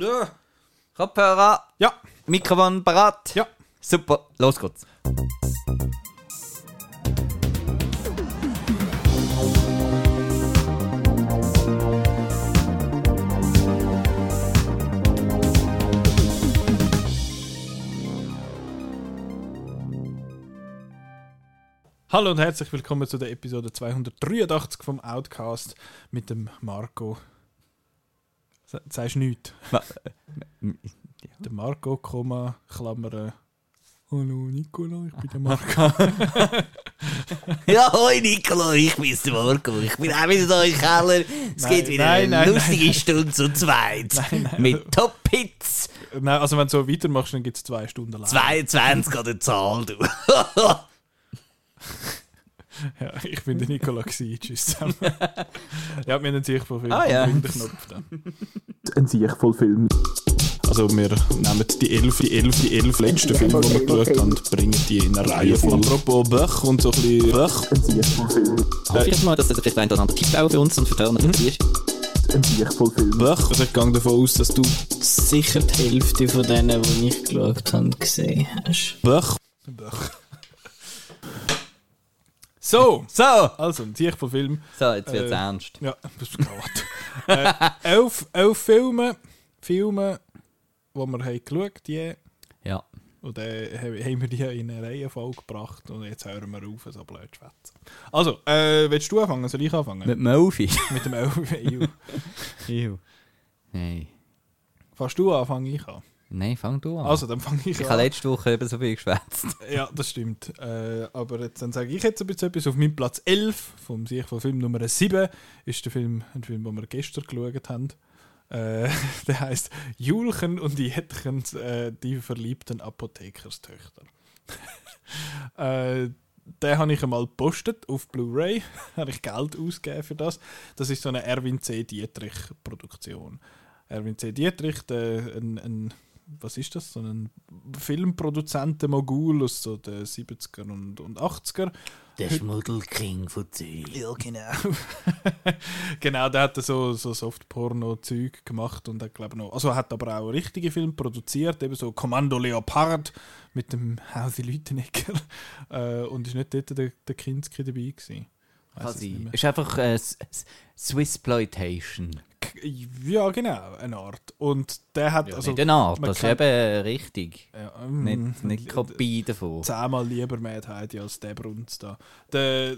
Ja. Kopfhörer. Ja. Mikrofon parat. Ja. Super, los geht's. Hallo und herzlich willkommen zu der Episode 283 vom Outcast mit dem Marco. Sagst du nichts? Der Marco, Komma, Klammern. Hallo Nicola, ich bin der Marco. Ja, hoi Nicola, ich bin's der Marco. Ich bin auch wieder da im Keller. Es Nein, geht wieder nein, eine nein, lustige Stunde zu zweit. Mit Top-Hits. Nein, also wenn du so weitermachst, dann gibt es zwei Stunden lang. 22 an der Zahl, du. Ja, ich bin der Nicola gewesen. Tschüss zusammen. ja, wir haben einen Sichtprofil. Ah, ja. Den Knopf dann. ein Sieg voll Film. Also wir nehmen die elf, die elf, die elf letzten Filme, die wir geschaut haben, und bringen die in eine Reihe voll. Apropos Böch und so ein bisschen Böch. Ein Sieg voll Film. Hoffe ich mal, dass das vielleicht ein oder andere Tipp auch für uns und für die Hörner ist. Ein Sieg voll Film. Böch. Also ich gehe davon aus, dass du sicher die Hälfte von denen, die ich geschaut habe, gesehen hast. Böch. Böch. So, So, also ein Sicht Film. so, jetzt wird's Äh, ernst. Ja, das ist gerade. äh, elf, elf Filme, Filme, die wir haben geschaut haben. Ja. Und dann haben haben wir die in eine Reihenfolge gebracht und jetzt hören wir auf, so blöd zu schwätzen. Also, äh, willst du anfangen? Soll ich anfangen? Mit Mofi. Mit dem Elf. Ew. Nein. Fast du an, fange ich an. Nein, fang du an. Also, dann fange ich, ich an. habe letzte Woche eben so viel geschwätzt. Ja, das stimmt. Äh, aber jetzt, dann sage ich jetzt ein bisschen etwas. Auf meinem Platz 11 vom Sieg von Film Nummer 7 ist der Film, ein Film, den wir gestern geschaut haben. Äh, der heißt Julchen und die Jättchen, äh, die verliebten Apothekerstöchter. äh, den habe ich einmal gepostet auf Blu-ray. habe ich Geld ausgegeben für das. Das ist so eine Erwin C. Dietrich-Produktion. Erwin C. Dietrich, der, ein, ein, was ist das? So ein Filmproduzenten-Mogul aus so den 70er und, und 80er. Der Schmuddelking von Zürich. Ja, genau. genau, der hat so, so Softporno-Zeug gemacht und hat, glaube noch, also er hat aber auch richtige Filme produziert, eben so Kommando Leopard mit dem Hausi Lütenegger äh, und ist nicht dort der, der Kinski dabei gewesen. Mehr. Ist einfach äh, Swissploitation. Ja, genau, eine Art. Und der hat, Ja, also... nicht eine Art, das ist kennt- eben richtig. Ja, mm, Nicht, nicht Kopie davon. zehnmal lieber Heidi als der Brunz da. Der,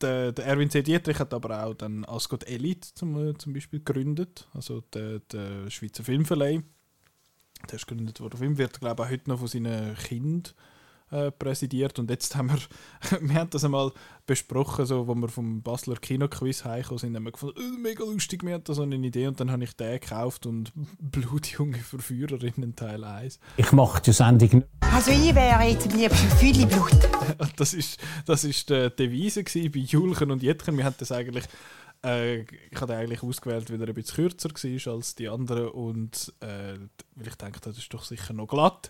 der, der Erwin C. Dietrich hat aber auch dann Ascot Elite zum, äh, zum Beispiel gegründet, also der, der Schweizer Filmverleih. Der ist gegründet worden. Film wird, glaube ich, auch heute noch von seinen Kindern äh, präsidiert. Und jetzt haben wir, wir haben das einmal besprochen, so, wo wir vom Basler Kinoquiz heimgekommen sind, haben wir gefunden, äh, mega lustig, wir hatten da so eine Idee und dann habe ich den gekauft und Blutjunge Verführerinnen Teil 1. Ich mache die Sendung nicht. Also ich wäre jetzt am liebsten Fülliblut. Das ist, das ist die Devise bei Julchen und Jettchen. Wir haben das eigentlich, äh, ich habe eigentlich ausgewählt, weil er ein bisschen kürzer war als die anderen und äh, weil ich denke, das ist doch sicher noch glatt.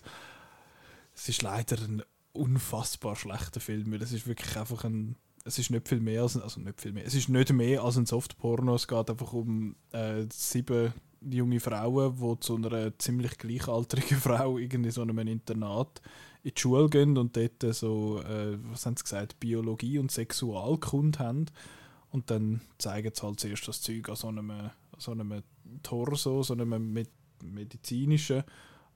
Es ist leider ein unfassbar schlechter Film, weil es ist wirklich einfach ein es ist nicht viel mehr als ein, also nicht viel mehr, es ist nicht mehr als ein Softporno, es geht einfach um äh, sieben junge Frauen, die zu einer ziemlich gleichaltrigen Frau irgendwie so einem Internat in die Schule gehen und dort so, äh, was haben sie gesagt, Biologie und Sexualkunde haben. Und dann zeigen sie halt zuerst das Zeug an so einem, an so einem Torso, so einem med medizinischen.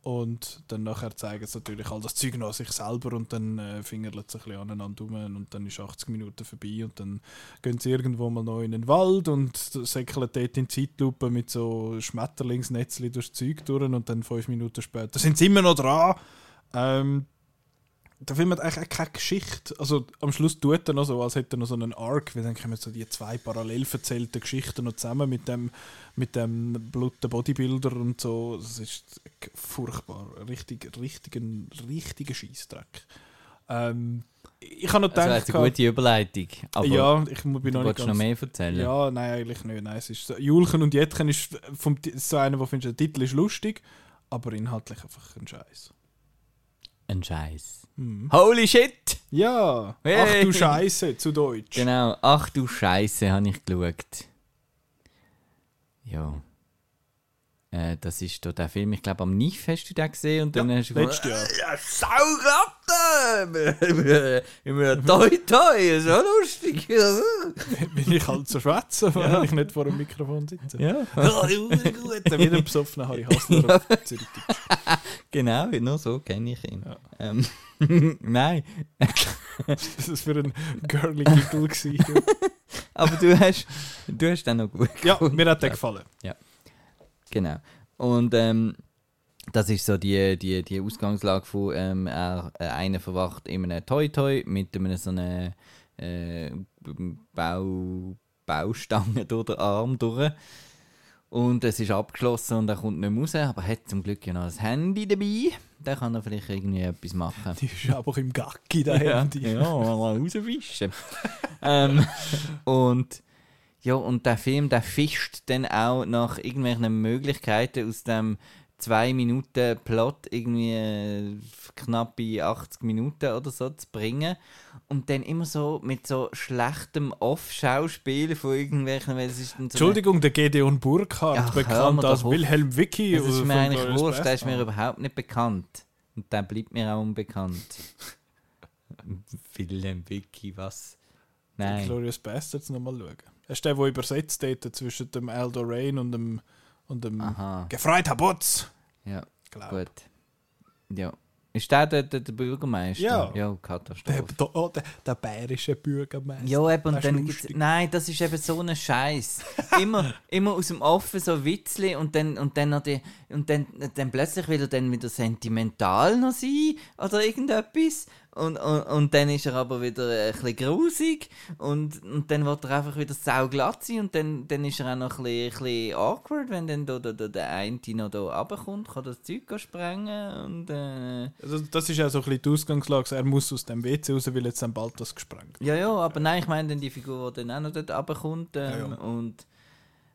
Und dann nachher zeigen sie natürlich all das Zeug noch an sich selber und dann äh, fingern sie ein bisschen aneinander rum und dann ist 80 Minuten vorbei und dann gehen sie irgendwo mal noch in den Wald und säckeln dort in Zeitlupe mit so Schmetterlingsnetzli durchs Zeug durch und dann fünf Minuten später sind sie immer noch dran. Ähm, der Film hat eigentlich auch keine Geschichte. Also am Schluss tut er noch so, als hätte er noch so einen Arc, weil dann kommen so die zwei parallel erzählten Geschichten noch zusammen mit dem, mit dem bluten Bodybuilder und so. Das ist furchtbar. Richtig, richtig, ein richtiger Scheißdreck. Ähm, ich habe noch Das wäre gedacht, jetzt eine gute Überleitung. Aber ja, ich bin du noch nicht wolltest noch mehr erzählen. ja, nein, eigentlich nicht. Nein, es ist so, Julchen und Jettchen ist vom, so einer, wo findest, der Titel ist lustig, aber inhaltlich einfach ein Scheiß. Ein Scheiß. Mhm. Holy shit! Ja, Hey. ach du Scheiße, zu Deutsch. Genau, ach du Scheiße, habe ich geschaut. Ja. Äh, das ist der Film, ich glaube, am NIF hast du den gesehen und dann hast du letztes Jahr. Ja, Sauglatte! Immer toi toi, so lustig. Bin ich halt so schwätzen, weil ich nicht vor dem Mikrofon sitze. ja. gut. Wie ein besoffener Harry Hassler auf Zürich. Genau, nur so kenne ich ihn. Ähm, nein, Das war für ein girly gewesen. aber du hast, du hast den noch gut Ja, mir hat der gefallen. Genau. Und ähm, das ist so die, die, die Ausgangslage von ähm, er, äh, einer verwacht in einem Toy-Toy mit einem so einer äh, Bau, Baustange durch den Arm durch. Und es ist abgeschlossen und er kommt nicht mehr raus, aber er hat zum Glück ja noch ein Handy dabei. Da kann er vielleicht irgendwie etwas machen. Die ist aber im Gacki da Handy. Ja, mal rausfischen. ähm, und ja, und der Film, der fischt dann auch nach irgendwelchen Möglichkeiten aus dem 2 Minuten Plot irgendwie äh, knappe 80 Minuten oder so zu bringen und dann immer so mit so schlechtem Off-Schauspiel von irgendwelchen, weil es ist so Entschuldigung, der Gedeon Burkhardt, Ja, bekannt als. Wilhelm Wicki. das ist mir eigentlich wurscht, der ist mir überhaupt nicht bekannt. Und der bleibt mir auch unbekannt. Wilhelm Vicky, was? Nein. Glorious Bastards nochmal schauen. Er ist der, der übersetzt dort zwischen dem Aldo Rain und dem, und dem Aha. Gefreiter Butz. Ja, Glaub. gut. Ja. Ist der der, der, der Bürgermeister? Ja. Ja, Der, Katastrophe. der, oh, der, der bayerische Bürgermeister. Ja, eben, und Das dann gibt's, Nein, das ist eben so ein Scheiß. Immer, immer aus dem Offen so Witzli und dann, und dann noch die, und dann, dann plötzlich will er dann wieder sentimental noch sein oder irgendetwas. Und, und, und dann ist er aber wieder ein bisschen grusig und, und dann wird er einfach wieder sauglatt sein und dann, dann ist er auch noch ein bisschen, ein bisschen awkward, wenn dann da, da, da, der eine noch da runterkommt, kann das Zeug sprengen und äh, Also, das ist auch so ein bisschen die Ausgangslage. Er muss aus dem WC raus, weil jetzt dann bald das gesprengt Ja, ja, aber nein, ich meine dann die Figur, die dann auch noch dort runterkommt. Ähm, Ja, ja. Und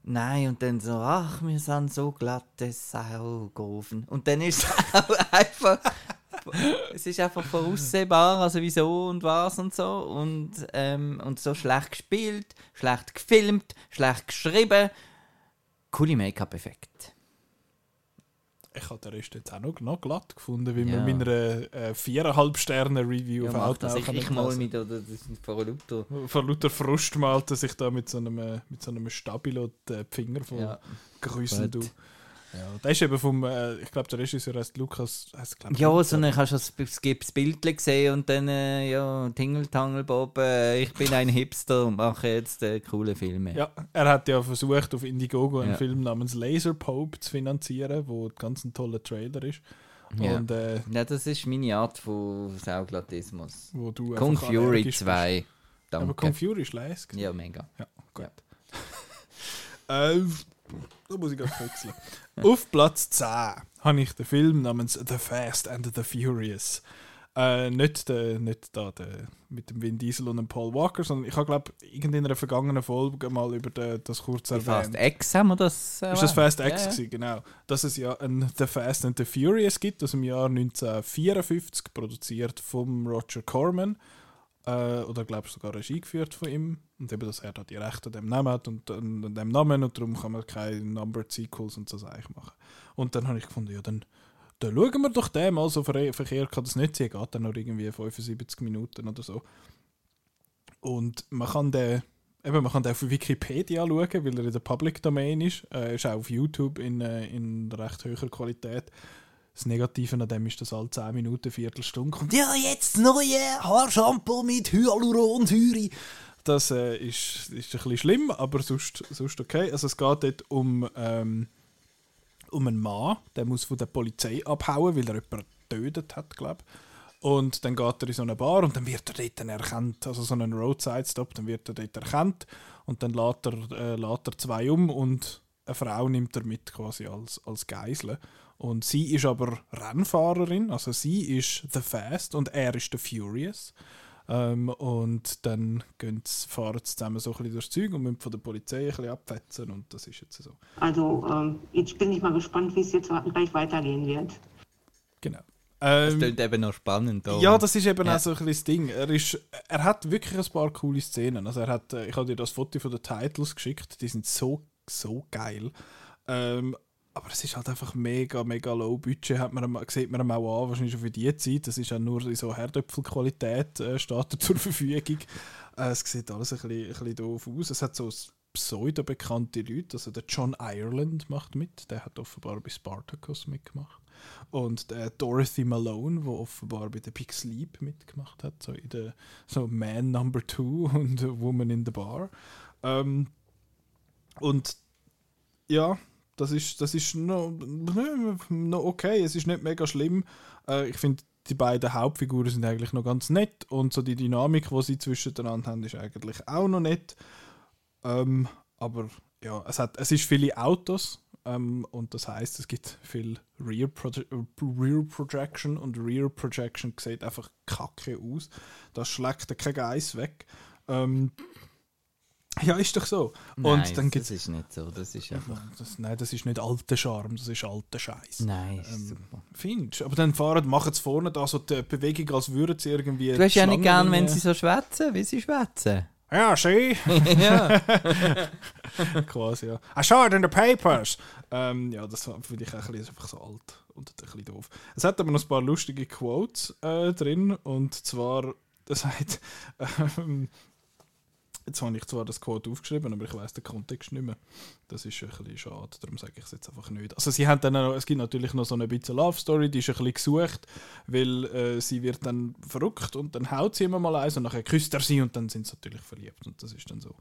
nein, und dann so, ach, wir sind so glatte Saugrofen. Und dann ist es auch einfach. Es ist einfach voraussehbar, also wieso und was und so. Und, ähm, und so schlecht gespielt, schlecht gefilmt, schlecht geschrieben. Coole Make-up-Effekt. Ich habe den Rest jetzt auch noch, noch glatt gefunden, wie Ja. man meiner äh, 4,5 Sterne Review Ja, auf. Outnow Ich, ich kann mal mit, oder das ist vor lauter. Von lauter Frust malte sich da mit so einem, äh, mit so einem Stabilo die äh, die Finger voll Ja. grüßen. Du. Ja, der ist eben vom, äh, ich glaube, der Regisseur heißt Lukas. Heißt, glaub, Ja, Lukas. so eine, hast du das, das Bild gesehen und dann, äh, ja, Tingle Bob, äh, ich bin ein Hipster und mache jetzt äh, coole Filme. Ja, er hat ja versucht, auf Indiegogo einen Ja. Film namens Laser Pope zu finanzieren, wo ganz ein toller Trailer ist. Ja. Und äh, Ja, das ist meine Art von Sauglatismus. wo du Kung Fury allergisch 2. bist. Aber Danke. Kung Fury ist leise. ja, mega. Ja, gut. Äh, da muss ich gerade wechseln. Auf Platz 10 habe ich den Film namens The Fast and the Furious. Äh, nicht, der, nicht da der, mit dem Vin Diesel und dem Paul Walker, sondern ich habe, glaube in einer vergangenen Folge mal über den, das kurz erwähnt. Fast X haben wir das. Äh, Ist das Fast X ja. gewesen, genau. Dass es ja ein The Fast and the Furious gibt, aus dem Jahr 1954, produziert vom Roger Corman. Äh, oder glaube ich sogar Regie geführt von ihm. Und eben, dass er da die Rechte an dem Namen hat und an, dem Namen und darum kann man keine Numbered Sequels und so Sachen machen. Und dann habe ich gefunden, ja dann, dann schauen wir doch den mal, so ver verkehrt kann das nicht sein, geht dann noch irgendwie 75 Minuten oder so. Und man kann den Eben, man kann den auf Wikipedia schauen, weil er in der Public Domain ist. Äh, ist auch auf YouTube in, äh, in recht hoher Qualität. Das Negative an dem ist, dass alle 10 Minuten, Viertelstunde kommt. Ja, jetzt neue Haarshampoo mit Hyaluronsäure. Das äh, ist, ist ein bisschen schlimm, aber sonst, sonst okay. Also es geht dort um, ähm, um einen Mann, der muss von der Polizei abhauen, weil er jemanden getötet hat, glaube ich. Und dann geht er in so eine Bar und dann wird er dort dann erkannt. Also so einen Roadside-Stop, dann wird er dort erkannt und dann lädt er, äh, lädt er zwei um und eine Frau nimmt er mit quasi als, als Geisel. Und sie ist aber Rennfahrerin, also sie ist The Fast und er ist The Furious. Ähm, und dann gehen sie, fahren sie zusammen so ein bisschen durchs Zeug und müssen von der Polizei ein bisschen abfetzen und das ist jetzt so. Also ähm, jetzt bin ich mal gespannt, wie es jetzt gleich weitergehen wird. Genau. Das Ähm, klingt eben noch spannend. darum. Ja, das ist eben Ja. auch so ein bisschen das Ding. Er, ist, er hat wirklich ein paar coole Szenen. Also er hat, äh, ich habe dir das Foto von den Titles geschickt, die sind so, so geil. Ähm, aber es ist halt einfach mega, mega low Budget, hat man, sieht man auch an, wahrscheinlich schon für die Zeit. Das ist ja nur in so Herdöpfelqualität äh, steht er zur Verfügung. Äh, es sieht alles ein bisschen, ein bisschen doof aus. Es hat so pseudo-bekannte Leute, also der John Ireland macht mit, der hat offenbar bei Spartacus mitgemacht. Und der Dorothy Malone, wo offenbar bei The Big Sleep mitgemacht hat, so in der so Man Number Two und Woman in the Bar. Ähm, und ja, das ist, das ist noch, noch okay, es ist nicht mega schlimm. Äh, ich finde, die beiden Hauptfiguren sind eigentlich noch ganz nett und so die Dynamik, die sie zwischeneinander haben, ist eigentlich auch noch nett. Ähm, aber ja, es, hat, es ist viele Autos ähm, und das heißt, es gibt viel Rear, Proje Rear Projection und Rear Projection sieht einfach kacke aus. Das schlägt kein Geiss weg. Ähm, ja, ist doch so. Nein, und dann das gibt's ist nicht so. Das ist einfach. das, nein, das ist nicht alter Charme, das ist alter Scheiß. Nein, ist Ähm, super. Findest? Aber dann fahren, machen sie vorne da so die Bewegung, als würden sie irgendwie. Du hast ja nicht gern, wenn sie so schwätzen, wie sie schwätzen. Ja, sie. ja. Quasi, ja. I saw it in the papers. ähm, ja, das finde ich auch ein bisschen, einfach so alt und ein bisschen doof. Es hat aber noch ein paar lustige Quotes äh, drin und zwar, das heißt, ähm, jetzt habe ich zwar das Quote aufgeschrieben, aber ich weiß den Kontext nicht mehr. Das ist ein bisschen schade, darum sage ich es jetzt einfach nicht. Also sie haben dann noch, es gibt natürlich noch so eine bisschen Love Story, die ist ein bisschen gesucht, weil äh, sie wird dann verrückt und dann haut sie immer mal eins und nachher küsst er sie und dann sind sie natürlich verliebt und das ist dann so.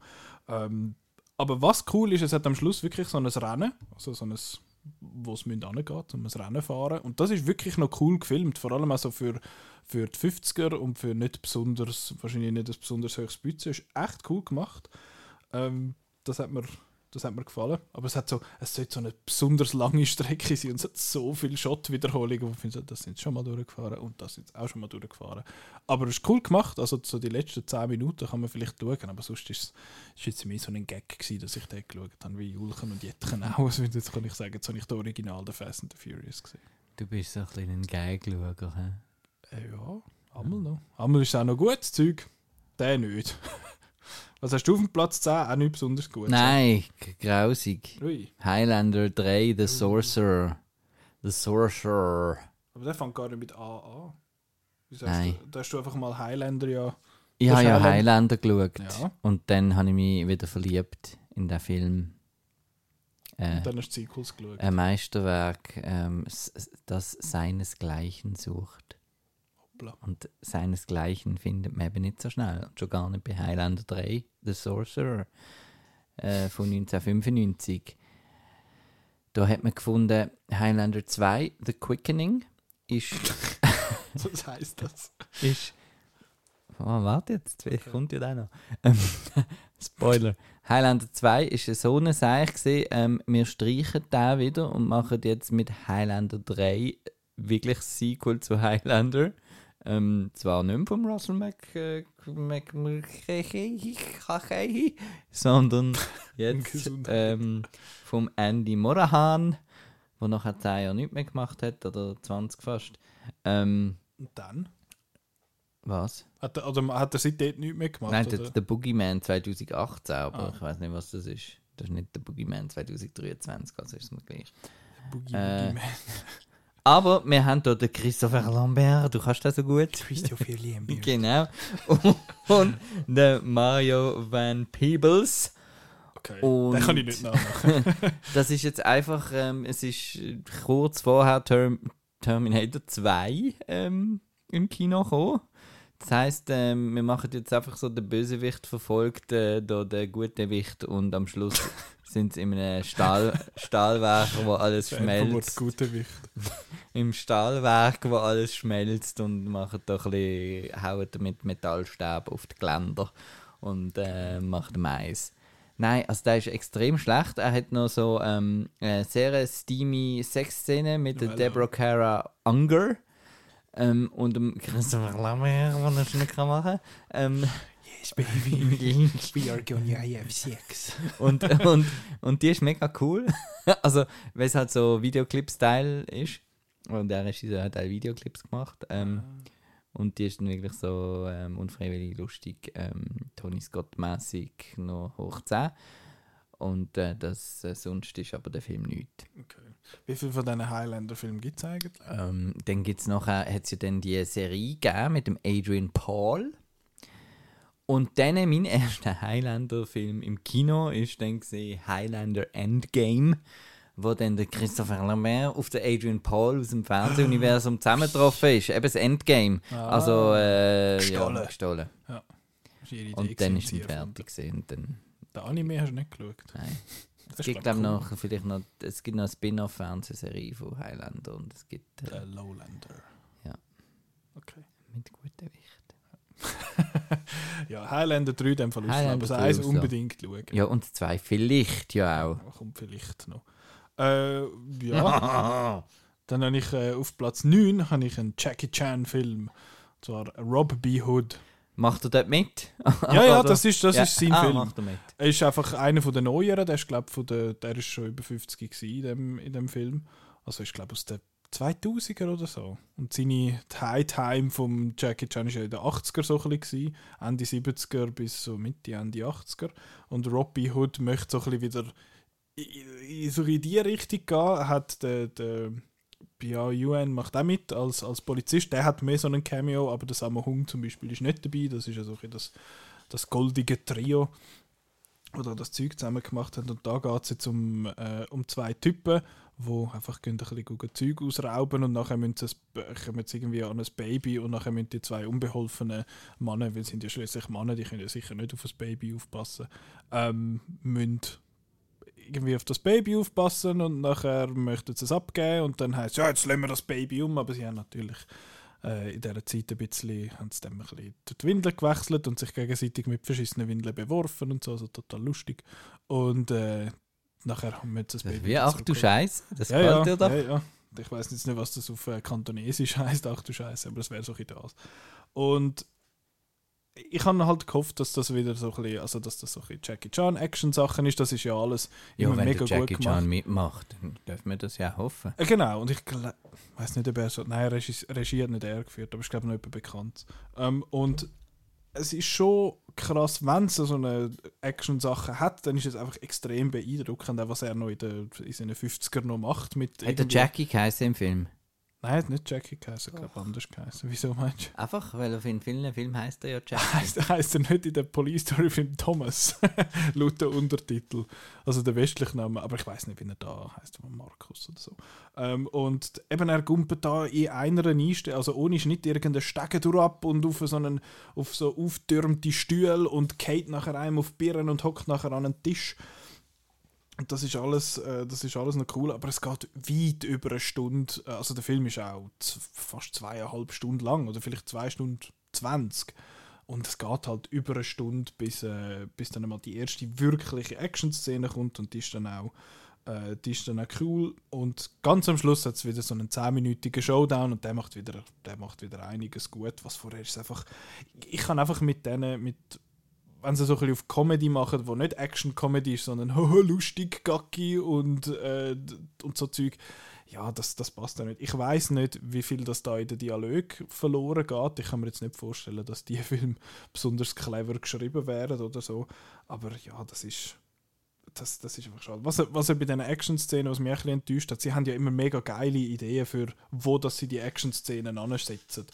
Ähm, aber was cool ist, es hat am Schluss wirklich so ein Rennen, also so ein, wo es angeht, um ein Rennen fahren. Und das ist wirklich noch cool gefilmt, vor allem also für, für die 50er und für nicht besonders, wahrscheinlich nicht ein besonders hohes Budget. Ist echt cool gemacht. Ähm, das hat mir das hat mir gefallen. Aber es hat so, es sollte so eine besonders lange Strecke sein und es hat so viele Shot-Wiederholungen, wo ich finde, das sind schon mal durchgefahren und das sind auch schon mal durchgefahren. Aber es ist cool gemacht, also so die letzten 10 Minuten kann man vielleicht schauen, aber sonst ist es jetzt mehr so ein Gag gewesen, dass ich den geschaut habe, wie Julchen und Jetchen auch. Also jetzt kann ich sagen, jetzt habe ich das Original der Fast and the Furious gesehen. Du bist so ein bisschen ein Geigsschauer, hä? Äh, ja, einmal noch. Einmal ist es auch noch gut, das Zeug. Der nicht. Was hast du auf dem Platz 10? Auch nicht besonders gut. Nein, grausig. Ui, Highlander 3, The Sorcerer. The Sorcerer. aber der fängt gar nicht mit A an. Wieso Nein. Hast du, da hast du einfach mal Highlander ja. Ich habe ja Highlander- geschaut. Ja. Und dann habe ich mich wieder verliebt in den Film. Äh, Und dann hast du Sequels geschaut. ein Meisterwerk, ähm, das seinesgleichen sucht. Hoppla. Und seinesgleichen findet man eben nicht so schnell. Und schon gar nicht bei Highlander 3, The Sorcerer äh, von 1995. Da hat man gefunden, Highlander 2, The Quickening, ist. Was heisst das? ist oh, warte jetzt, vielleicht kommt ja da noch. Ähm, Spoiler. Highlander 2 ist so eine Sache gewesen, ähm, wir streichen da wieder und machen jetzt mit Highlander 3 wirklich Sequel zu Highlander. Ähm, zwar nicht mehr vom Russell Mac, äh, Mac, sondern jetzt ähm, vom Andy Morahan, der nachher 10 Jahre nicht mehr gemacht hat, oder 20 fast. Ähm, Und dann? was? Hat er, oder hat er seitdem nichts mehr gemacht? Nein, der, der Boogeyman 2018, aber Ah. ich weiß nicht, was das ist. Das ist nicht der Boogeyman 2023, also ist es mir gleich. Boogie äh, Boogie Man. Aber wir haben hier den Christopher Lambert, du kannst das so gut. Christopher Lambert. genau. Und den Mario Van Peebles. Okay, Und- den kann ich nicht nachmachen. Das ist jetzt einfach, ähm, es ist äh, kurz vorher Term Terminator 2 ähm, im Kino gekommen. Das heisst, ähm, wir machen jetzt einfach so, der Bösewicht verfolgt äh, da den guten Wicht und am Schluss sind sie in einem Stahl Stahlwerk, wo alles schmelzt. Im Stahlwerk, wo alles schmelzt und machen da ein bisschen, hauen mit Metallstäben auf die Geländer und äh, macht Mais. Nein, also der ist extrem schlecht. Er hat noch so ähm, eine sehr steamy Sexszene mit der. Deborah Cara Unger ähm, und dem Christopher Lambert, den er schon nicht kann machen ähm, Yes, baby. We are gonna have sex. und, und, und die ist mega cool. also, weil es halt so Videoclip-Style ist. Und der Regisseur hat auch Videoclips gemacht. Ähm, Und die ist dann wirklich so ähm, unfreiwillig lustig, ähm, Tony Scott-mäßig noch hoch 10. Und äh, das, äh, sonst ist aber der Film nichts. Okay. Wie viele von diesen Highlander-Filmen gibt es eigentlich? Ähm, dann gibt es nachher, hat es ja dann die Serie gegeben mit dem Adrian Paul. Und dann mein erster Highlander-Film im Kino ist dann gesehen Highlander Endgame, wo dann der Christopher Lambert auf den Adrian Paul aus dem Fernsehuniversum zusammengetroffen ist. Eben das Endgame. also, äh, Gestohlen. Ja, gestohlen. Idee Und dann ist er fertig gewesen. Und dann, Den Anime hast du nicht geschaut. nein. Das Es gibt, glaub glaube ich, noch, vielleicht noch, es gibt noch eine Spin-off-Fernsehserie von Highlander und es gibt äh, Der Lowlander. Ja. Okay. mit Wicht. Ja, Highlander 3 in dem Fall Highlander aber das 3 eins unbedingt schauen. Ja, und zwei vielleicht ja auch. Kommt vielleicht noch. Äh, ja. Dann habe ich äh, auf Platz 9 habe ich einen Jackie Chan Film. Und zwar Rob B. Hood. Macht er dort mit? Ja, ja, das ist, das Ja. ist sein ah, Film. macht er mit. Er ist einfach einer von den neueren, der ist, glaub, von der, der ist schon über 50 gewesen in dem, in dem Film. Also ich glaube aus den 2000er oder so. Und seine High Time vom Jackie Chan ist ja in den 80er so ein bisschen, Ende 70er bis so Mitte, Ende 80er. Und Robbie Hood möchte so ein bisschen wieder in, so in die Richtung gehen. Hat der, der Bia Yuan macht auch mit als, als Polizist. Der hat mehr so einen Cameo, aber der Sammo Hung zum Beispiel ist nicht dabei. Das ist ja so ein bisschen das, das goldige Trio oder das Zeug zusammen gemacht haben. Und da geht es jetzt um, äh, um zwei Typen, die einfach gehen ein bisschen Zeug ausrauben und nachher müssen sie kommen sie irgendwie an ein Baby und nachher müssen die zwei unbeholfenen Männer, weil sind ja schließlich Männer, die können ja sicher nicht auf das Baby aufpassen, ähm, müssen irgendwie auf das Baby aufpassen und nachher möchten sie es abgeben und dann heißt ja, jetzt lassen wir das Baby um, aber sie haben natürlich äh, in dieser Zeit ein bisschen, haben sie dann ein bisschen die Windeln gewechselt und sich gegenseitig mit verschissenen Windeln beworfen und so, also total lustig. Und äh, nachher haben wir jetzt das Das Baby wie, ach du zurückgeholt. Scheiß, das Ja, gefällt ja, dir doch. ja, ja. Ich weiß jetzt nicht, was das auf äh, Kantonesisch heißt, ach du Scheiße, aber das wäre so ein das. Und ich habe halt gehofft, dass das wieder so ein bisschen, also dass das so ein bisschen Jackie Chan Action-Sachen ist, das ist ja alles Ja, immer wenn mega der Jackie gut gemacht. Chan mitmacht, dann dürfen wir das ja hoffen. Äh, Genau, und ich weiß nicht, ob er so. Nein, Regie, Regie hat nicht er geführt, aber ich glaube noch jemand bekannt. Ähm, und es ist schon krass, wenn es so eine Action-Sache hat, dann ist es einfach extrem beeindruckend, was er noch in, der, in seinen 50er noch macht. Mit Hat der Jackie geheißen im Film? Nein, er hat nicht Jackie geheißen, ich glaube anders geheißen. Wieso meinst du? Einfach, weil auf in vielen Filmen heißt er ja Jackie. Heißt, heißt er nicht in der Police Story Film Thomas, laut der Untertitel. Also der westliche Name, aber ich weiß nicht, wie er da heißt, Markus oder so. Ähm, und eben er gumpelt da in einer Einstellung, also ohne Schnitt irgendeinen Stegen ab und auf so einen auf so auftürmte Stühle und geht nachher einem auf Birnen und hockt nachher an einen Tisch. Das ist alles, äh, das ist alles noch cool, aber es geht weit über eine Stunde. Äh, Also der Film ist auch fast zweieinhalb Stunden lang oder vielleicht zwei Stunden zwanzig. Und es geht halt über eine Stunde, bis, äh, bis dann mal die erste wirkliche Action-Szene kommt und die ist dann auch, äh, die ist dann auch cool. Und ganz am Schluss hat es wieder so einen 10-minütigen Showdown und der macht wieder, der macht wieder einiges gut. Was vorher ist einfach, ich kann einfach mit denen, mit wenn sie so ein bisschen auf Comedy machen, wo nicht Action-Comedy ist, sondern «Haha, lustig, gacki und, äh, und so Zeug, ja, das, das passt da nicht. Ich weiß nicht, wie viel das da in den Dialog verloren geht. Ich kann mir jetzt nicht vorstellen, dass die Filme besonders clever geschrieben wären oder so. Aber ja, das ist, das, das ist einfach schade. Was, was bei diesen Action-Szenen, was mich ein enttäuscht hat, sie haben ja immer mega geile Ideen für, wo dass sie die Action-Szenen ansetzen.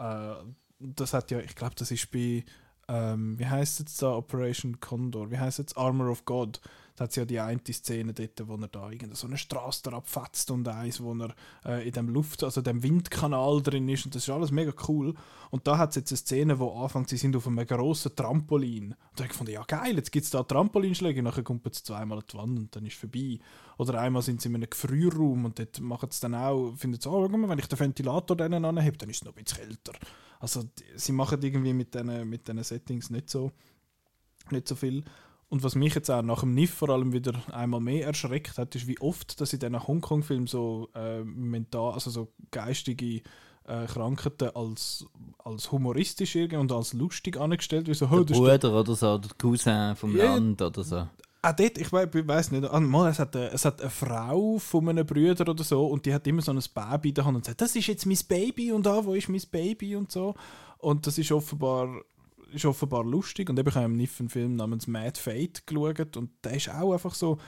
Äh, das hat ja, ich glaube, das ist bei ähm, wie heißt jetzt da Operation Condor? Wie heißt jetzt Armor of God? Da hat ja die eine Szene dort, wo er da irgendeine so eine Straße abfetzt und eins, wo er äh, in dem Luft, also dem Windkanal drin ist und das ist alles mega cool. Und da hat es jetzt eine Szene, wo anfängt, sie sind auf einem grossen Trampolin. Und da ich gefunden, ja geil, jetzt gibt es da Trampolinschläge, nachher kommt es zweimal an die Wand und dann ist es vorbei. Oder einmal sind sie in einem Gefrierraum und dort machen sie dann auch, finden sie, oh, wenn ich den Ventilator denen anhebe, dann ist es noch ein bisschen kälter. Also die- sie machen irgendwie mit diesen mit Settings nicht so, nicht so viel. Und was mich jetzt auch nach dem NIF vor allem wieder einmal mehr erschreckt hat, ist, wie oft dass in diesen Hongkong-Filmen so äh, mental, also so geistige äh, Krankheiten als, als humoristisch irgendwie und als lustig angestellt wird. So, oh, Der Bruder oder so, der Cousin vom ja. Land oder so. Ah, dort, ich weiß, ich weiß nicht, ah, mal, es, hat eine, es hat eine Frau von einem Bruder oder so und die hat immer so ein Baby in der Hand und sagt, das ist jetzt mein Baby und da, wo ist mein Baby und so. Und das ist offenbar, ist offenbar lustig und eben ich habe im Niff einen Film namens Mad Fate geschaut und der ist auch einfach so,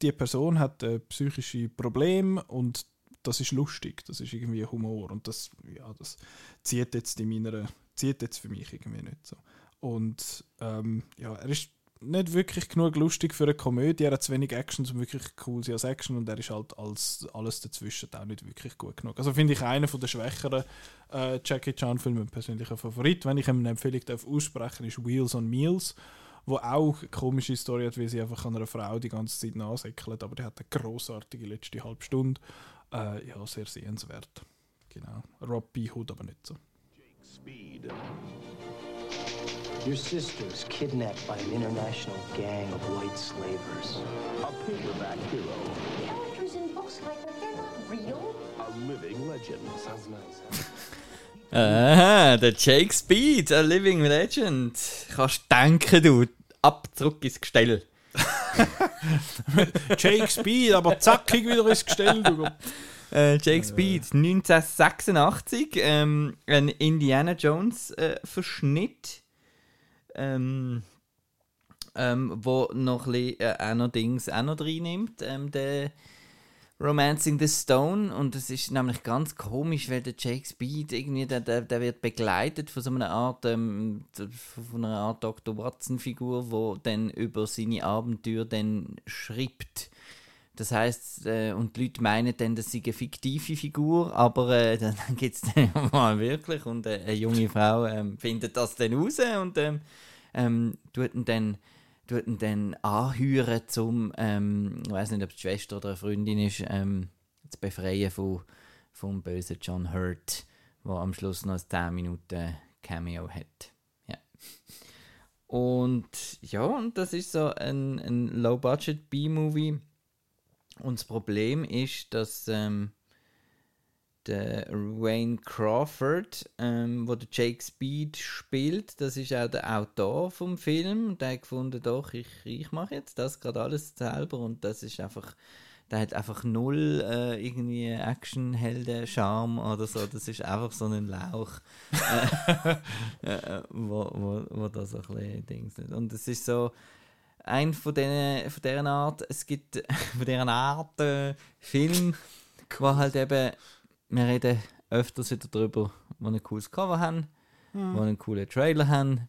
die Person hat äh, psychische Probleme und das ist lustig, das ist irgendwie Humor und das, ja, das zieht jetzt in meiner, zieht jetzt für mich irgendwie nicht so. Und ähm, ja, er ist nicht wirklich genug lustig für eine Komödie, er hat zu wenig Action, um wirklich cool zu als Action und er ist halt als alles dazwischen auch nicht wirklich gut genug. Also finde ich einer von der schwächeren äh, Jackie Chan Filme mein persönlicher Favorit. Wenn ich ihm eine Empfehlung darf aussprechen, ist Wheels on Meals wo auch eine komische Story hat, wie sie einfach an einer Frau die ganze Zeit nachsäckelt, aber der hat eine großartige letzte halbe Stunde. Äh, ja, sehr sehenswert. Genau. Rob. Hood aber nicht so. Speed. Your sister's kidnapped by an international gang of white slavers. A paperback hero. Characters in books like that, they're not real. A living legend. Sounds nice. Aha, der Jake Speed, a living legend. Kannst denken, du. Ab, zurück ins Gestell. Jake Speed, aber zackig wieder ins Gestell. Du. Äh, Jake Speed, 1986, ähm, ein Indiana Jones äh, Verschnitt, ähm, ähm, wo noch ein bisschen, äh, auch noch Dings auch noch reinnimmt, ähm, der Romancing the Stone und es ist nämlich ganz komisch, weil der Jake Speed irgendwie, der, der, der wird begleitet von so einer Art, ähm, von einer Art Dr. Watson Figur, wo dann über seine Abenteuer dann schreibt. Das heißt, äh, und die Leute meinen dann, das sei eine fiktive Figur, aber äh, dann gibt es dann mal wirklich und äh, eine junge Frau ähm, findet das dann raus und ähm, ähm, tut ihn dann, tut ihn dann anheuern, zum, ähm, ich weiß nicht, ob es die Schwester oder eine Freundin ist, ähm, zu befreien von, vom bösen John Hurt, der am Schluss noch ein 10 Minuten Cameo hat. Ja. Und ja, und das ist so ein, ein Low-Budget B-Movie. Und das Problem ist, dass ähm, der Wayne Crawford, ähm, wo der Jake Speed spielt, das ist auch der Autor vom Film. Der hat gefunden, doch, ich, ich mache jetzt das gerade alles selber. Und das ist einfach, der hat einfach null äh, irgendwie Actionhelden-Charme oder so. Das ist einfach so ein Lauch, äh, äh, wo, wo, wo da so ein bisschen Dings nicht. Und es ist so ein von denen, von deren Art, es gibt von deren Art äh, Film, wo halt eben, wir reden öfters wieder darüber, wo ein cooles Cover haben, Mhm. wo einen coolen Trailer haben,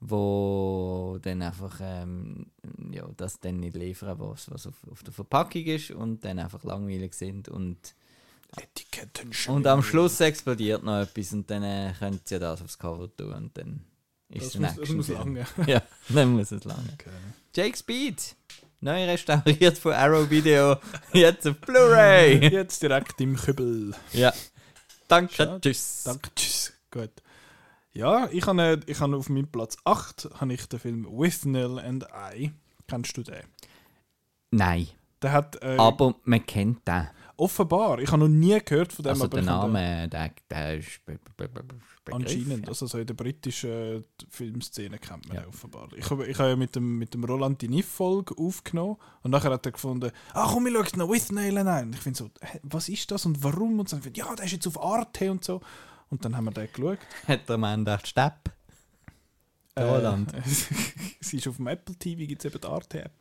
wo dann einfach ähm, ja, das dann nicht liefern, was, was auf, auf der Verpackung ist und dann einfach langweilig sind und Etiketten und am Schluss explodiert noch etwas und dann äh, sie ja das aufs Cover tun und dann ist Das muss, das muss lange. Ja, dann muss es lange. Okay. Jake Speed, neu restauriert von Arrow Video, jetzt auf Blu-ray. Jetzt direkt im Kübel. ja, danke, Schade. tschüss. Danke, tschüss. Gut. Ja, ich habe ich habe auf meinem Platz 8 habe ich den Film With Nell and I. Kennst du den? Nein, Der hat äh, aber man kennt den. Offenbar, ich habe noch nie gehört von dem, Also aber der Name, der, der ist anscheinend, also so in der britischen äh, Filmszene kennt man Ja. offenbar. Ich habe ich habe ja mit dem, mit dem Roland die Niff-Folge aufgenommen und nachher hat er gefunden, ach komm, ich schaue noch With I. Und ich finde so, was ist das und warum? Und find, ja, der ist jetzt auf Arte und so. Und dann haben wir den geschaut. Hat der Mann den Stepp? Der Roland. Äh, es ist auf dem Apple TV gibt es eben die Arte-App.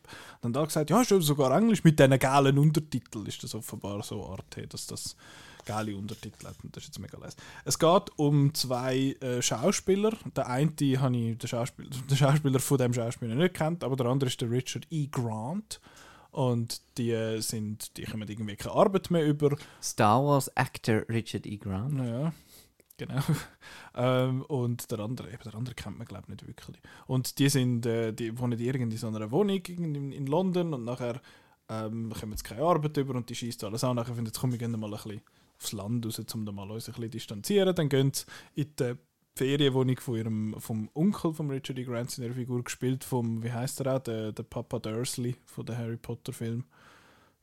Und dann da gesagt, ja, ist sogar Englisch mit diesen geilen Untertiteln ist das offenbar so Arte, dass das geile Untertitel hat. Und das ist jetzt mega leise. Es geht um zwei äh, Schauspieler. Der eine habe ich den Schauspieler, den Schauspieler von dem Schauspieler nicht kennt, aber der andere ist der Richard E. Grant. Und die äh, sind, die kommen irgendwie keine Arbeit mehr über. Star Wars Actor Richard E. Grant. Ja, genau. ähm, und der andere, eben der andere kennt man glaube ich nicht wirklich. Und die sind, äh, die wohnen irgendwie in so einer Wohnung in, in London und nachher ähm, kommen jetzt keine Arbeit über und die schießt alles an. Nachher finden jetzt komm, wir gehen mal ein bisschen aufs Land raus, um da mal uns ein bisschen distanzieren. Dann gehen sie in die Ferienwohnung von ihrem, vom Onkel von Richard E. Grant, seiner Figur, gespielt vom, wie heißt er auch, der, der Papa Dursley von der Harry Potter Film.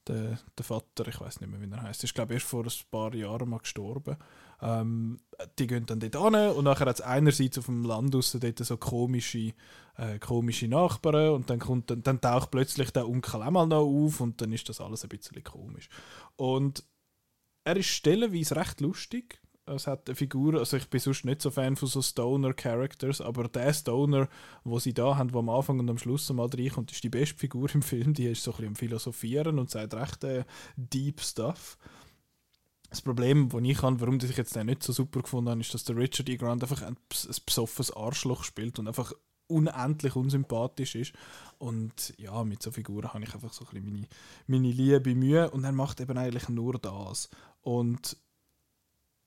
Der, der Vater, ich weiß nicht mehr, wie er heißt, ist glaube ich erst vor ein paar Jahren mal gestorben. Ähm, die gehen dann dort hin und nachher hat es einerseits auf dem Land raus dort so komische, äh, komische Nachbarn und dann, kommt, dann, dann taucht plötzlich der Onkel auch mal noch auf und dann ist das alles ein bisschen komisch. Und er ist stellenweise recht lustig. Es hat eine Figur, also ich bin sonst nicht so Fan von so Stoner-Characters, aber der Stoner, wo sie da haben, wo am Anfang und am Schluss mal reinkommt, ist die beste Figur im Film. Die ist so ein bisschen am Philosophieren und sagt recht äh, deep Stuff. Das Problem, das ich habe, warum ich jetzt den nicht so super gefunden habe, ist, dass der Richard E. Grant einfach ein, ein besoffenes Arschloch spielt und einfach unendlich unsympathisch ist. Und ja, mit so Figuren habe ich einfach so ein bisschen meine, meine Liebe Mühe und er macht eben eigentlich nur das. Und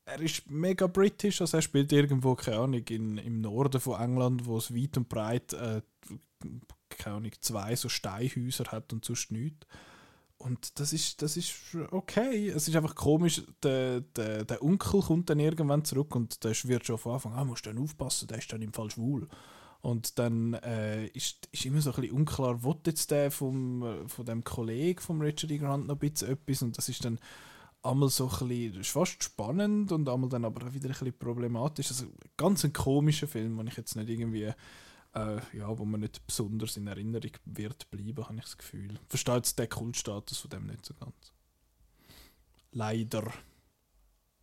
er ist mega britisch, also er spielt irgendwo, keine Ahnung, in, im Norden von England, wo es weit und breit, äh, keine Ahnung, zwei so Steinhäuser hat und sonst nichts. Und das ist, das ist okay. Es ist einfach komisch, der, der, der Onkel kommt dann irgendwann zurück und der wird schon von Anfang an, ah, musst dann aufpassen, der ist dann im Fall schwul. Und dann äh, ist, ist immer so ein bisschen unklar, will jetzt der vom, äh, von dem Kollegen von Richard E. Grant noch ein bisschen etwas und das ist dann einmal so ein bisschen, fast spannend und einmal dann aber auch wieder ein bisschen problematisch. Also ganz ein komischer Film, den ich jetzt nicht irgendwie, äh, ja, wo man nicht besonders in Erinnerung wird bleiben, habe ich das Gefühl. Versteht den Kultstatus von dem nicht so ganz. Leider.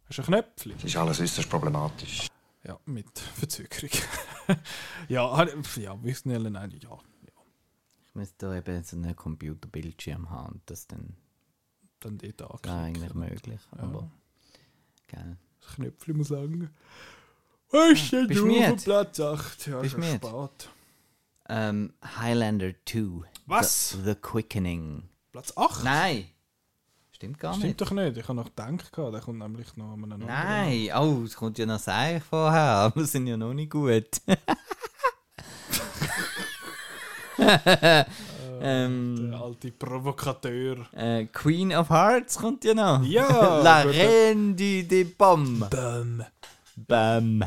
Hast du ein Knöpfchen? Das ist alles äußerst problematisch. Ja, mit Verzögerung. ja, ja, wir schnell nein, ja. Ich müsste da eben so einen Computerbildschirm haben und das dann Dann dort anklicken. eigentlich möglich. Aber, gell. Das Knöpfchen muss lang. Bist du müde? Platz 8? Ja, Bist schon spät. Ähm, Highlander 2. Was? The, The Quickening. Platz 8? Nein! Stimmt gar Stimmt nicht. doch nicht. Ich habe noch gedacht, der kommt nämlich noch an einem anderen. Nein! Oh, es kommt ja noch Seich vorher, aber wir sind ja noch nicht gut. ähm, Der alte Provokateur. äh, Queen of Hearts kommt ja noch. Ja, La. Reine du de Bam. Bam. Bam.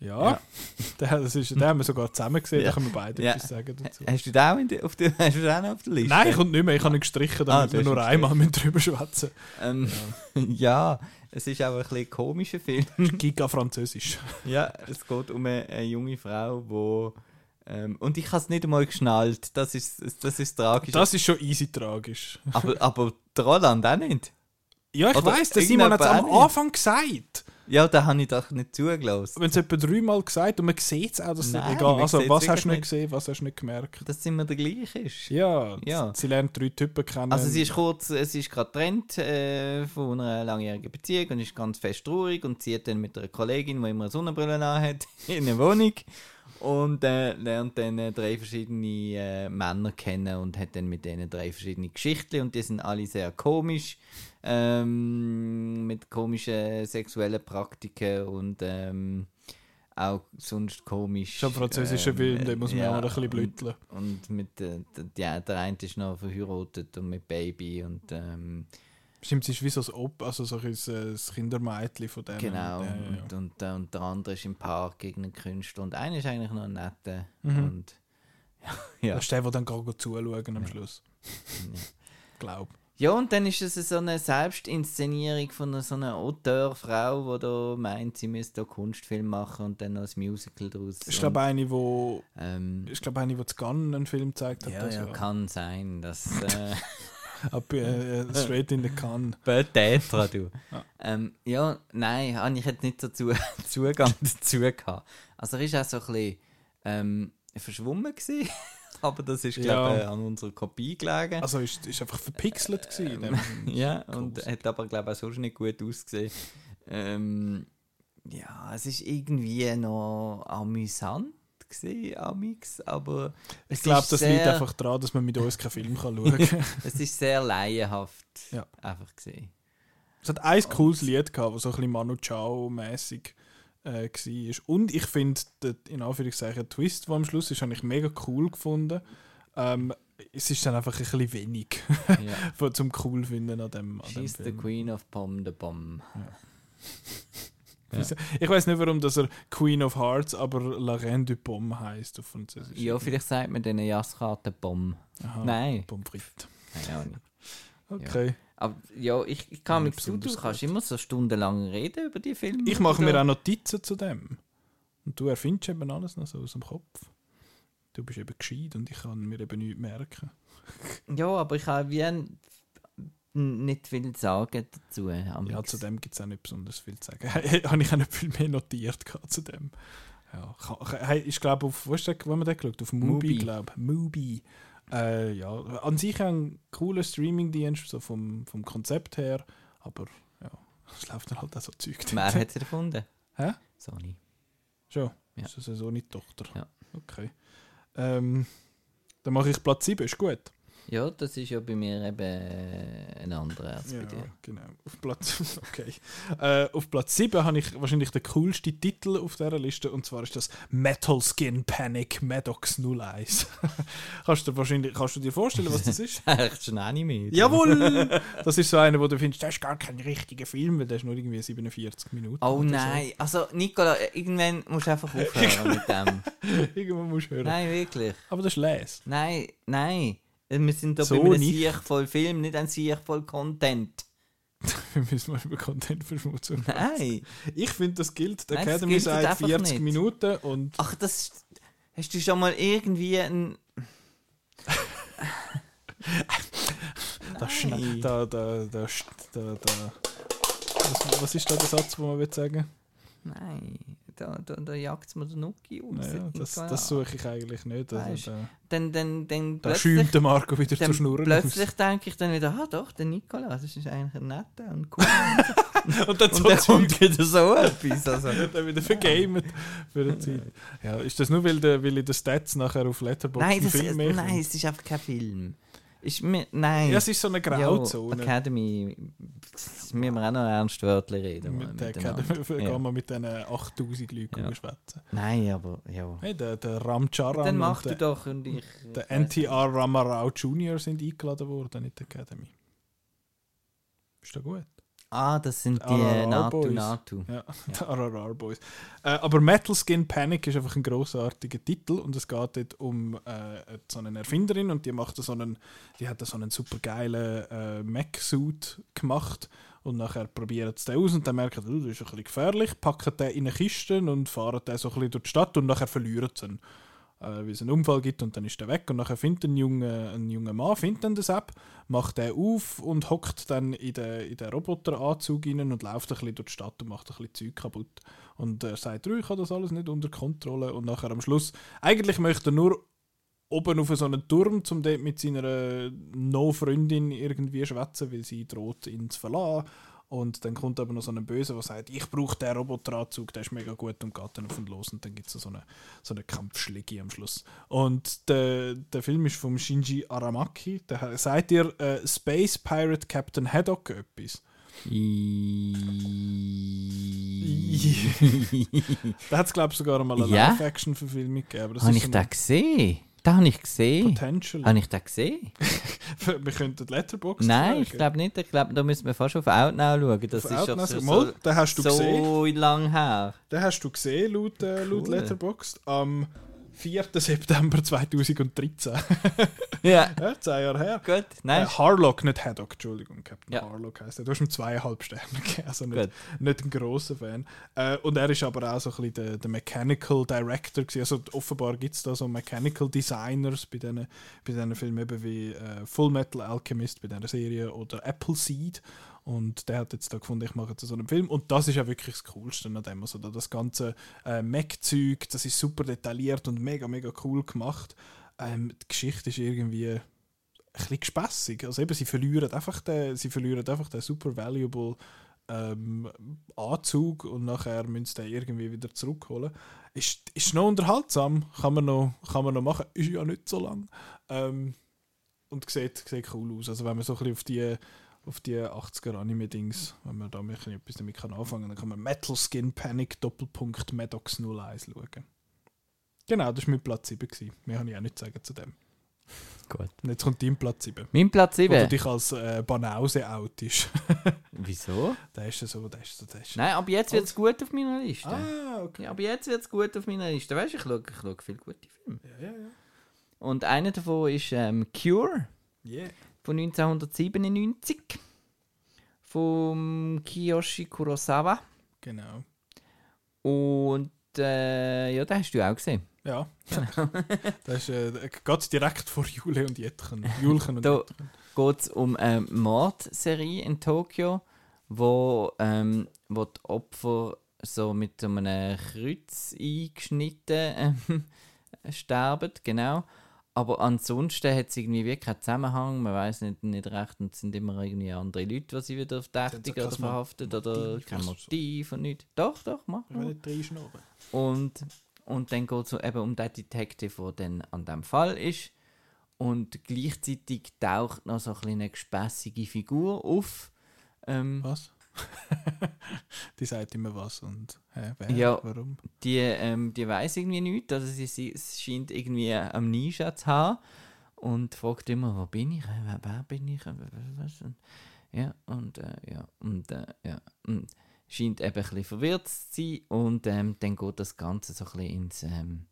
Ja, Der, das ist, den haben wir sogar zusammen gesehen, da können wir beide Ja. etwas sagen dazu. Hast du da auch, der, auf der, hast du da auch noch auf der Liste? Nein, kommt nicht mehr, ich habe ihn gestrichen, Ah, damit du wir nur einmal müssen drüber schwätzen Ähm, ja. es ist auch ein bisschen ein komischer Film. Giga Französisch. ja, es geht um eine, eine junge Frau, wo ähm, und ich habe es nicht einmal geschnallt. Das ist das ist tragisch. Das ist schon easy tragisch. aber aber Roland auch nicht. Ja, ich Oder weiss, der Simon hat es am nicht. Anfang gesagt. Ja, da habe ich doch nicht zugelassen. Wenn es etwa dreimal gesagt und man sieht es auch, dass es egal man Also, was hast du nicht nicht. gesehen, was hast du nicht gemerkt? Dass es immer der gleiche ist. Ja, Ja. sie lernt drei Typen kennen. Also sie ist kurz, es ist gerade getrennt äh, von einer langjährigen Beziehung und ist ganz fest traurig und zieht dann mit einer Kollegin, die immer eine Sonnenbrille hat, in eine Wohnung und äh, lernt dann äh, drei verschiedene äh, Männer kennen und hat dann mit denen drei verschiedene Geschichten und die sind alle sehr komisch, ähm, mit komischen sexuellen Praktiken und ähm, auch sonst komisch. Schon französischer Film, den muss man auch noch ein bisschen und- blüteln. Und mit, äh, ja, der eine ist noch verheiratet und mit Baby und ähm, Stimmt, sie ist wie so ein Op, also so ein, äh, das Kindermädchen von dem. genau. Ja, ja, ja. Und, und, äh, und der andere ist im Park gegen einen Künstler und einer ist eigentlich noch ein netter. Mhm. Und ja. Das ist der, der dann gar gut zuschauen am Schluss. Ja. Glaub. Ja, und dann ist es so eine Selbstinszenierung von einer, so einer Auteurfrau, die da meint, sie müsste da Kunstfilm machen und dann noch ein Musical daraus. Ich glaube, eine, wo. Ähm, Ich glaube, eine, die zu Gunn einen Film gezeigt hat. ja, das ja, kann sein, dass. Äh, Ab, äh, äh, straight in the Can. Petetra, du. Ja. Ähm, ja, nein, habe ich jetzt nicht so zu, Zugang dazu gehabt. Also er ist auch so ein bisschen ähm, verschwommen gewesen. Aber das ist, glaube ich, Ja. an unserer Kopie gelegen. Also ist, ist einfach verpixelt gewesen. dem- ja, und hat aber, glaube ich, auch sonst nicht gut ausgesehen. Ähm, ja, es ist irgendwie noch amüsant gewesen, amix, aber Ich glaube, das liegt sehr- einfach daran, dass man mit uns keinen Film kann schauen kann. es ist sehr laienhaft Ja. einfach gesehen. Es hat ein cooles Lied gehabt, das so ein bisschen Manu Chao-mäßig äh, war. Und ich finde, den, in Anführungszeichen, der Twist, der am Schluss ist, habe ich mega cool gefunden. Ähm, es ist dann einfach ein bisschen wenig Ja. von- zum cool finden an dem, an dem She's the Film. Queen of Pom the Bomb. Ich weiß nicht, warum dass er Queen of Hearts, aber La Reine du Pomme heißt auf Französisch. Ja, vielleicht sagt man diesen Jaskarten Bomb. Aha, Nein. Pommes frites. Keine Ahnung. Okay. Aber ja, ich, ich kann Ja, mich zu, du kannst immer so stundenlang reden über die Filme. Ich mache mir auch Notizen zu dem. Und du erfindest eben alles noch so aus dem Kopf. Du bist eben gescheit und ich kann mir eben nichts merken. Ja, aber ich habe wie ein nicht viel sagen dazu. Ja, amigs. zu dem gibt es auch nicht besonders viel zu sagen. Habe ich auch nicht viel mehr notiert zu dem. Ja, ich glaube auf, wo ist der, wo haben wir den geschaut? Auf Mubi, Mubi. glaube ich. Mubi. Äh, ja, an sich ein cooler Streamingdienst, so vom, vom Konzept her, aber ja, es läuft dann halt auch so Zeug. Wer hat es erfunden? Hä? Sony. Schon? Ja. Ist das eine Sony-Tochter? Ja. Okay. Ähm, dann mache ich Platz 7, ist gut. Ja, das ist ja bei mir eben äh, ein anderer als Ja, bei dir. genau. Auf Platz, okay. äh, auf Platz 7 habe ich wahrscheinlich den coolsten Titel auf dieser Liste und zwar ist das Metal Skin Panic Maddox 01. kannst, du dir wahrscheinlich, kannst du dir vorstellen, was das ist? Echt schon Anime. oder? Jawohl! Das ist so einer, wo du findest, das ist gar kein richtiger Film, weil der ist nur irgendwie 47 Minuten. Oh oder so. nein, also Nicola, irgendwann musst du einfach aufhören mit dem. Irgendwann musst du hören. Nein, wirklich. Aber das ist Les. Nein, nein. Wir sind doch So bei einem. Sieg voll Film, nicht ein Sieg voll Content. Wir müssen mal über Contentverschmutzung Nein. Ich finde, das gilt. Nein, das Academy gilt sagt einfach 40 nicht. Minuten und Ach, das. Hast du schon mal irgendwie ein. da, da, da, da, da, da. Was, was ist da der Satz, den man will sagen Nein, da, da, da jagt es mir der Nuki aus. Naja, das, das suche ich eigentlich nicht. Also, Weißt, da Dann, dann, dann da schäumt der Marco wieder dann zu schnurren. plötzlich denke ich dann wieder, ah doch, der Nicola, das ist eigentlich ein netter und cool. und dann und dann kommt wieder so etwas. Also. dann wieder vergamet für eine Zeit. Ja, ist das nur, weil, der, weil ich den Stats nachher auf Letterboxd Nein, das, Film mehr nein, es ist einfach kein Film. Ist mir, nein. Ja, es ist so eine Grauzone. Ja, Academy, das müssen wir auch noch ernst wörtlich reden. mit der. Academy Ja. gehen wir mit diesen 8000 Leuten Ja. schwätzen. Nein, aber ja. Hey, der, der Ramcharan Dann mach du doch und ich. der NTR Ramarao Jr. sind eingeladen worden in die Academy. Ist das gut? Ah, das sind die Natu. Natu. Ja, die RRR Boys. Äh, aber Metal Skin Panic ist einfach ein großartiger Titel und es geht dort um äh, so eine Erfinderin und die macht so einen, die hat so einen super geilen äh, Mech-Suit gemacht und nachher probiert sie den aus und dann merkt sie, oh, das ist ein bisschen gefährlich, packen den in eine Kiste und fahren den so ein bisschen durch die Stadt und nachher verlieren sie ihn. Äh, weil es einen Unfall gibt und dann ist er weg und nachher findet ein junger, ein junger Mann findet dann das App, macht den auf und hockt dann in den, in den Roboteranzug rein und läuft ein bisschen durch die Stadt und macht ein bisschen Zeug kaputt. Und er sagt, «Du, ich habe das alles nicht unter Kontrolle und nachher am Schluss, eigentlich möchte er nur oben auf so einen Turm, um dort mit seiner No-Freundin irgendwie schwätzen, weil sie droht, ihn zu verlassen. Und dann kommt aber noch so ein Böse, der sagt, ich brauche den Roboteranzug, der ist mega gut und geht dann auf und los. Und dann gibt es so eine, so eine Kampfschläge am Schluss. Und der, der Film ist vom Shinji Aramaki. Der, sagt ihr äh, Space Pirate Captain Haddock etwas? Da hat es, glaube ich, sogar mal eine Ja? Live-Action-Verfilmung gegeben. Habe ich so den gesehen? Den habe ich gesehen. Potential. Habe ich den gesehen? wir könnten Letterboxd Nein, ich fragen. glaube nicht. Ich glaube, da müssen wir fast auf Outnow schauen. Das Auf ist Outnow mal, so, den hast du so gesehen. lang her. Den hast du gesehen, laut, äh, laut Cool. Letterboxd, am 4. September 2013. Ja, ja, zehn Jahre her. gut. Äh, Nein, Harlock, nicht Haddock, Entschuldigung, Captain Ja. Harlock heisst er. Du hast ihm zweieinhalb Sterne gegeben, also nicht, nicht ein grosser Fan. Äh, und er ist aber auch so ein bisschen der, der Mechanical Director gewesen. Also offenbar gibt es da so Mechanical Designers bei diesen bei Filmen eben wie äh, Full Metal Alchemist bei dieser Serie oder Appleseed. Und der hat jetzt da gefunden, ich mache jetzt so einen Film. Und das ist ja wirklich das Coolste an dem. Also da das ganze äh, Mech-Zeug, das ist super detailliert und mega, mega cool gemacht. Ähm, die Geschichte ist irgendwie ein bisschen gespässig. Also eben, sie verlieren einfach den, sie verlieren einfach den super valuable ähm, Anzug und nachher müssen sie den irgendwie wieder zurückholen. Ist, ist noch unterhaltsam, kann man noch, kann man noch machen, ist ja nicht so lang. Ähm, und sieht, sieht cool aus. Also wenn man so ein bisschen auf die, auf die 80er Anime-Dings, wenn man da ein bisschen etwas damit kann anfangen dann kann man Metal Skin Panic Doppelpunkt Maddox 01 schauen. Genau, das war mein Platz 7. gewesen. Mehr habe ich auch nicht zu sagen zu dem. Gut. Und jetzt kommt dein Platz 7. mein Platz Wo du 7. dich als äh, Banause outest. Wieso? der ist so, der ist so, der ist Nein, aber jetzt wird es gut auf meiner Liste. Ah, okay. Ja, aber jetzt wird es gut auf meiner Liste. Weißt du, ich schaue, ich schaue viele gute Filme. Ja, ja, ja. Und einer davon ist ähm, Cure Yeah. Von 1997 vom Kiyoshi Kurosawa. Genau. Und äh, ja, den hast du auch gesehen. Ja. das ist äh, geht direkt vor Jule und Jetchen. Julchen und Da geht es um eine Mordserie in Tokio, wo, ähm, wo die Opfer so mit einem Kreuz eingeschnitten ähm, sterben, genau. Aber ansonsten hat es irgendwie wirklich keinen Zusammenhang, man weiß nicht, nicht recht und es sind immer irgendwie andere Leute, die sie wieder verdächtigen kein oder verhaftet oder kein. Motiv und nichts. Doch, doch, mach Ich will mal. nicht reinschnauben. Und, und dann geht es so eben um den Detective, der dann an dem Fall ist. Und gleichzeitig taucht noch so ein eine gespässige Figur auf. Ähm, Was? die sagt immer was und hä, wer, Ja. warum? die, ähm, die weiß irgendwie nichts. Also sie, sie, scheint irgendwie Amnesia zu haben. Und fragt immer, wo bin ich? Wer, wer bin ich? Was? Und, ja, und äh, ja, und äh, ja. Und scheint eben ein bisschen verwirrt zu sein. Und ähm, dann geht das Ganze so ein bisschen ins, ähm,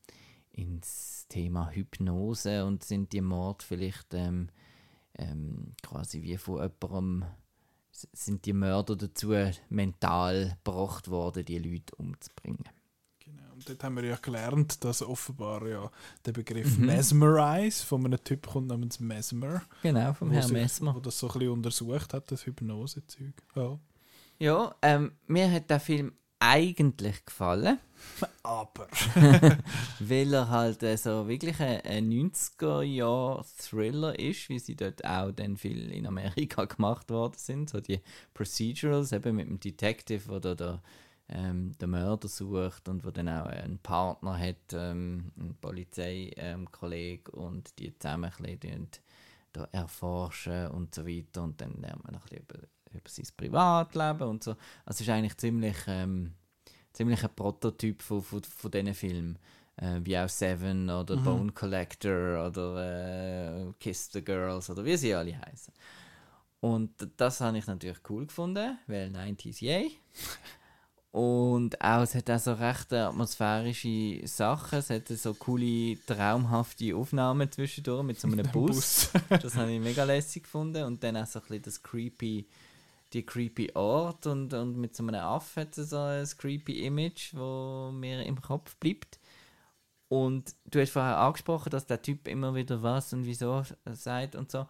ins Thema Hypnose und sind die Mord vielleicht ähm, ähm, quasi wie von jemandem sind die Mörder dazu mental gebracht worden, die Leute umzubringen. Genau. Und dort haben wir ja gelernt, dass offenbar ja der Begriff Mhm. Mesmerize von einem Typ kommt namens Mesmer. Genau, vom wo Herrn Messmer. Wo das so ein bisschen untersucht hat, das Hypnose-Zeug. Ja. Ja, ähm, mir hat der Film eigentlich gefallen, Aber. weil er halt äh, so wirklich ein, ein 90er-Jahr-Thriller ist, wie sie dort auch dann viel in Amerika gemacht worden sind. So die Procedurals, eben mit dem Detective, oder der, ähm, der Mörder sucht und wo dann auch einen Partner hat, ähm, einen Polizeikollegen und die zusammen ein bisschen erforschen und so weiter und dann lernt man noch ein bisschen über, über sein Privatleben und so. Also es ist eigentlich ziemlich, ähm, ziemlich ein Prototyp von, von, von diesen Filmen. Äh, wie auch Seven oder Mhm. Bone Collector oder äh, Kiss the Girls oder wie sie alle heißen. Und das habe ich natürlich cool gefunden, weil 90s yay. Und auch, es hat auch so recht atmosphärische Sachen. Es hat so coole, traumhafte Aufnahmen zwischendurch mit so einem dem Bus. das habe ich mega lässig gefunden. Und dann auch so ein bisschen das creepy, die creepy Ort und, und mit so einem Affen hat so ein creepy Image, wo mir im Kopf bleibt. Und du hast vorher angesprochen, dass der Typ immer wieder was und wieso sagt und so.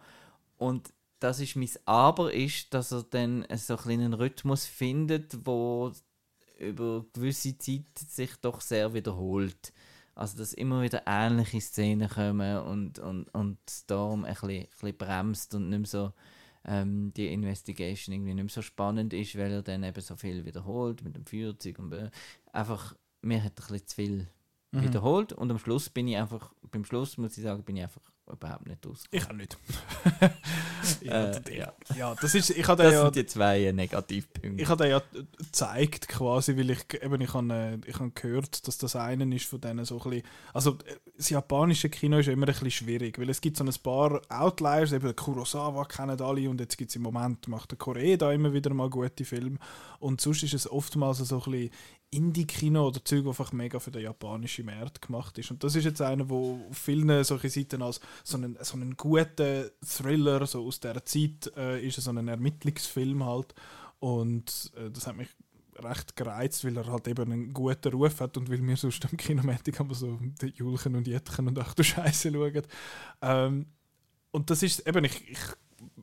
Und das ist mein Aber ist, dass er dann so einen Rhythmus findet, wo über gewisse Zeit sich doch sehr wiederholt. Also dass immer wieder ähnliche Szenen kommen und, und, und darum ein bisschen, ein bisschen bremst und nicht mehr so ähm, die Investigation irgendwie nicht mehr so spannend ist, weil er dann eben so viel wiederholt mit dem Feuerzeug und äh, einfach, mir hat er ein bisschen zu viel Mhm. wiederholt und am Schluss bin ich einfach, beim Schluss muss ich sagen, bin ich einfach überhaupt nicht aus. Ich auch nicht. ja, Äh, ja. ja, das ist, ich habe Das ja, sind die zwei Negativpunkte. ich habe ja gezeigt quasi, weil ich eben ich habe, äh, ich habe gehört, dass das einen ist von denen so ein bisschen, also äh, das japanische Kino ist immer ein bisschen schwierig, weil es gibt so ein paar Outliers, eben Kurosawa kennen alle und jetzt gibt es im Moment, macht der Korea da immer wieder mal gute Filme und sonst ist es oftmals so ein bisschen Indie-Kino oder Zeug, einfach mega für den japanischen Markt gemacht ist. Und das ist jetzt einer, wo auf vielen solche Seiten als so einen, so einen guten Thriller, so aus dieser Zeit, äh, ist so ein Ermittlungsfilm halt. Und äh, das hat mich recht gereizt, weil er halt eben einen guten Ruf hat und weil wir sonst am Kinomatic aber so die Julchen und Jetchen und ach du Scheiße schauen. Ähm, und das ist eben, ich, ich,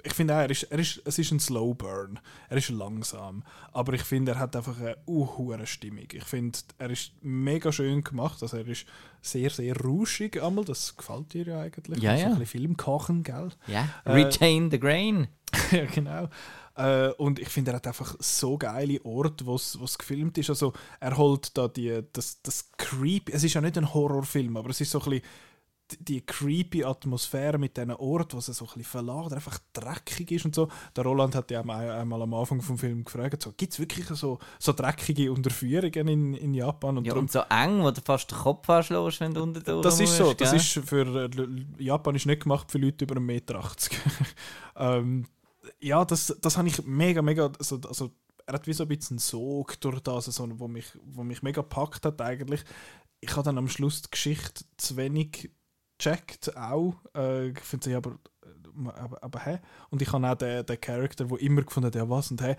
ich finde auch, er ist, er ist, es ist ein Slow Burn. Er ist langsam. Aber ich finde, er hat einfach eine unhure Stimmung. Ich finde, er ist mega schön gemacht. Also er ist sehr, sehr rauschig einmal. Das gefällt dir ja eigentlich. Ja, so ja. ein bisschen Filmkochen, gell? ja, Äh, retain the grain. ja, genau. Äh, und ich finde, er hat einfach so geile Orte, wo es gefilmt ist. Also, er holt da die, das, das Creepy. Es ist ja nicht ein Horrorfilm, aber es ist so ein bisschen die, creepy Atmosphäre mit diesen Orten, wo es so ein bisschen verlagert, einfach dreckig ist und so. Der Roland hat ja einmal, am Anfang vom Film gefragt, so, gibt es wirklich so, so dreckige Unterführungen in, in Japan? Und Ja, und so eng, wo du fast den Kopf anschlägst, wenn du unten durch das ist so. musst, Das gell? ist für äh, Japan ist nicht gemacht für Leute über 1,80 Meter. ähm, ja, das, das habe ich mega, mega. Also, also, er hat wie so ein bisschen einen Sog durch das, also, wo, mich, wo mich mega gepackt hat eigentlich. Ich habe dann am Schluss die Geschichte zu wenig gecheckt, auch. Äh, ich finde sie aber, aber, aber hä? Und ich habe auch den, den Charakter, der immer gefunden hat, ja was und hä?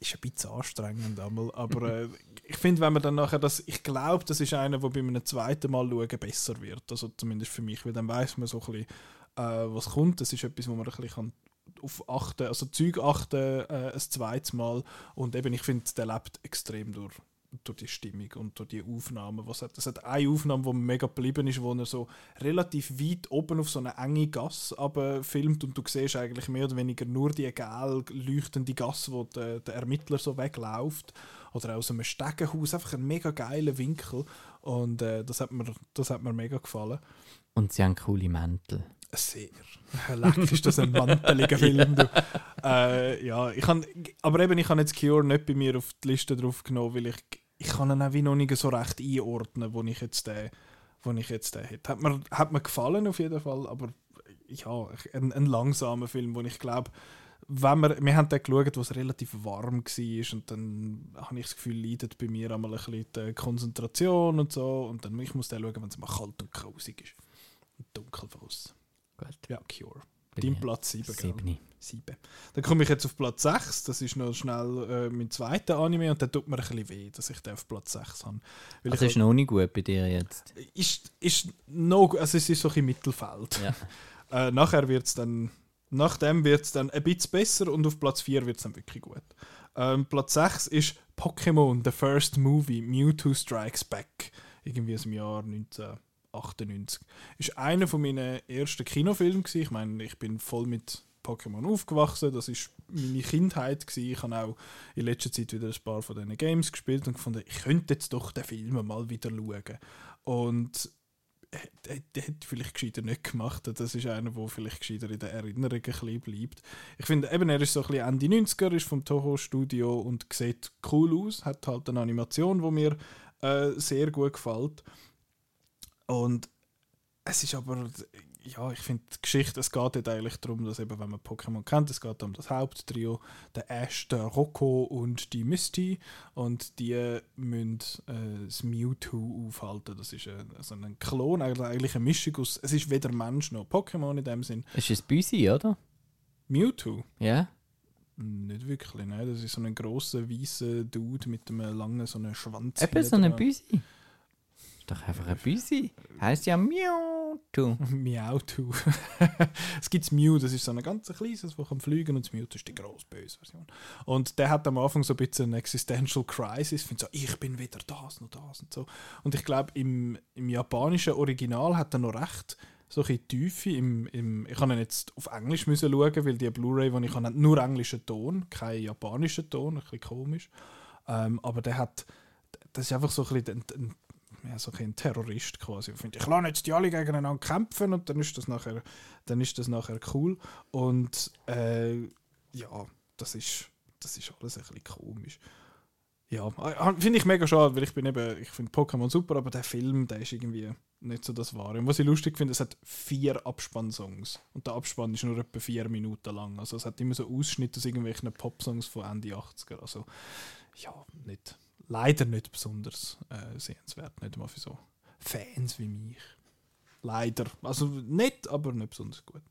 ist ein bisschen anstrengend einmal, aber äh, ich finde, wenn man dann nachher das, ich glaube, das ist einer, der bei einem zweiten Mal schauen besser wird, also zumindest für mich, weil dann weiß man so ein bisschen, äh, was kommt, das ist etwas, wo man ein bisschen kann auf achten, also Zeug achten äh, ein zweites Mal und eben, ich finde, der lebt extrem durch durch die Stimmung und durch die Aufnahmen. Was hat, es hat eine Aufnahme, die mir mega geblieben ist, wo er so relativ weit oben auf so eine enge Gasse aber filmt und du siehst eigentlich mehr oder weniger nur die gel leuchtende Gasse, wo der, der Ermittler so wegläuft. Oder aus einem Stegenhaus, einfach ein mega geiler Winkel. Und äh, das, hat mir, das hat mir mega gefallen. Und sie haben coole Mäntel. Sehr. Leck, ist das ein manteliger Film. Du. Äh, ja, ich kann, aber eben, ich habe jetzt Cure nicht bei mir auf die Liste drauf genommen, weil ich, ich kann ihn auch wie noch nicht so recht einordnen, wo ich jetzt den, wo ich jetzt den hätte. Hat mir, hat mir gefallen auf jeden Fall, aber ja, ein, ein langsamer Film, wo ich glaube, wenn wir, wir haben den geschaut, wo es relativ warm war und dann habe ich das Gefühl, leidet bei mir einmal ein bisschen die Konzentration und so und dann ich muss den schauen, wenn es mal kalt und grausig ist und dunkel draussen. Gut. Ja, Cure. Dein Platz 7, Siebni. 7. Dann komme ich jetzt auf Platz 6. Das ist noch schnell äh, mein zweiter Anime und der tut mir ein bisschen weh, dass ich den auf Platz 6 habe. Weil Also ist noch nicht gut bei dir jetzt. ist, ist noch, also es ist so ein Mittelfeld. Ja. Äh, nachher wird es dann, nach dem wird es dann ein bisschen besser und auf Platz 4 wird es dann wirklich gut. Ähm, Platz 6 ist Pokémon, The First Movie, Mewtwo Strikes Back. Irgendwie aus dem Jahr 1998. Ist einer von meinen ersten Kinofilmen gewesen. Ich meine, ich bin voll mit Pokémon aufgewachsen. Das ist meine Kindheit gewesen. Ich habe auch in letzter Zeit wieder ein paar von diesen Games gespielt und gefunden, ich könnte jetzt doch den Film mal wieder schauen. Und der, hätte vielleicht gescheiter nicht gemacht. Das ist einer, der vielleicht gescheiter in der Erinnerung ein bisschen bleibt. Ich finde, eben, er ist so ein bisschen Ende 90er, ist vom Toho Studio und sieht cool aus. Hat halt eine Animation, die mir äh, sehr gut gefällt. Und es ist aber, ja, ich finde die Geschichte, es geht dort eigentlich darum, dass eben, wenn man Pokémon kennt, es geht um das Haupttrio, der Ash, der Rocco und die Misty und die müssen äh, das Mewtwo aufhalten. Das ist ein, also ein Klon, eigentlich eigentlich eine Mischung aus, es ist weder Mensch noch Pokémon in dem Sinn. Es ist ein Büsi, oder? Mewtwo? Ja. Nicht wirklich, nein. Das ist so ein grosser, weißer Dude mit einem langen, so einem Schwanz. Eben so ein. Büsi. Ist doch einfach ein Büsi. Heißt ja Mewtwo. Mewtwo. es gibt Mew, das ist so ein ganz kleines, das kann fliegen und das Mewtwo ist die grosse böse Version. Und der hat am Anfang so ein bisschen eine Existential Crisis, findet so, ich bin weder das noch das und so. Und ich glaube, im, im japanischen Original hat er noch recht so ein Tiefe. Im, im, ich habe ihn jetzt auf Englisch müssen schauen, weil die Blu-ray, die ich habe, hat nur englischen Ton, keinen japanischen Ton, ein bisschen komisch. Ähm, aber der hat, das ist einfach so ein bisschen ein, ein ja, so ein Terrorist quasi. Ich lasse jetzt die alle gegeneinander kämpfen und dann ist das nachher, dann ist das nachher cool. Und äh, ja, das ist, das ist alles ein bisschen komisch. Ja, äh, finde ich mega schade, weil ich bin eben, ich finde Pokémon super, aber der Film, der ist irgendwie nicht so das Wahre. Und was ich lustig finde, es hat vier Abspannsongs. Und der Abspann ist nur etwa vier Minuten lang. Also es hat immer so Ausschnitte aus irgendwelchen Popsongs von Ende 80er. Also ja, nicht, leider nicht besonders äh, sehenswert. Nicht mal für so Fans wie mich. Leider. Also nett, aber nicht besonders gut.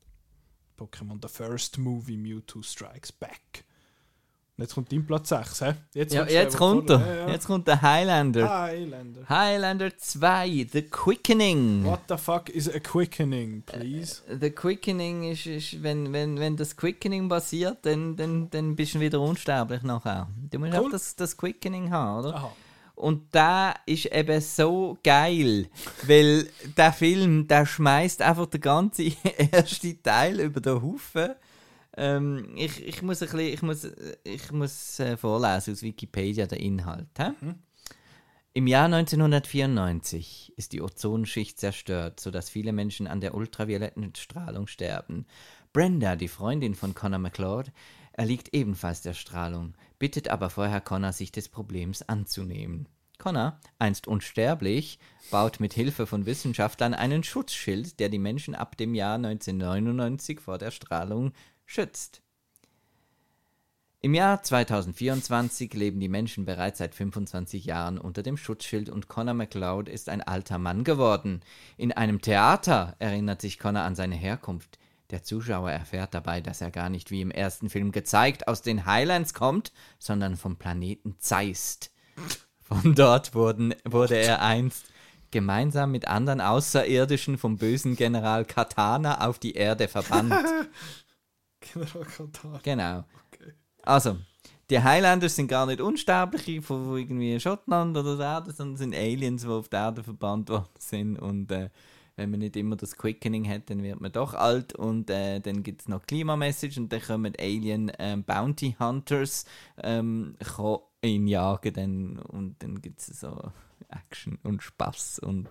Pokémon The First Movie Mewtwo Strikes Back. Jetzt kommt dein Platz 6, hä? Jetzt, Ja, jetzt kommt er. Ja, ja. Jetzt kommt der Highlander. Highlander. Highlander 2, The Quickening. What the fuck is a quickening, please? The Quickening ist, ist wenn, wenn, wenn das Quickening passiert, dann, dann, dann bist du wieder unsterblich nachher. Du musst Cool. auch das, das Quickening haben, oder? Aha. Und da ist eben so geil, weil der Film, der schmeißt einfach den ganzen ersten Teil über den Haufen. Ähm, ich, ich muss ein bisschen, ich muss, ich muss äh, vorlesen aus Wikipedia den Inhalt. Hä? Im Jahr 1994 ist die Ozonschicht zerstört, sodass viele Menschen an der ultravioletten Strahlung sterben. Brenda, die Freundin von Connor McLeod, erliegt ebenfalls der Strahlung, bittet aber vorher Connor, sich des Problems anzunehmen. Connor, einst unsterblich, baut mit Hilfe von Wissenschaftlern einen Schutzschild, der die Menschen ab dem Jahr 1999 vor der Strahlung schützt. Im Jahr 2024 leben die Menschen bereits seit 25 Jahren unter dem Schutzschild und Connor MacLeod ist ein alter Mann geworden. In einem Theater erinnert sich Connor an seine Herkunft. Der Zuschauer erfährt dabei, dass er gar nicht wie im ersten Film gezeigt aus den Highlands kommt, sondern vom Planeten Zeist. Von dort wurden, wurde er einst gemeinsam mit anderen Außerirdischen vom bösen General Katana auf die Erde verbannt. General Katana. Genau. Also, die Highlanders sind gar nicht Unsterbliche von irgendwie Schottland oder der Erde, sondern sind Aliens, die auf der Erde verbannt worden sind. Und äh, wenn man nicht immer das Quickening hat, dann wird man doch alt. Und äh, dann gibt es noch Klimamessage und dann kommen Alien ähm, Bounty Hunters ähm, ihn jagen. Dann, und dann gibt es so Action und Spaß und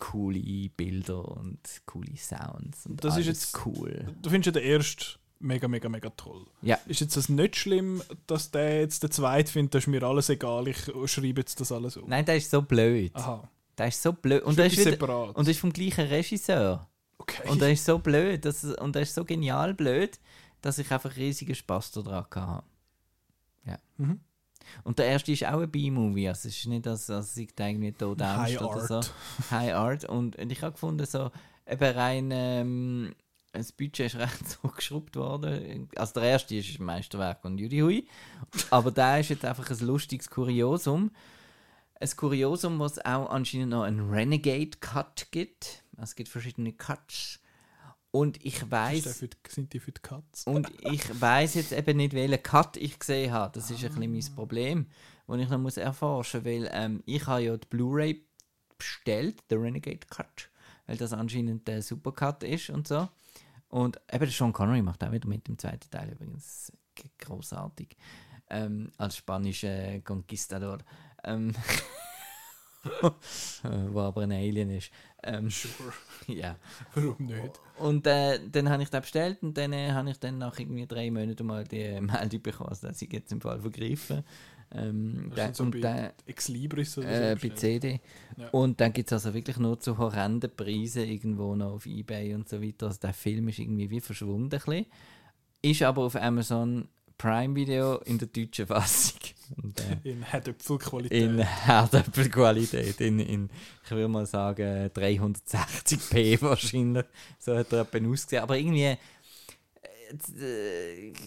coole Bilder und coole Sounds. Und Das ist jetzt- cool. Du findest ja den ersten mega, mega, mega toll. Ja. Ist jetzt das nicht schlimm, dass der jetzt der zweite findet, das ist mir alles egal, ich schreibe jetzt das alles auf? Nein, der ist so blöd. Aha. Der ist so blöd. Und Ist der ist, wieder, separat. und der ist vom gleichen Regisseur. Okay. Und der ist so blöd. Dass, und der ist so genial blöd, dass ich einfach riesigen Spaß daran hatte. Ja. Mhm. Und der erste ist auch ein B-Movie. Also es ist nicht, dass, dass ich da irgendwie tot High Angst oder so. Art. High Art. Und ich habe gefunden, so eben rein. Ähm, das Budget ist recht so geschrubbt worden. Also der erste ist ein Meisterwerk und Judy Hui. Aber der ist jetzt einfach ein lustiges Kuriosum. Ein Kuriosum, was auch anscheinend noch einen Renegade-Cut gibt. Also es gibt verschiedene Cuts. Und ich weiß sind die für die Katz? und ich weiß jetzt eben nicht, welchen Cut ich gesehen habe. Das ist ein bisschen mein Problem, das ich noch muss erforschen muss, weil ähm, ich habe ja die Blu-ray bestellt, der Renegade Cut, weil das anscheinend der Supercut ist und so. Und eben der Sean Connery macht auch wieder mit dem zweiten Teil übrigens großartig ähm, als spanischer Conquistador. Ähm, äh, wo aber ein Alien ist. Ähm, Sure. ja. Warum nicht? Und äh, dann habe ich den bestellt und dann äh, habe ich dann nach irgendwie drei Monaten mal die äh, Meldung bekommen, dass ich jetzt im Fall vergriffen. Ähm, ist so und bei der, Ex Libris oder äh, so. bei CD. Ja. Und dann gibt es also wirklich nur zu horrenden Preisen irgendwo noch auf Ebay und so weiter. Also der Film ist irgendwie wie verschwunden. ein bisschen. Ist aber auf Amazon Prime Video in der deutschen Fassung. Und, äh, In Herdöpfelqualität. in Herdöpfelqualität. In, in, ich würde mal sagen, 360p wahrscheinlich. So hat er etwa ausgesehen. Aber irgendwie äh,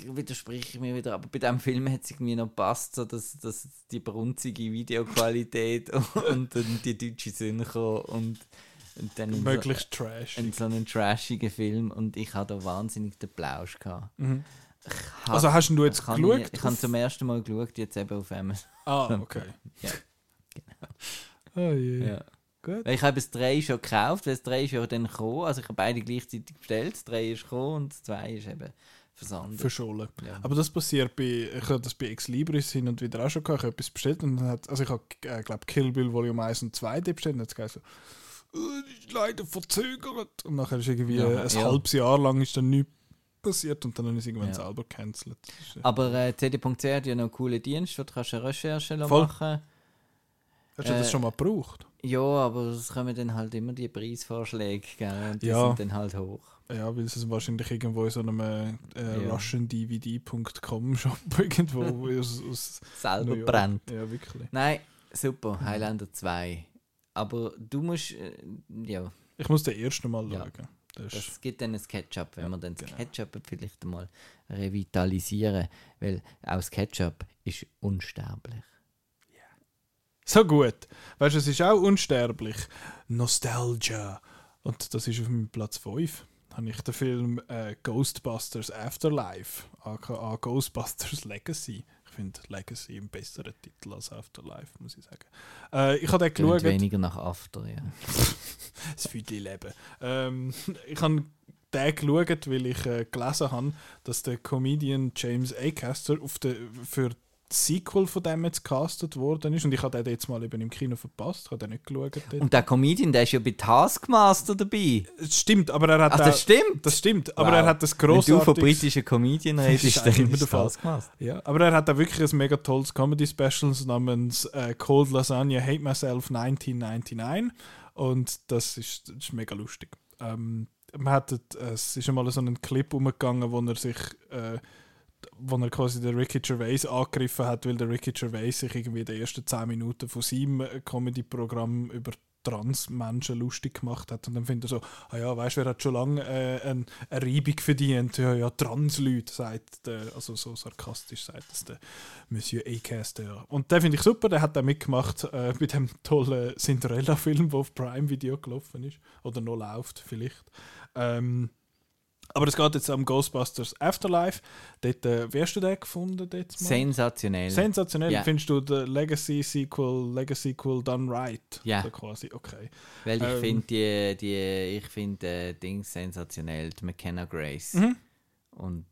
widerspreche ich mir wieder. Aber bei diesem Film hat es irgendwie noch gepasst, so dass, dass die brunzige Videoqualität und, dann die deutsche Synchro und, und dann Möglichst so, trash. in so einen trashigen Film. Und ich hatte da wahnsinnig den Plausch gehabt. Mhm. Ich Also hast du jetzt ich geschaut nie- Ich habe zum ersten Mal geschaut, jetzt eben auf Amazon. Ah, okay. Ja. Oh je. Ja. Gut. Weil ich habe das 3 schon gekauft, weil das 3 ist ja dann gekommen. Also ich habe beide gleichzeitig bestellt. Das 3 ist gekommen und das 2 ist eben versandet. Verschollen. Ja. Aber das passiert bei, ich habe das bei Ex Libris hin und wieder auch schon gehabt. Ich habe etwas bestellt und dann hat, also ich habe, äh, glaube Kill Bill Volume 1 und 2 bestellt und dann hat es gesagt so, «Äh, das ist leider verzögert. Und nachher ist irgendwie Ja, ein ja. halbes Jahr lang ist dann nichts passiert und dann es irgendwann Ja. selber gecancelt. Das ist, Aber äh, CD.ch hat ja noch einen coolen Dienst, wo du kannst eine Recherche Voll. machen Hast du das äh, schon mal gebraucht? Ja, aber es kommen dann halt immer die Preisvorschläge, gell? Und die Ja. sind dann halt hoch. Ja, weil es wahrscheinlich irgendwo in so einem äh, Ja. russiandvd.com Shop irgendwo wo aus, aus Selber brennt. Ja, wirklich. Nein, super, Highlander 2. Aber du musst, äh, ja, Ich muss den ersten Mal Ja. schauen. Das Das gibt dann ein Ketchup, wenn Ja, wir dann das genau. Ketchup vielleicht einmal revitalisieren, weil auch das Ketchup ist unsterblich. So gut. Weißt du, es ist auch unsterblich. Nostalgia. Und das ist auf meinem Platz 5. Habe ich den Film äh, Ghostbusters Afterlife, aka Ghostbusters Legacy. Ich finde Legacy ein besserer Titel als Afterlife, muss ich sagen. Äh, ich habe den geschaut. weniger nach After, ja. das Leben. Ähm, ich habe den geschaut, weil ich äh, gelesen habe, dass der Comedian James Acaster auf der, für Sequel von dem jetzt castet worden ist. Und ich habe den jetzt mal eben im Kino verpasst. Ich habe den nicht geschaut. dort. Und der Comedian, der ist ja bei Taskmaster dabei. Es stimmt, aber er hat Ach, auch- das stimmt? Das stimmt, aber Wow. er hat das Wenn du von britischen Comedian Das redest, ist dann ist der Fall. Taskmaster. Ja, aber er hat auch wirklich ein mega tolles Comedy-Special namens äh, Cold Lasagna Hate Myself 1999 und das ist, das ist mega lustig. Ähm, man hat, äh, es ist einmal so ein Clip umgegangen, wo er sich äh, wo er quasi den Ricky Gervais angegriffen hat, weil der Ricky Gervais sich irgendwie in den ersten 10 Minuten von seinem äh, Comedy-Programm über Trans-Menschen lustig gemacht hat. Und dann findet er so, ah ja, weißt du, wer hat schon lange äh, ein, eine Reibung verdient? Ja, ja, Trans-Leute, sagt der, also so sarkastisch sagt das der Monsieur Acaster. Und den finde ich super, der hat auch mitgemacht äh, bei dem tollen Cinderella-Film, der auf Prime Video gelaufen ist. Oder noch läuft, vielleicht. Ähm, aber es geht jetzt um Ghostbusters Afterlife. Dort, äh, wie hast du den gefunden? Dort mal? Sensationell. Sensationell. Ja. Findest du den Legacy-Sequel Legacy Sequel done right? Ja. So quasi, okay. Weil ich Ähm, finde die, die, ich finde äh, Dings sensationell, die McKenna Grace. Mhm. Und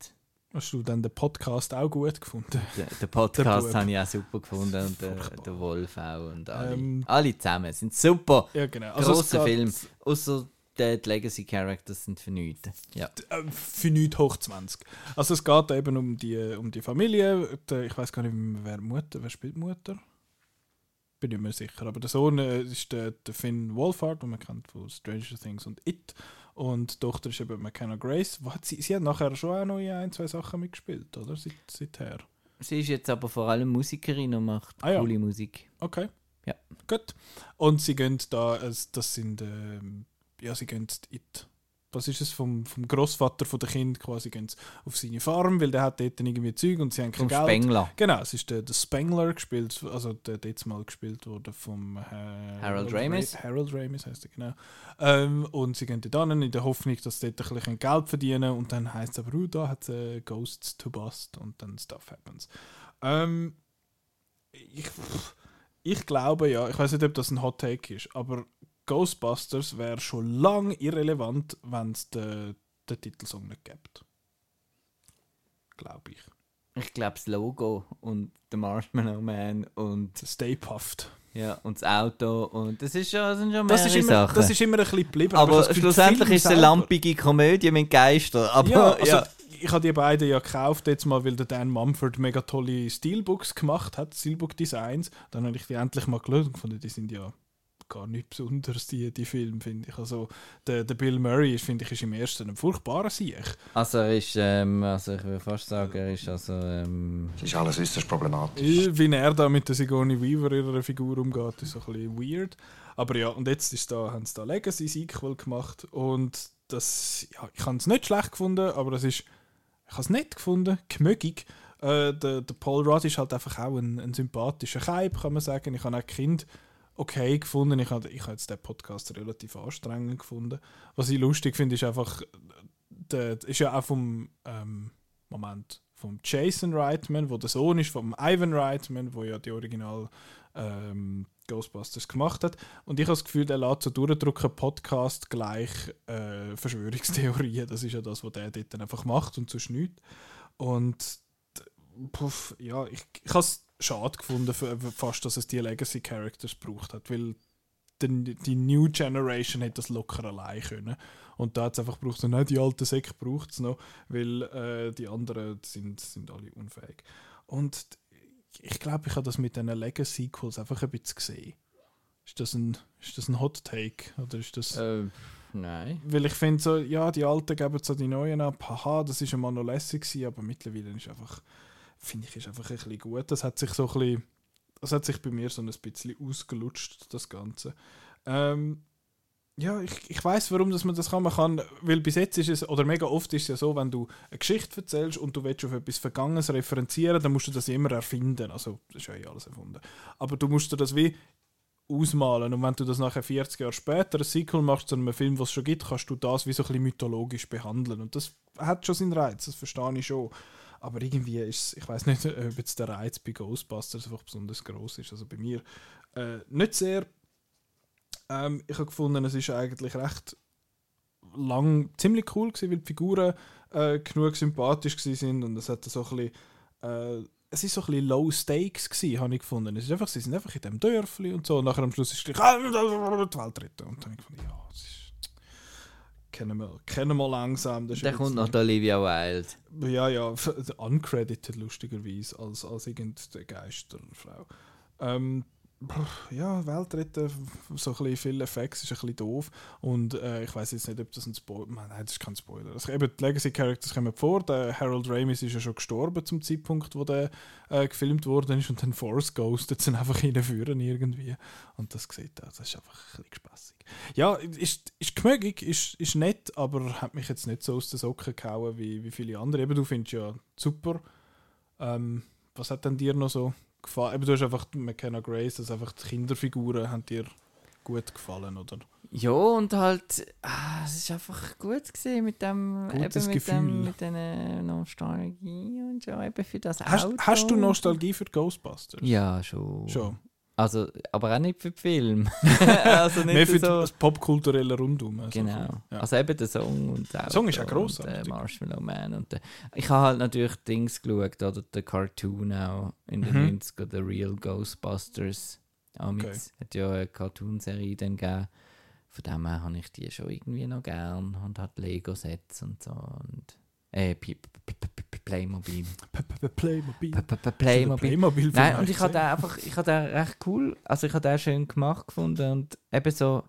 Hast du dann den Podcast auch gut gefunden? den, den Der Podcast habe ich auch super gefunden und der, der Wolf auch und alle, Ähm, alle zusammen sind super. Ja, genau. Also Grosser Film. Außer die Legacy Characters sind vernichtet. Ja. äh, für nichts hoch 20. Also es geht eben um die, um die Familie. Ich weiß gar nicht, wer Mutter, wer spielt Mutter? Bin nicht mehr sicher. Aber der Sohn äh, ist der, der Finn Wolfhard, den man kennt von Stranger Things und It. Und die Tochter ist eben McKenna Grace. Hat sie, sie hat nachher schon auch noch in ein, zwei Sachen mitgespielt, oder? Seit, seither. Sie ist jetzt aber vor allem Musikerin und macht Ah ja. coole Musik. Okay. Ja. Gut. Und sie gehen da, das sind, ähm, ja, sie gehen in die, was ist es, vom, vom Großvater von der Kind quasi gehen sie auf seine Farm, weil der hat dort irgendwie Zeug und sie haben kein Vom Geld. Spengler. Genau, es ist der, der Spengler gespielt, also der jetzt mal gespielt wurde vom äh, Harold Ramis. Harold Ramis heißt er, genau. Ähm, und sie gehen dort hin in der Hoffnung, dass sie dort ein bisschen Geld verdienen und dann heißt es aber, oh, da hat äh, Ghosts to bust und dann stuff happens. Ähm, ich, ich glaube ja, ich weiß nicht, ob das ein Hot Take ist, aber Ghostbusters wäre schon lang irrelevant, wenn es den, den Titelsong nicht gibt. Glaube ich. Ich glaube, das Logo und der Marshmallow Man und, Stay Puffed. ja, und das Auto und das ist schon, sind schon Das mehrere immer, Sachen. das ist immer ein bisschen geblieben. aber Gefühl, schlussendlich ist es eine lampige Komödie mit Geistern. Aber Ja, ja, also ich habe die beiden ja gekauft, jetzt mal, weil der Dan Mumford mega tolle Steelbooks gemacht hat, Steelbook-Designs. Dann habe ich die endlich mal gelesen und gefunden, die sind ja gar nicht besonders, die, die Filme, finde ich. Also der, der Bill Murray, ist, finde ich, ist im ersten ein furchtbarer Sieg. also er ist, ähm, also ich würde fast sagen, er ist also, ähm, Es ist alles äußerst problematisch. Wie er da mit der Sigourney Weaver ihrer Figur umgeht, ist so ein bisschen weird. Aber ja, und jetzt ist da, haben sie da Legacy Sequel gemacht und das, ja, ich habe es nicht schlecht gefunden, aber es ist, ich habe es nett gefunden, gemögig. Äh, der, der Paul Rudd ist halt einfach auch ein, ein sympathischer Kaib, kann man sagen. Ich habe auch Kind okay gefunden. Ich habe, ich jetzt den Podcast relativ anstrengend gefunden. Was ich lustig finde, ist einfach, der, ist ja auch vom ähm, Moment vom Jason Reitman, wo der Sohn ist vom Ivan Reitman, wo ja die Original ähm, Ghostbusters gemacht hat. Und ich habe das Gefühl, der lässt so durchdrücken Podcast gleich äh, Verschwörungstheorien. Das ist ja das, was der dort dann einfach macht und sonst nichts. Und puff, ja, ich, ich habe es schade gefunden, fast, dass es die Legacy Characters braucht hat, weil die, die New Generation hätte das locker allein können. Und da hat es einfach gebraucht, nein, die alte Säcke braucht es noch, weil äh, die anderen sind, sind alle unfähig. Und ich glaube, ich habe das mit diesen Legacy-Sequels einfach ein bisschen gesehen. Ist das ein, ist das ein Hot Take? Oder ist das... äh, nein. Weil ich finde so, ja, die Alten geben so die Neuen ab. Haha, das ist einmal noch lässig gewesen, aber mittlerweile ist einfach, finde ich, ist einfach ein bisschen gut. Das hat sich so ein bisschen, das hat sich bei mir so ein bisschen ausgelutscht, das Ganze. Ähm, ja, ich, ich weiß, warum dass man das kann. Man kann, weil bis jetzt ist es, oder mega oft ist es ja so, wenn du eine Geschichte erzählst und du willst auf etwas Vergangenes referenzieren, dann musst du das immer erfinden. Also, das ist ja eh alles erfunden. Aber du musst dir das wie ausmalen. Und wenn du das nachher 40 Jahre später ein Sequel machst zu einem Film, was es schon gibt, kannst du das wie so ein bisschen mythologisch behandeln. Und das hat schon seinen Reiz, das verstehe ich schon. Aber irgendwie ist es, ich weiß nicht, ob jetzt der Reiz bei Ghostbusters einfach besonders groß ist. Also bei mir äh, nicht sehr. Ähm, ich habe gefunden, es ist eigentlich recht lang ziemlich cool gewesen, weil die Figuren äh, genug sympathisch sind und es hat so ein bisschen, äh, es ist so ein bisschen low stakes gewesen, habe ich gefunden. Es ist einfach, sie sind einfach in dem Dörfli und so und nachher am Schluss ist es gleich ah, die Welt retten und dann habe ich gefunden, ja, es ist kennen wir, kennen wir langsam. Das ein kommt die Olivia Wilde. ja, ja, f- uncredited lustigerweise als, als irgendeine Geisterfrau. Ähm, ja, Weltretten, so ein bisschen viel Effekts ist ein bisschen doof. Und äh, ich weiß jetzt nicht, ob das ein Spoiler Nein, das ist kein Spoiler. Also, eben, die Legacy Characters kommen vor. Der Harold Ramis ist ja schon gestorben zum Zeitpunkt, wo der äh, gefilmt worden ist. Und dann Force Ghost sind einfach hinführen irgendwie. Und das sieht auch, das ist einfach ein bisschen spaßig. Ja, ist, ist gemögig, ist, ist nett, aber hat mich jetzt nicht so aus den Socken gehauen wie, wie viele andere. Eben, du findest ja super. Ähm, was hat denn dir noch so gefallen? Eben, du hast einfach McKenna Grace, also einfach die Kinderfiguren haben dir gut gefallen, oder? Ja, und halt, ah, es ist einfach gut gesehen mit dem, Gutes eben mit Gefühl. dem, mit den Nostalgie und so, eben für das Hast, Auto. hast du Nostalgie für Ghostbusters? Ja, schon. Schon. Also, aber auch nicht für den Film. also nicht Mehr für so. das popkulturelle Rundum. Also Genau. Ja. Also eben der Song und der Song ist auch grossartig. Und der Marshmallow Man und der, ich habe halt natürlich Dings geschaut, oder der Cartoon auch in den Mhm. 90er, der Real Ghostbusters. Amix hat ja eine Cartoonserie dann gegeben. Von dem her habe ich die schon irgendwie noch gern und hat Lego-Sets und so und äh, Playmobil. Playmobil. Playmobil. Playmobil Nein, und ich habe den einfach, ich habe den recht cool, also ich habe den schön gemacht gefunden und eben so,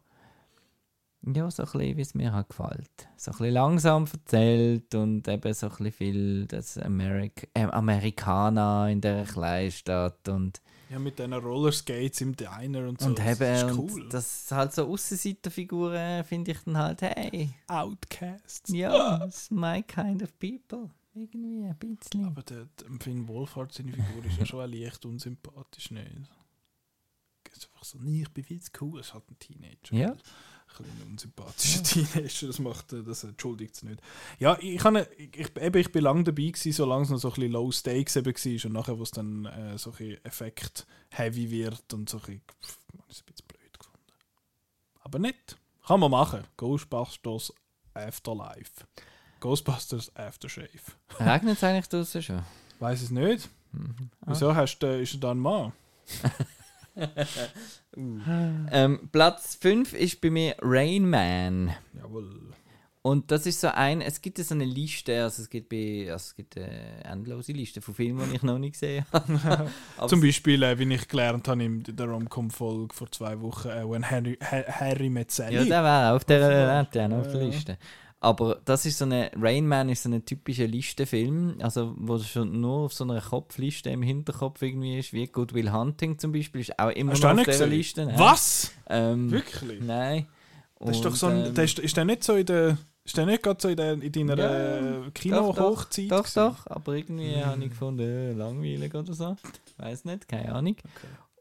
ja, so ein bisschen, wie es mir halt gefällt. So ein bisschen langsam erzählt und eben so ein bisschen viel das Amerik äh, Amerikaner in der Kleinstadt und, Ja, mit diesen Rollerskates im Diner und so. und das eben, ist cool. das halt so Aussenseiterfiguren finde ich dann halt, hey, Outcasts. ja, it's my kind of people. Irgendwie ein bisschen. Aber der, der Finn Wolfhard, seine Figur, ist ja schon leicht unsympathisch, nicht? Es ist einfach so, nee, ich bin viel zu cool. Es halt ein Teenager. Ja. Ein bisschen ein unsympathischer Teenager, das macht, das entschuldigt es nicht. Ja, ich, kann, ich, eben, ich bin lange dabei gewesen, solange es noch so ein bisschen Low Stakes eben war und nachher, wo es dann äh, so ein Effekt-heavy wird und so ein bisschen, pff, man ist ein bisschen blöd gefunden. Aber nicht. Kann man machen. Ghostbusters Afterlife. Ghostbusters Aftershave. Regnet es eigentlich draußen schon? Weiß es nicht. Mhm. Wieso hast du, ist er da ein Mann? Ähm, Platz 5 ist bei mir Rain Man. Jawohl. Und das ist so ein, es gibt so eine Liste, also es gibt, bei, also es gibt eine endlose Liste von Filmen, die ich noch nicht gesehen habe. Zum Beispiel, äh, wie ich gelernt habe in der Rom-Com-Folge vor zwei Wochen, äh, wenn Harry, Ha- Harry met Sally. Ja, der wäre auf der, der auf der. Liste. Aber das ist so eine, Rain Man ist so ein typischer Listenfilm, also wo schon nur auf so einer Kopfliste im Hinterkopf irgendwie ist, wie Good Will Hunting zum Beispiel, ist auch immer Hast noch auf dieser? Liste. Nein. Was? Ähm, Wirklich? Nein. Das ist doch so ein, ähm, der ist, ist der nicht so in der, ist der nicht gerade so in, der, in deiner Ja, äh, Kino-Hochzeit? Doch, gewesen? doch, aber irgendwie habe ich gefunden, äh, langweilig oder so. Weiß nicht, keine Ahnung.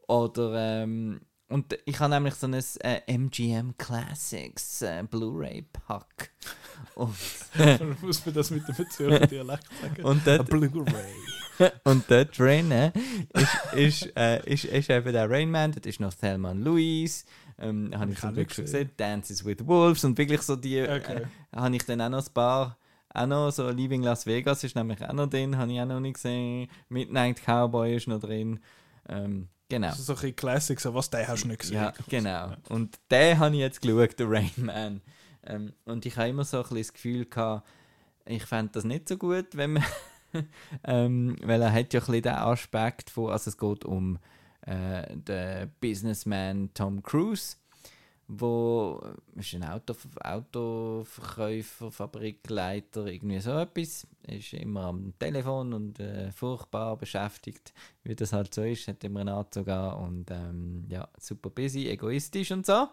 Oder, ähm, und ich habe nämlich so ein äh, MGM Classics äh, Blu-ray-Pack. Und, Muss man das mit dem Zürcher Dialekt sagen? und, dort, Blu-ray. und dort drinnen ist, ist, äh, ist, ist eben der Rain Man, dort ist noch Thelma Louise. Ähm, habe ich ich zum Glück schon gesehen. Dances with Wolves und wirklich so die. Okay. Äh, habe ich dann auch noch ein paar. Auch noch so Leaving Las Vegas ist nämlich auch noch drin, habe ich auch noch nicht gesehen. Midnight Cowboy ist noch drin. Ähm, genau. Also so ein bisschen Classic, so was, den hast du nicht gesehen. Ja, genau. Und den habe ich jetzt geschaut, der Rain Man. Ähm, und ich habe immer so ein bisschen das Gefühl gehabt, ich fände das nicht so gut, wenn man. ähm, weil er hat ja ein bisschen den Aspekt von, also es geht um äh, den Businessman Tom Cruise, wo ist ein Auto, Autoverkäufer, Fabrikleiter, irgendwie so etwas, ist immer am Telefon und äh, furchtbar beschäftigt, wie das halt so ist, hat immer einen Anzug an und ähm, ja, super busy, egoistisch und so.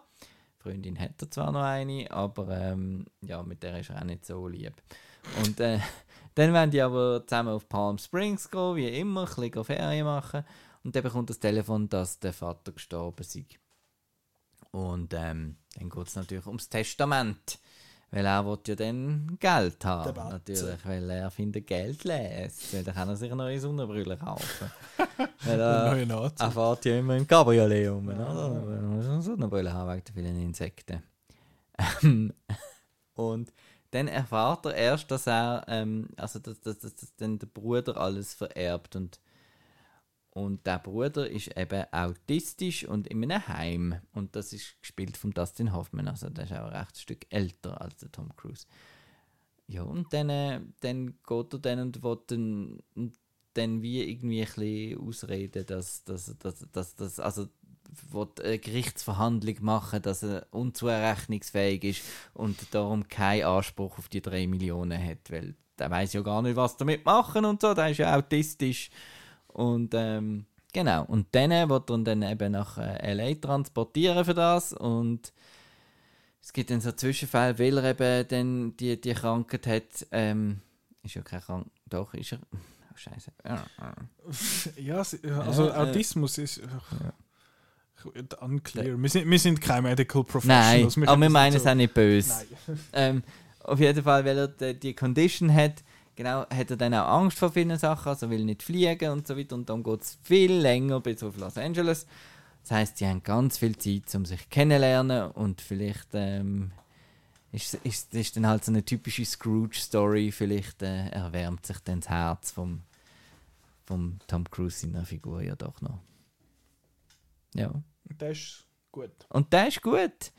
Freundin hat er zwar noch eine, aber ähm, ja, mit der ist er auch nicht so lieb. Und äh, dann werden die aber zusammen auf Palm Springs gehen, wie immer, ein bisschen Ferien machen. Und dann bekommt das Telefon, dass der Vater gestorben ist. Und ähm, dann geht es natürlich ums Testament. Weil er will ja dann Geld haben. Natürlich, weil er findet Geld lässt. Weil dann kann er sich eine neue Sonnenbrille kaufen. weil er, er fährt ja immer im Cabriolet um, oder? Weil er muss eine Sonnenbrille haben wegen der vielen Insekten. Und dann erfahrt er erst, dass er, ähm, also dass, dass, dass, dass dann der Bruder alles vererbt und und der Bruder ist eben autistisch und in einem Heim. Und das ist gespielt von Dustin Hoffman. Also der ist auch ein recht Stück älter als der Tom Cruise. Ja, und dann, äh, dann geht er dann und will dann, dann wie irgendwie ein bisschen ausreden, dass, dass, dass, dass, dass also will eine Gerichtsverhandlung machen, dass er unzurechnungsfähig ist und darum keinen Anspruch auf die 3 Millionen hat, weil der weiß ja gar nicht, was damit machen und so, der ist ja autistisch und ähm, genau, und dann wird er dann eben nach äh, L.A. transportieren für das und es gibt dann so Zwischenfälle, weil er eben dann die, die Krankheit hat, ähm, ist ja keine Krankheit, doch, ist er, oh, scheiße, Ja, also Ja, äh, Autismus ist ach, unclear. Wir sind, wir sind keine Medical Professionals. Nein, aber wir meinen das es auch nicht böse. Ähm, auf jeden Fall, weil er die, die Condition hat, genau, hat er dann auch Angst vor vielen Sachen, also will nicht fliegen und so weiter. Und dann geht es viel länger bis auf Los Angeles. Das heißt, sie haben ganz viel Zeit, um sich kennenzulernen und vielleicht ähm, ist, ist, ist dann halt so eine typische Scrooge-Story. Vielleicht äh, erwärmt sich dann das Herz vom, vom Tom Cruise seiner Figur ja doch noch. Ja. Das ist gut. Und der ist gut.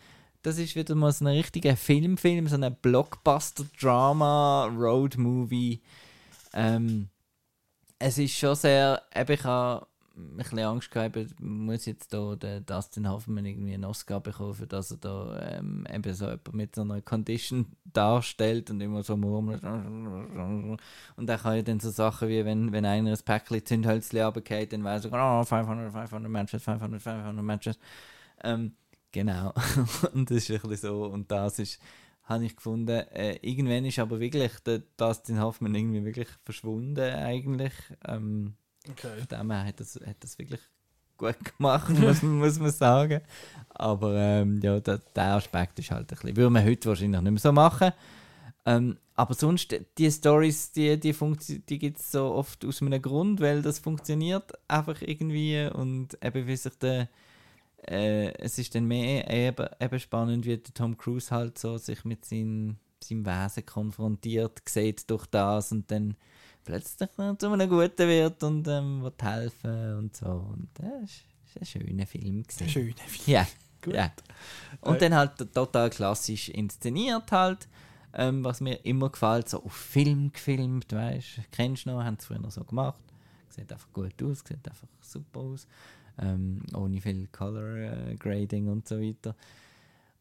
Das ist wieder mal so ein richtiger Filmfilm, so ein Blockbuster-Drama-Road-Movie. Ähm, es ist schon sehr. Eben, ich habe ein bisschen Angst gehabt, muss jetzt da der Dustin Hoffman irgendwie einen Oscar bekommen, dass er da ähm, eben so jemand mit so einer Condition darstellt und immer so murmelt. Und er kann ja dann so Sachen wie, wenn, wenn einer ein Päckchen Zündhölzchen runtergeht, dann weiß er, oh, 500, 500 Matches, 500, 500 Matches. Ähm, genau. und das ist ein bisschen so. Und das ist, habe ich gefunden, äh, irgendwann ist aber wirklich der Dustin Hoffman irgendwie wirklich verschwunden eigentlich. Ähm, Okay. von dem her hat das, hat das wirklich gut gemacht, muss, man- muss man sagen. Aber ähm, ja, der, der Aspekt ist halt ein bisschen, würde man heute wahrscheinlich nicht mehr so machen. Ähm, aber sonst, die Stories, die, die, die gibt es so oft aus einem Grund, weil das funktioniert einfach irgendwie und eben wie sich der äh, es ist dann mehr eben, eben spannend, wie der Tom Cruise halt so sich mit seinem, seinem Wesen konfrontiert sieht durch das und dann plötzlich zu einem Guten wird und ähm, will helfen und so. Und das ist, ist ein schöner Film. Gewesen. Ein schöner Film. Ja. Gut. ja. Und Äh, dann halt total klassisch inszeniert halt, ähm, was mir immer gefällt, so auf Film gefilmt, weißt du, kennst du noch, haben es früher noch so gemacht. Sieht einfach gut aus, sieht einfach super aus, ähm, ohne viel Color äh, Grading und so weiter.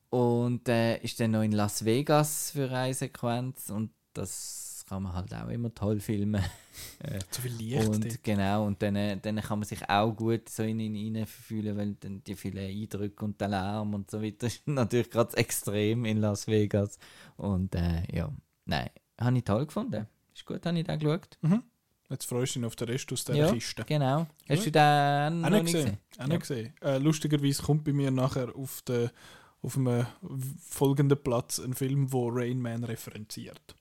Und äh, ist dann noch in Las Vegas für eine Sequenz und das kann man halt auch immer toll filmen. Äh, So viel Licht und dort. genau, und dann, äh, dann kann man sich auch gut so in ihn hineinfühlen, weil dann die vielen Eindrücke und der Lärm und so weiter ist natürlich gerade extrem in Las Vegas. Und äh, ja, nein, habe ich toll gefunden. Ist gut, habe ich den geschaut. Jetzt freust du dich auf den Rest aus dieser ja, Kiste. genau. Hast Gut. du den noch Auch nicht gesehen? gesehen. Auch nicht gesehen. Äh, lustigerweise kommt bei mir nachher auf, den, auf einem folgenden Platz ein Film, wo Rain Man referenziert.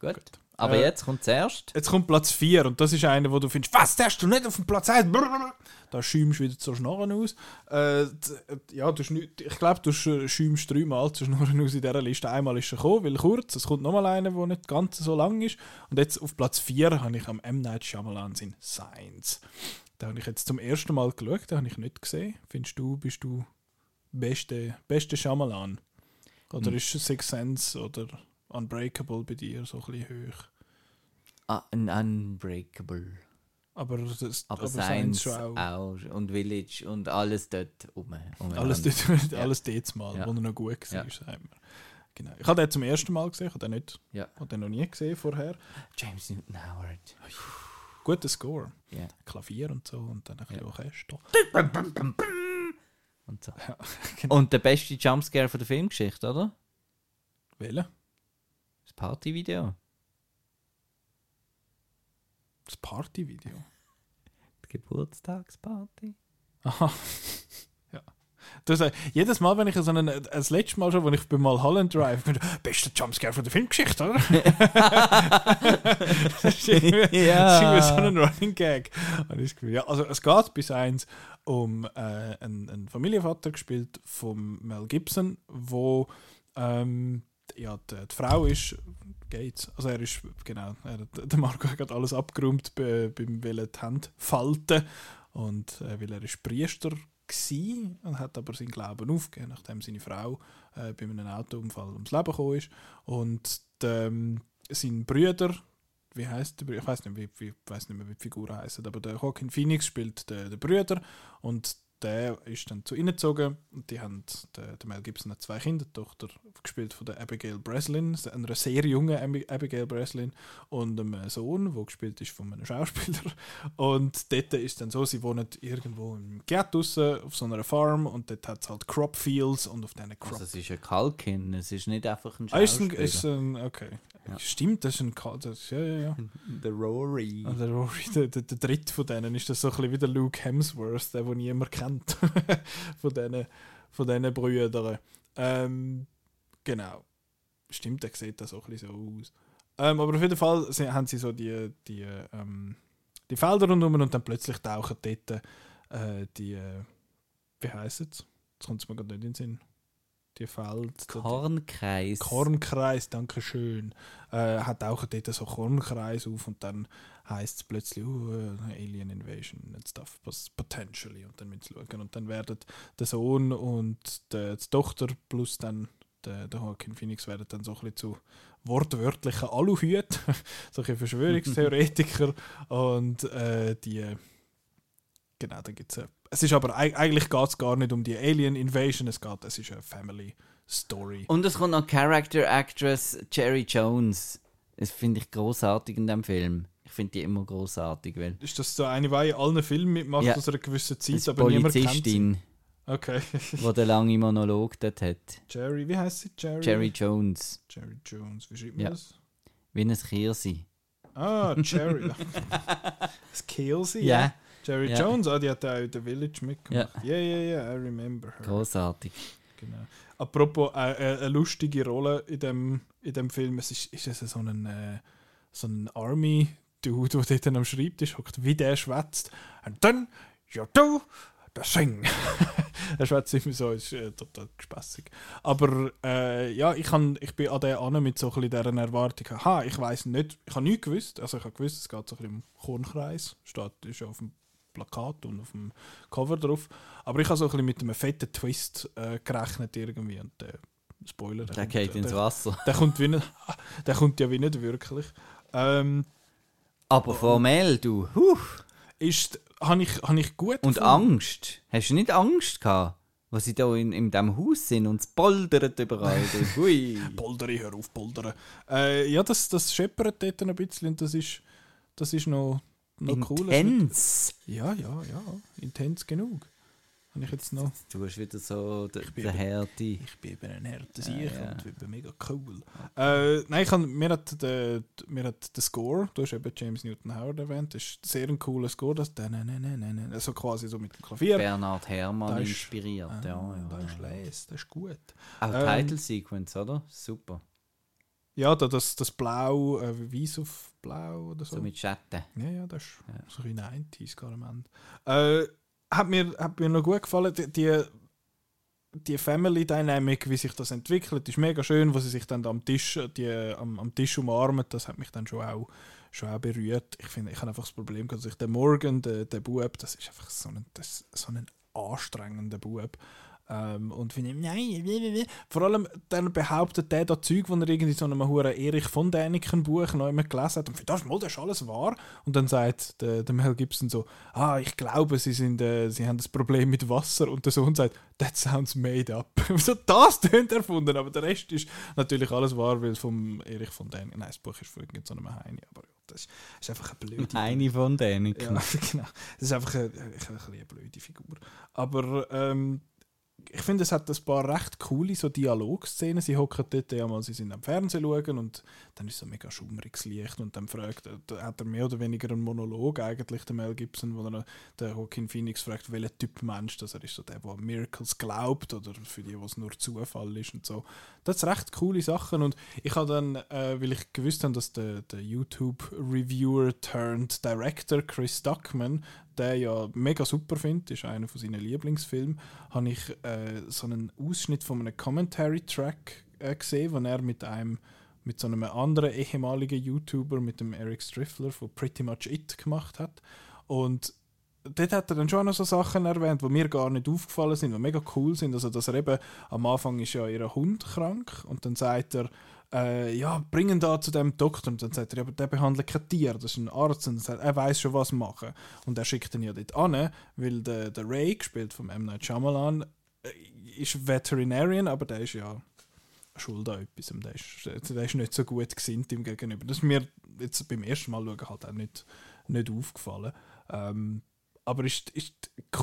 Gut. Gut. Aber Äh, jetzt kommt zuerst. Jetzt kommt Platz 4 und das ist einer, wo du findest, was, der hast du nicht auf dem Platz 1? Da schäumst du wieder zur Schnorren aus. Äh, ja, du nicht, ich glaube, du sch- schäumst dreimal zur Schnorren aus in dieser Liste. Einmal ist er gekommen, weil kurz, es kommt nochmal einer, der nicht ganz so lang ist. Und jetzt auf Platz 4 habe ich am M. Night Shyamalan sein Science. Da habe ich jetzt zum ersten Mal geschaut, den habe ich nicht gesehen. Findest du, bist du beste, beste Shyamalan? Oder Hm. ist Six Sense oder Unbreakable bei dir so ein bisschen hoch? Ah, ein Unbreakable. Aber, das, Aber, Science Science schon auch. auch. Und Village und alles dort um. Alles, dort, Ja. alles dort mal, Ja. wo er noch gut war, Ja. sagen wir. Genau. Ich habe den zum ersten Mal gesehen, ich habe den, nicht, Ja. habe den noch nie gesehen vorher. James Newton Howard. Guter Score. Ja. Klavier und so und dann ein bisschen Orchester. Und so. Ja, genau. Und der beste Jumpscare von der Filmgeschichte, oder? Welcher? Partyvideo. Das Partyvideo. Die Geburtstagsparty. Aha. ja. Das, äh, jedes Mal, wenn ich so einen, äh, das letzte Mal schon, wenn ich bei Mulholland Drive bin, bester Jumpscare von der Filmgeschichte, oder? das ist irgendwie, Ja. das ist irgendwie so ein Running Gag. Und ich ja, also es geht bis eins um äh, einen, einen Familienvater gespielt von Mel Gibson, wo ähm, ja, die, die Frau ist Gates. Also er ist, genau, er, der Marco hat alles abgeräumt bei, beim Willen die Hände falten. Und äh, weil er ist Priester gsi und hat aber seinen Glauben aufgegeben, nachdem seine Frau äh, bei einem Autounfall ums Leben gekommen ist. Und ähm, sein Brüder wie heißt der ich weiß nicht, wie, wie, nicht mehr, wie die Figur heißt, aber der Joaquin Phoenix spielt den, den Brüder. Und der ist dann zu ihnen gezogen und die haben, der, der Mel Gibson hat zwei Kinder, die Tochter gespielt von der Abigail Breslin, einer sehr jungen Abi- Abigail Breslin und einem Sohn, der gespielt ist von einem Schauspieler und dort ist dann so, sie wohnen irgendwo im draussen auf so einer Farm und dort hat es halt Crop Fields und auf diesen Crop Also es ist ein Kalkin, es ist nicht einfach ein Ah, ist ein, Schauspieler. ist ein, okay. Ja. Stimmt, das ist ein Ka- das, Ja, ja, ja. Der Rory. Ah, der Rory, der, der, der dritte von denen, ist das so ein bisschen wie der Luke Hemsworth, der, den niemand kennt. von diesen von diesen Brüdern. Ähm, genau. Stimmt, der sieht das so ein bisschen so aus. Ähm, aber auf jeden Fall haben sie so die, die, ähm, die Felder rundherum und dann plötzlich tauchen dort äh, die, äh, wie heisst es? Jetzt kommt es mir gerade nicht in den Sinn. Die Felder. Kornkreis. Kornkreis, danke schön. Äh, hat auch dort so Kornkreis auf und dann heißt es plötzlich uh, Alien Invasion and stuff, was potentially und dann müssen sie schauen und dann werden der Sohn und die, die Tochter plus dann der, der Joaquin Phoenix werden dann so ein bisschen zu wortwörtlichen Aluhüten, so ein bisschen Verschwörungstheoretiker und äh, die genau, dann gibt's eine es ist aber eig- eigentlich geht es gar nicht um die Alien Invasion, es geht, es ist eine Family Story. Und es kommt noch Character Actress Jerry Jones. Das finde ich großartig in dem Film. Ich finde die immer großartig, weil Ist das so eine, die in allen Filmen mitmacht Ja. aus einer gewissen Zeit, aber niemand kennt sie? Polizistin, Okay. die den langen Monolog dort hat. Jerry, wie heißt sie? Jerry? Jerry Jones. Jerry Jones, wie schreibt man Ja. das? Wie ein Kirsi. Ah, Jerry. das Kelsey, Ja. Ja. Jerry Ja. Jones, ah, die hat auch in The Village mitgemacht. Ja, ja, ja, I remember her. Großartig. Genau. Apropos äh, äh, eine lustige Rolle in dem, in dem Film, es ist, ist es so ein, äh, so ein Army-Dude, der dort am Schreibtisch hockt, wie der schwätzt. And then you do the thing. er schwätzt immer so, ist äh, total spaßig. Aber äh, ja, ich, han, ich bin an der an mit so ein dieser Erwartung. Aha, ich weiß nicht, ich habe nichts gewusst. Also ich habe gewusst, es geht so ein bisschen um Kornkreis. Steht, ist ja auf dem Plakat und auf dem Cover drauf. Aber ich habe so ein bisschen mit einem fetten Twist äh, gerechnet irgendwie. Und der Spoiler. Der kommt- geht ins der, Wasser. der, kommt wie nicht, der kommt ja wie nicht wirklich. Ähm, Aber formell, du. Huh. ist, habe ich, hab ich gut Und gefunden. Angst. Hast du nicht Angst gehabt? Was sie da in, in diesem Haus sind und es poldert überall. Hui. Poldere, hör auf, Poldere. Äh, ja, das, das scheppert dort ein bisschen und das ist, das ist noch, noch cool. Intens. Ja, ja, ja. Intens genug. Habe ich jetzt noch. Du hast wieder so den eben- Härte. Ich bin eben ein harter Sieg ja. und ich bin mega cool. Äh, nein, ich hab, mir, hat der, mir hat der Score, du hast eben James Newton Howard erwähnt, das ist sehr ein cooler Score, das also quasi so mit dem Klavier. Bernhard Herrmann Da ist- inspiriert. Ah, ja, ja, das ist ja. les, das ist gut. Auch Ähm, Title Sequence, oder? Super. Ja, da, das, das Blau, äh, weiß auf Blau oder so. So mit Schatten. Ja, ja, das ist so ein 90s gar am Ende. Äh, hat, mir, hat mir noch gut gefallen, die, die, die Family Dynamic, wie sich das entwickelt, ist mega schön, wo sie sich dann am Tisch, die, am, am Tisch umarmen, das hat mich dann schon auch, schon auch berührt. Ich finde, ich habe einfach das Problem, dass ich der Morgan, der, der Bub, das ist einfach so ein, das, so ein anstrengender Bub. Ähm, und finde ich, nein, wie, wie, wie. vor allem dann behauptet der da Zeug, wo er irgendwie so einem huren Erich von Däniken Buch noch immer gelesen hat und das, mal, das ist alles wahr. Und dann sagt der, der Mel Gibson so, ah, ich glaube, sie, sind, äh, sie haben das Problem mit Wasser. Und der Sohn sagt, that sounds made up. so, das tönt erfunden, aber der Rest ist natürlich alles wahr, weil es vom Erich von Däniken, nein, das Buch ist von irgendeinem Heini, aber ja, das ist, einfach eine blöde Eine von denen. ja, genau. Das ist einfach eine, eine, eine, eine blöde Figur. Aber ähm, ich finde, es hat ein paar recht coole so Dialogszenen. Sie hocken dort ja mal, sie sind am Fernsehen schauen und dann ist so mega schummriges Licht und dann fragt er, da hat er mehr oder weniger einen Monolog eigentlich, der Mel Gibson, wo er der Joaquin Phoenix fragt, welcher Typ Mensch das er ist, so der, der an Miracles glaubt oder für die, was nur Zufall ist und so. Das sind recht coole Sachen und ich habe dann, äh, weil ich gewusst habe, dass der, der YouTube-Reviewer turned Director Chris Duckman, der ja mega super findet, ist einer von seinen Lieblingsfilmen, habe ich äh, so einen Ausschnitt von einem Commentary-Track äh, gesehen, wo er mit einem mit so einem anderen ehemaligen YouTuber, mit dem Eric Striffler von Pretty Much It gemacht hat. Und dort hat er dann schon noch so Sachen erwähnt, die mir gar nicht aufgefallen sind, die mega cool sind. Also, dass er eben am Anfang ist ja ihr Hund krank und dann sagt er, äh, ja, bring ihn da zu dem Doktor. Und dann sagt er, aber der behandelt kein Tier, das ist ein Arzt. Und sagt, er weiß schon, was machen. Und er schickt ihn ja dort an, weil der, der Ray, gespielt vom M. Night Shyamalan, äh, ist Veterinarian, aber der ist ja schuld an etwas. Der ist, der ist nicht so gut gesinnt ihm gegenüber. Das ist mir jetzt beim ersten Mal schauen halt auch nicht, nicht aufgefallen. Ähm, aber ist, ist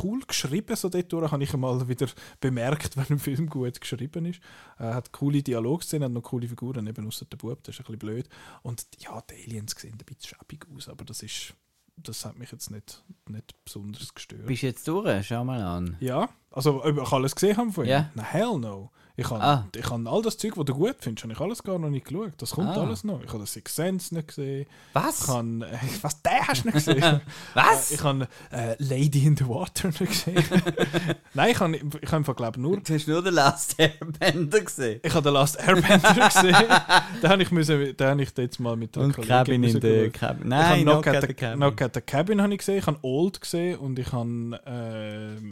cool geschrieben, so dort habe ich einmal wieder bemerkt, wenn ein Film gut geschrieben ist. Er hat coole Dialogszenen, hat noch coole Figuren, eben außer der Bub, das ist ein bisschen blöd. Und ja, die Aliens sehen ein bisschen schäbig aus, aber das ist das hat mich jetzt nicht, nicht besonders gestört. Bist du jetzt durch? Schau mal an. Ja, also ob ich alles gesehen habe von ihm? Ja. Na, hell no. Ich habe Ah. ich habe all das Zeug, was du gut findest, habe ich alles gar noch nicht geschaut. Das kommt Ah. alles noch. Ich habe das Six Sense nicht gesehen. Was? Ich habe, äh, was, den hast du nicht gesehen? Was? Äh, Ich habe äh, Lady in the Water nicht gesehen. Nein, ich habe, ich einfach, glaube nur... Du hast nur den Last Airbender gesehen. Ich habe den Last Airbender gesehen. den habe ich, müssen, den habe ich jetzt mal mit der Und Kollegin Cabin in schauen. Cabin. ich Nein, habe Knock at the Cabin. Knock at the Cabin habe ich gesehen, ich habe Old gesehen und ich habe ähm,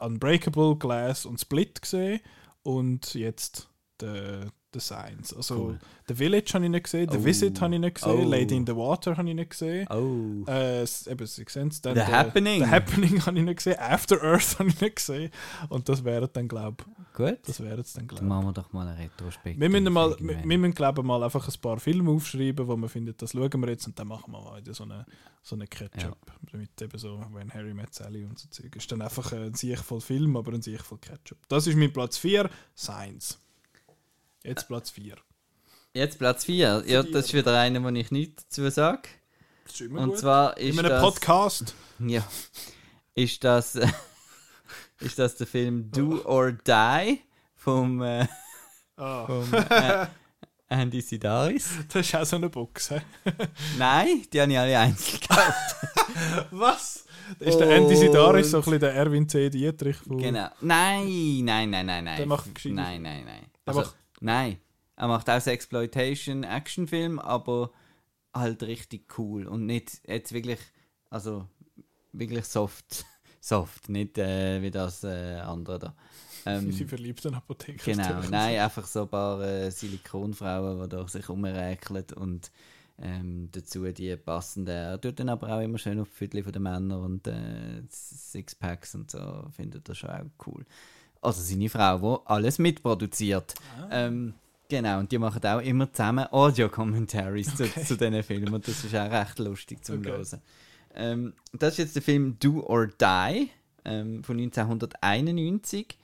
Unbreakable, Glass und Split gesehen und jetzt The, the Signs. Also Cool. The Village habe ich nicht gesehen, The Oh. Visit habe ich nicht gesehen, Oh. Lady in the Water habe ich nicht gesehen. Oh. Äh, eben Six Sense. Dann The der- Happening. The Happening habe ich nicht gesehen. After Earth habe ich nicht gesehen. Und das wäre dann, glaube Gut. das wäre jetzt dann, glaube machen wir doch mal eine Retrospektive. wir müssen, mal, wir, wir müssen glaube mal einfach ein paar Filme aufschreiben, wo man findet, das schauen wir jetzt und dann machen wir mal wieder so eine, so eine Ketchup. Mit eben so, wenn Harry met Sally und so Zeug. Ist dann einfach ein Sieg voll Film, aber ein Sieg voll Ketchup. Das ist mein Platz 4, Science. Jetzt Platz 4. Jetzt Platz 4. Ja, das ist wieder einer, wo ich nichts dazu sage. Und gut. zwar ist In einem das... Podcast. Ja. Ist das... äh, ist das der Film Do or Die vom, äh, Ah, vom äh, Andy Sidaris? das ist auch so eine Box. hä? Nein, die habe ich alle einzeln gekauft. Was? Das ist der Andy Sidaris, so ein bisschen der Erwin C. Dietrich. Von Genau. Nein, nein, nein, nein, nein. Der macht gescheite Nein, nein, nein. Der Also, macht- nein. Er macht auch so Exploitation-Actionfilm, aber halt richtig cool und nicht jetzt wirklich, also wirklich soft. Soft, nicht äh, wie das äh, andere da. Ähm, Sie verliebten Apotheker. Genau, nein, einfach so ein paar äh, Silikonfrauen, die da sich umräkeln und ähm, dazu die passenden. Er tut dann aber auch immer schön auf die Viertel der Männer und äh, Sixpacks und so, findet er schon auch cool. Also seine Frau, die alles mitproduziert. Ähm, genau, und die machen auch immer zusammen Audio-Commentaries zu, zu diesen Filmen und das ist auch recht lustig zum Okay. Hören. Ähm, das ist jetzt der Film Do or Die ähm, von 1991.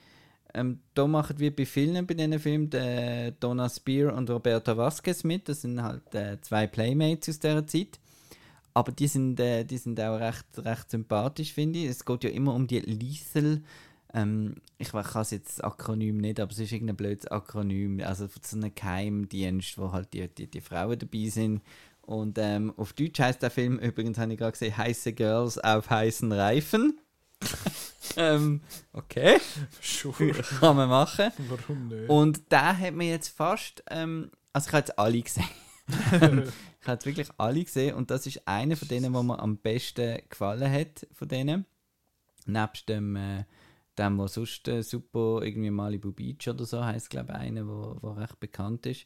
Ähm, da machen wir bei vielen bei diesen Filmen der Donna Spear und Roberta Vasquez mit. Das sind halt äh, zwei Playmates aus dieser Zeit. Aber die sind, äh, die sind auch recht, recht sympathisch, finde ich. Es geht ja immer um die Lethal. Ähm, ich kann es jetzt das Akronym nicht, aber es ist irgendein blödes Akronym. Also von so einem Geheimdienst, wo halt die, die, die Frauen dabei sind. Und ähm, auf Deutsch heißt der Film übrigens, habe ich gerade gesehen, Heiße Girls auf heißen Reifen. ähm, okay. Sure. Kann man machen. Warum nicht? Und der hat mir jetzt fast, ähm, also ich habe jetzt alle gesehen. ich habe jetzt wirklich alle gesehen und das ist einer von denen, wo mir am besten gefallen hat von denen. Nebst dem, äh, dem, was sonst äh, super irgendwie Malibu Beach oder so heißt, glaube ich, einer, wo, wo recht bekannt ist.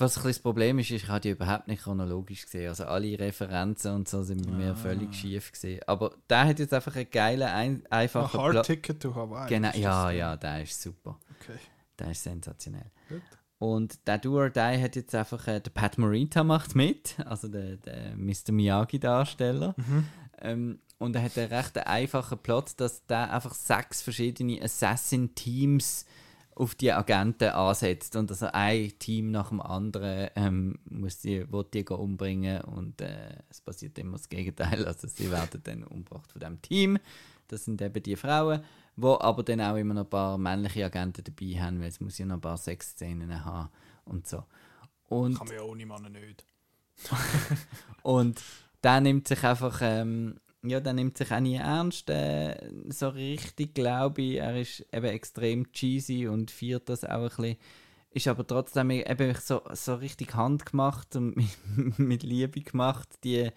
Was ein bisschen das Problem ist, ist, ich habe die überhaupt nicht chronologisch gesehen. Also alle Referenzen und so sind bei mir völlig schief gesehen. Aber der hat jetzt einfach einen geilen, ein, einfachen Hard Plot. Ticket to Hawaii. Genau, ja, ja, der ist super. Okay. Der ist sensationell. Gut. Und der Do or Die hat jetzt einfach, äh, der Pat Morita macht mit, also der, der Mr. Miyagi-Darsteller. Mhm. Ähm, und er hat einen recht einfachen Plot, dass der einfach sechs verschiedene Assassin-Teams auf die Agenten ansetzt und also ein Team nach dem anderen ähm, muss die, will die umbringen und äh, es passiert immer das Gegenteil, also sie werden dann umgebracht von dem Team. Das sind eben die Frauen, wo aber dann auch immer noch ein paar männliche Agenten dabei haben, weil es muss ja noch ein paar Sexszenen haben und so. Und Kann man ja ohne Mann nicht. und der nimmt sich einfach, ähm, ja, der nimmt sich auch nie ernst, äh, so richtig, glaube ich. Er ist eben extrem cheesy und feiert das auch ein bisschen. Ist aber trotzdem eben so, so richtig handgemacht und mit, Liebe gemacht, die,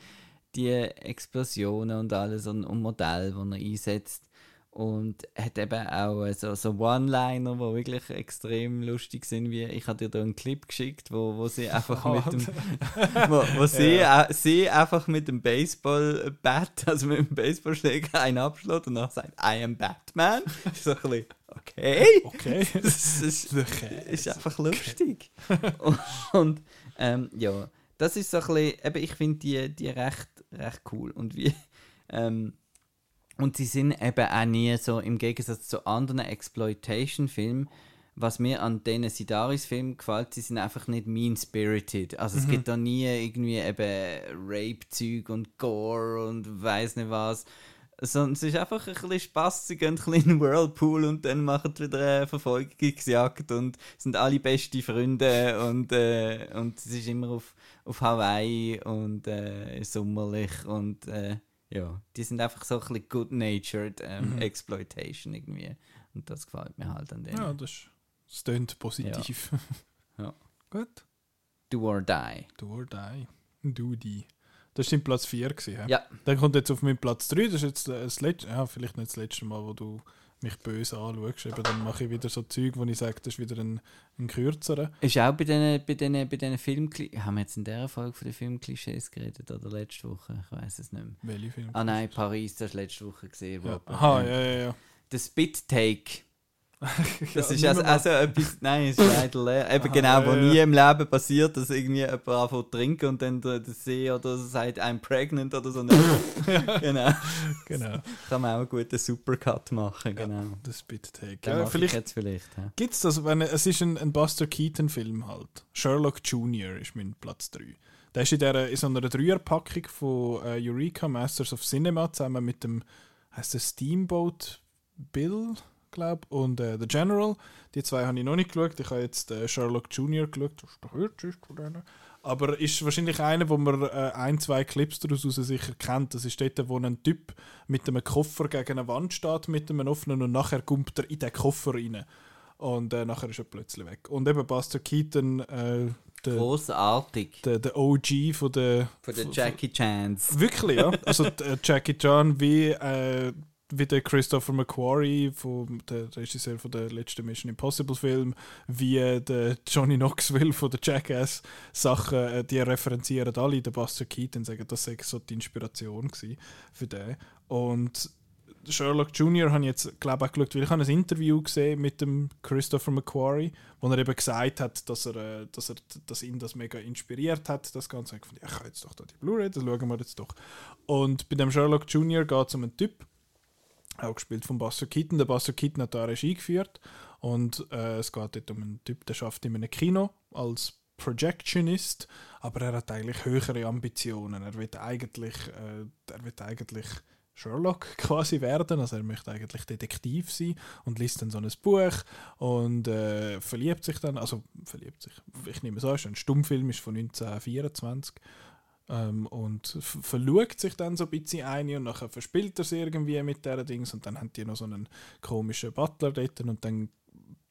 die Explosionen und alles und, und Modell, die er einsetzt. Und hat eben auch äh, so, so One-Liner, die wirklich extrem lustig sind, wie ich habe dir da einen Clip geschickt, wo, wo sie einfach mit dem wo, wo sie, äh, sie einfach mit dem Baseball-Bat, also mit dem Baseballschläger einen abschlägt und dann sagt, I am Batman. so ein bisschen, okay. Okay. Das ist, ist einfach lustig. und und ähm, ja, das ist so ein bisschen, eben, ich finde die, die recht, recht cool. Und wie, ähm, und sie sind eben auch nie so, im Gegensatz zu anderen Exploitation-Filmen, was mir an diesen Sidaris-Filmen gefällt, sie sind einfach nicht mean-spirited. Also es gibt da nie irgendwie eben Rape-Zeug und Gore und weiß nicht was. Sondern es ist einfach ein bisschen Spaß, sie gehen ein bisschen in den Whirlpool und dann machen sie wieder eine Verfolgungsjagd und sind alle beste Freunde und, äh, und es ist immer auf, auf Hawaii und äh, sommerlich und äh, ja, die sind einfach so ein bisschen good-natured ähm, Exploitation irgendwie. Und das gefällt mir halt an denen. Ja, das, das klingt positiv. Ja. Gut. Do or die. Do or die. Du die. Das war dein Platz 4 gewesen, hä? Ja. Dann kommt jetzt auf meinen Platz 3. Das ist jetzt äh, das letzte, ja, vielleicht nicht das letzte Mal, wo du mich böse anschaust. Eben, dann mache ich wieder so Zeug, wo ich sage, das ist wieder ein, ein kürzerer. Ist auch bei diesen bei den, bei den Filmklischees. Haben wir jetzt in dieser Folge von den Filmklischees geredet oder letzte Woche? Ich weiß es nicht mehr. Welche Film? Ah nein, Paris, das hast du letzte Woche gesehen. Ja. Aha, ja, ja, ja. Der Spit Take. Das Ja, ist also, also etwas, nein, es ist leider leer. Eben Aha, genau, ja, wo ja. nie im Leben passiert, dass irgendwie jemand anfängt zu trinken und dann der, der See oder so sagt, I'm pregnant oder so. genau. Genau. Kann man auch einen guten Supercut machen, genau. Das Spit-Take. Den Ja, vielleicht jetzt vielleicht. Ja. gibt es das, wenn, es ist ein, ein Buster Keaton-Film halt. Sherlock Jr. ist mein Platz 3. Der ist in, der, in so einer Dreierpackung von äh, Eureka Masters of Cinema zusammen mit dem, heißt der Steamboat Bill, glaube und äh, The General. Die zwei habe ich noch nicht geschaut. Ich habe jetzt äh, Sherlock Jr. geschaut. Das ist der kürzeste von denen. Aber ist wahrscheinlich einer, wo man äh, ein, zwei Clips daraus sicher kennt. Das ist dort, wo ein Typ mit einem Koffer gegen eine Wand steht, mit einem offenen und nachher kommt er in den Koffer rein. Und äh, nachher ist er plötzlich weg. Und eben Buster Keaton, äh, der, Großartig. der, der OG von der... Von der Jackie Chans. Wirklich, ja. Also äh, Jackie Chan wie, äh, wie der Christopher McQuarrie, vom, der Regisseur von der letzten Mission Impossible Film, wie der Johnny Knoxville von der Jackass Sachen, äh, die referenzieren alle den Buster Keaton, sagen, das sei so die Inspiration für den. Und Sherlock Jr. habe ich jetzt, glaube ich, auch geschaut, weil ich habe ein Interview gesehen mit dem Christopher McQuarrie, wo er eben gesagt hat, dass, er, äh, dass, er, dass ihn das mega inspiriert hat, das Ganze. Ich fand, ich habe jetzt doch da die Blu-ray, das schauen wir jetzt doch. Und bei dem Sherlock Jr. geht es um einen Typ, auch gespielt von Buster Keaton. Der Buster Keaton hat da Regie geführt und äh, es geht dort um einen Typ, der schafft in einem Kino als Projectionist, aber er hat eigentlich höhere Ambitionen. Er wird eigentlich, äh, er wird eigentlich Sherlock quasi werden, also er möchte eigentlich Detektiv sein und liest dann so ein Buch und äh, verliebt sich dann, also verliebt sich, ich nehme es an, ist ein Stummfilm, ist von 1924 ähm, und verlugt sich dann so ein bisschen ein und nachher verspielt er sie irgendwie mit der Dings und dann haben die noch so einen komischen Butler dort und dann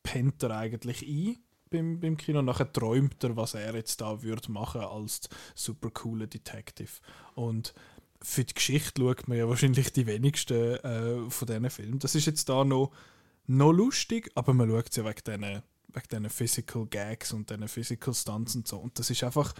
pennt er eigentlich ein beim, beim Kino und nachher träumt er, was er jetzt da würde machen als super cooler Detective und für die Geschichte schaut man ja wahrscheinlich die wenigsten äh, von diesen Filmen. Das ist jetzt da noch, noch lustig, aber man schaut sie ja wegen diesen, wegen diesen Physical Gags und diesen Physical Stunts und so. Und das ist einfach,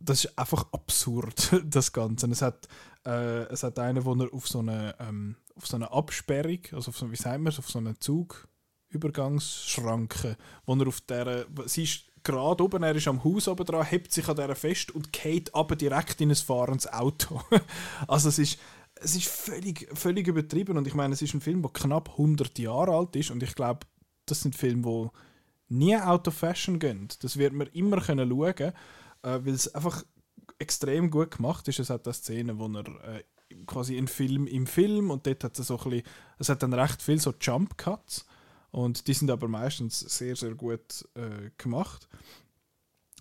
das ist einfach absurd, das Ganze. Es hat, äh, es hat einen, wo er auf so eine, ähm, auf so eine Absperrung, also auf so, wie sagen wir es, auf so eine Zugübergangsschranke, wo er auf der, sie ist gerade oben, er ist am Haus oben dran, hebt sich an der fest und geht aber direkt in ein fahrendes Auto. also es ist, es ist völlig, völlig übertrieben und ich meine, es ist ein Film, der knapp 100 Jahre alt ist und ich glaube, das sind Filme, die nie out of fashion gehen. Das wird man immer können schauen, äh, weil es einfach extrem gut gemacht ist. Es hat eine Szene, wo er äh, quasi ein Film im Film und dort hat es so ein bisschen, es hat dann recht viel so Jump Cuts und die sind aber meistens sehr, sehr gut äh, gemacht.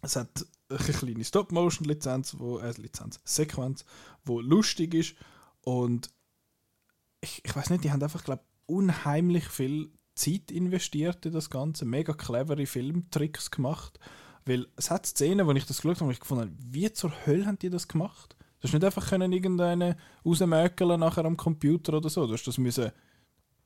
Es hat eine kleine Stop-Motion-Lizenz, wo, äh, Lizenz, Sequenz, wo lustig ist und ich, ich weiß nicht, die haben einfach, glaube unheimlich viel Zeit investiert in das Ganze, mega clevere Filmtricks gemacht, weil es hat Szenen, wo ich das geschaut habe, wo ich gefunden habe, wie zur Hölle haben die das gemacht? Du hast nicht einfach können irgendeine rausmäkeln nachher am Computer oder so, du hast das müssen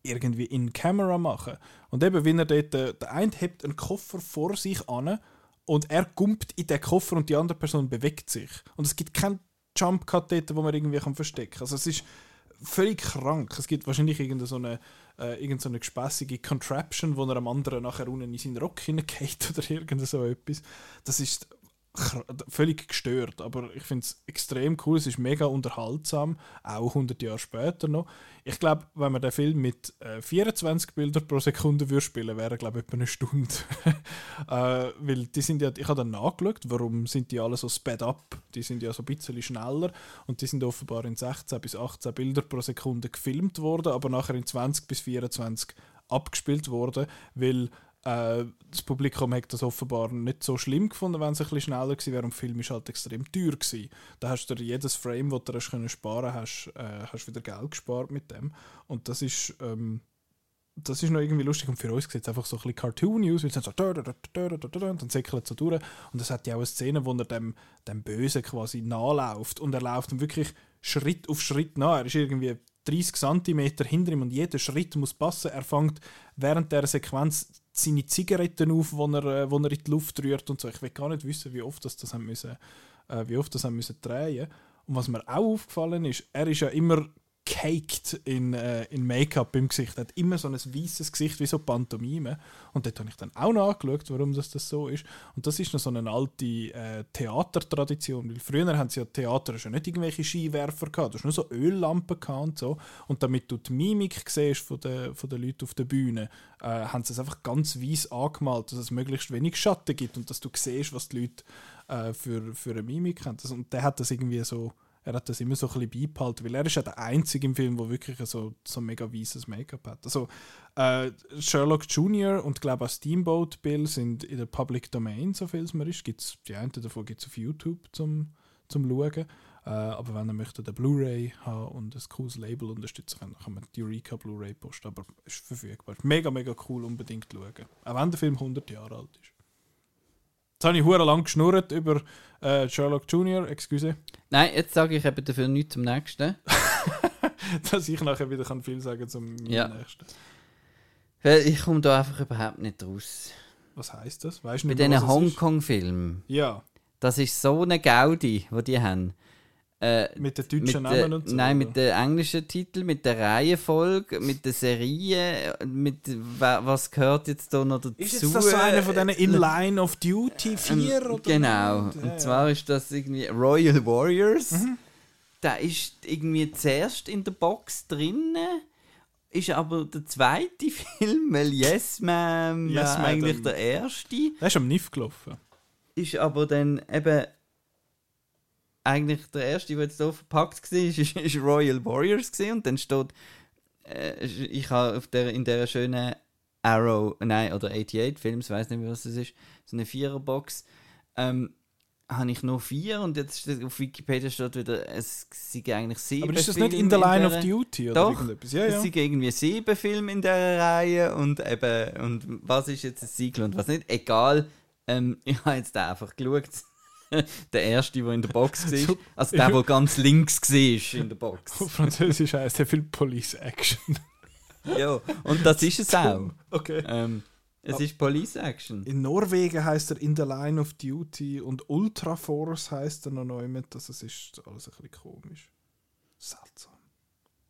irgendwie in Camera machen. Und eben, wenn er dort, äh, der eine hebt einen Koffer vor sich an und er gumpt in den Koffer und die andere Person bewegt sich. Und es gibt keinen Jump Cut dort, wo man irgendwie verstecken kann. Also es ist völlig krank. Es gibt wahrscheinlich irgendeine so eine, äh, irgendeine so gespässige Contraption, wo er am anderen nachher unten in seinen Rock hineingeht oder irgend so etwas. Das ist völlig gestört, aber ich finde es extrem cool, es ist mega unterhaltsam, auch 100 Jahre später noch. Ich glaube, wenn man den Film mit äh, 24 Bildern pro Sekunde würde spielen, wäre glaube ich etwa eine Stunde. äh, weil die sind ja, ich habe dann nachgeschaut, warum sind die alle so sped up, die sind ja so ein bisschen schneller und die sind offenbar in 16 bis 18 Bilder pro Sekunde gefilmt worden, aber nachher in 20 bis 24 abgespielt worden, weil äh, das Publikum hat das offenbar nicht so schlimm gefunden, wenn es ein bisschen schneller gewesen wäre. Und der Film ist halt extrem teuer gewesen. Da hast du jedes Frame, das du hast können sparen hast, äh, hast wieder Geld gespart mit dem. Und das ist, ähm, das ist noch irgendwie lustig. Und für uns sieht es einfach so ein bisschen cartoony aus, weil es so und dann säckelt es so durch. Und es hat ja auch eine Szene, wo er dem, dem Bösen quasi nachläuft. Und er läuft ihm wirklich Schritt auf Schritt nach. Er ist irgendwie 30 cm hinter ihm und jeder Schritt muss passen. Er fängt während der Sequenz seine Zigaretten auf, wo er, äh, er in die Luft rührt und so. Ich will gar nicht wissen, wie oft das, das haben müssen, äh, wie oft das haben müssen drehen. Und was mir auch aufgefallen ist, er ist ja immer caked in, äh, in Make-up im Gesicht. Er hat immer so ein weißes Gesicht wie so Pantomime. Und dort habe ich dann auch nachgeschaut, warum das, das so ist. Und das ist noch so eine alte äh, Theatertradition. Weil früher haben sie ja Theater schon nicht irgendwelche Skiwerfer gehabt. Du hast nur so Öllampen gehabt und so. Und damit du die Mimik siehst von den, von den Leuten auf der Bühne, äh, haben sie es einfach ganz weiß angemalt, dass es möglichst wenig Schatten gibt und dass du siehst, was die Leute äh, für, für eine Mimik haben. Und der hat das irgendwie so er hat das immer so ein bisschen beibehalten, weil er ist ja der Einzige im Film, der wirklich so, so mega weißes Make-up hat. Also äh, Sherlock Jr. und glaube auch Steamboat Bill sind in der Public Domain, so viel es mir ist. Gibt's, die einen davon gibt es auf YouTube zum, zum Schauen. Äh, aber wenn ihr möchtet eine Blu-ray haben und ein cooles Label unterstützen kann, dann kann man die Eureka Blu-ray posten. Aber ist verfügbar. Mega, mega cool, unbedingt schauen. Auch wenn der Film 100 Jahre alt ist. Jetzt habe ich hure lang geschnurrt über äh, Sherlock Jr., excuse. Nein, jetzt sage ich eben dafür nichts zum nächsten. dass ich nachher wieder kann viel sagen zum Ja. nächsten. Weil ich komme da einfach überhaupt nicht raus. Was heißt das? Weißt du Bei diesen? Hongkong-Filmen. Ja, Das ist so eine Gaudi, die die haben. Äh, mit den deutschen mit Namen und so. Nein, oder? mit den englischen Titeln, mit der Reihenfolge, mit der Serie, mit wa- was gehört jetzt da noch dazu? Ist jetzt das so einer von diesen In Line of Duty 4? Ähm, oder genau. Ja, Und zwar ist das irgendwie Royal Warriors. Der ist irgendwie zuerst in der Box drinnen. Ist aber der zweite Film, weil Yes Man, Yes äh, eigentlich der erste. Der ist am NIF gelaufen. Ist aber dann eben eigentlich der erste, der jetzt hier verpackt war, ist, ist, Royal Warriors gewesen. und dann steht, äh, ich habe auf der, in der schönen Arrow, nein, oder 88 Films, weiß nicht mehr, was das ist, so eine Viererbox, ähm, habe ich nur vier und jetzt steht auf Wikipedia steht wieder, es sind eigentlich sieben Aber ist das nicht Filme in the Line of dieser- Duty oder Doch, irgendetwas? Ja, es ja. sind irgendwie sieben Filme in dieser Reihe und eben, und was ist jetzt ein Siegel und was nicht, egal. Ähm, ich habe jetzt einfach geschaut. der erste, der in der Box war. Also der, der ganz links war in der Box. Auf Französisch heißt der viel Police Action. ja, und das ist es auch. Okay. Ähm, es ist Police Action. In Norwegen heißt er In the Line of Duty und Ultra Force heißt er noch neu mit. Das ist alles ein bisschen komisch. Seltsam.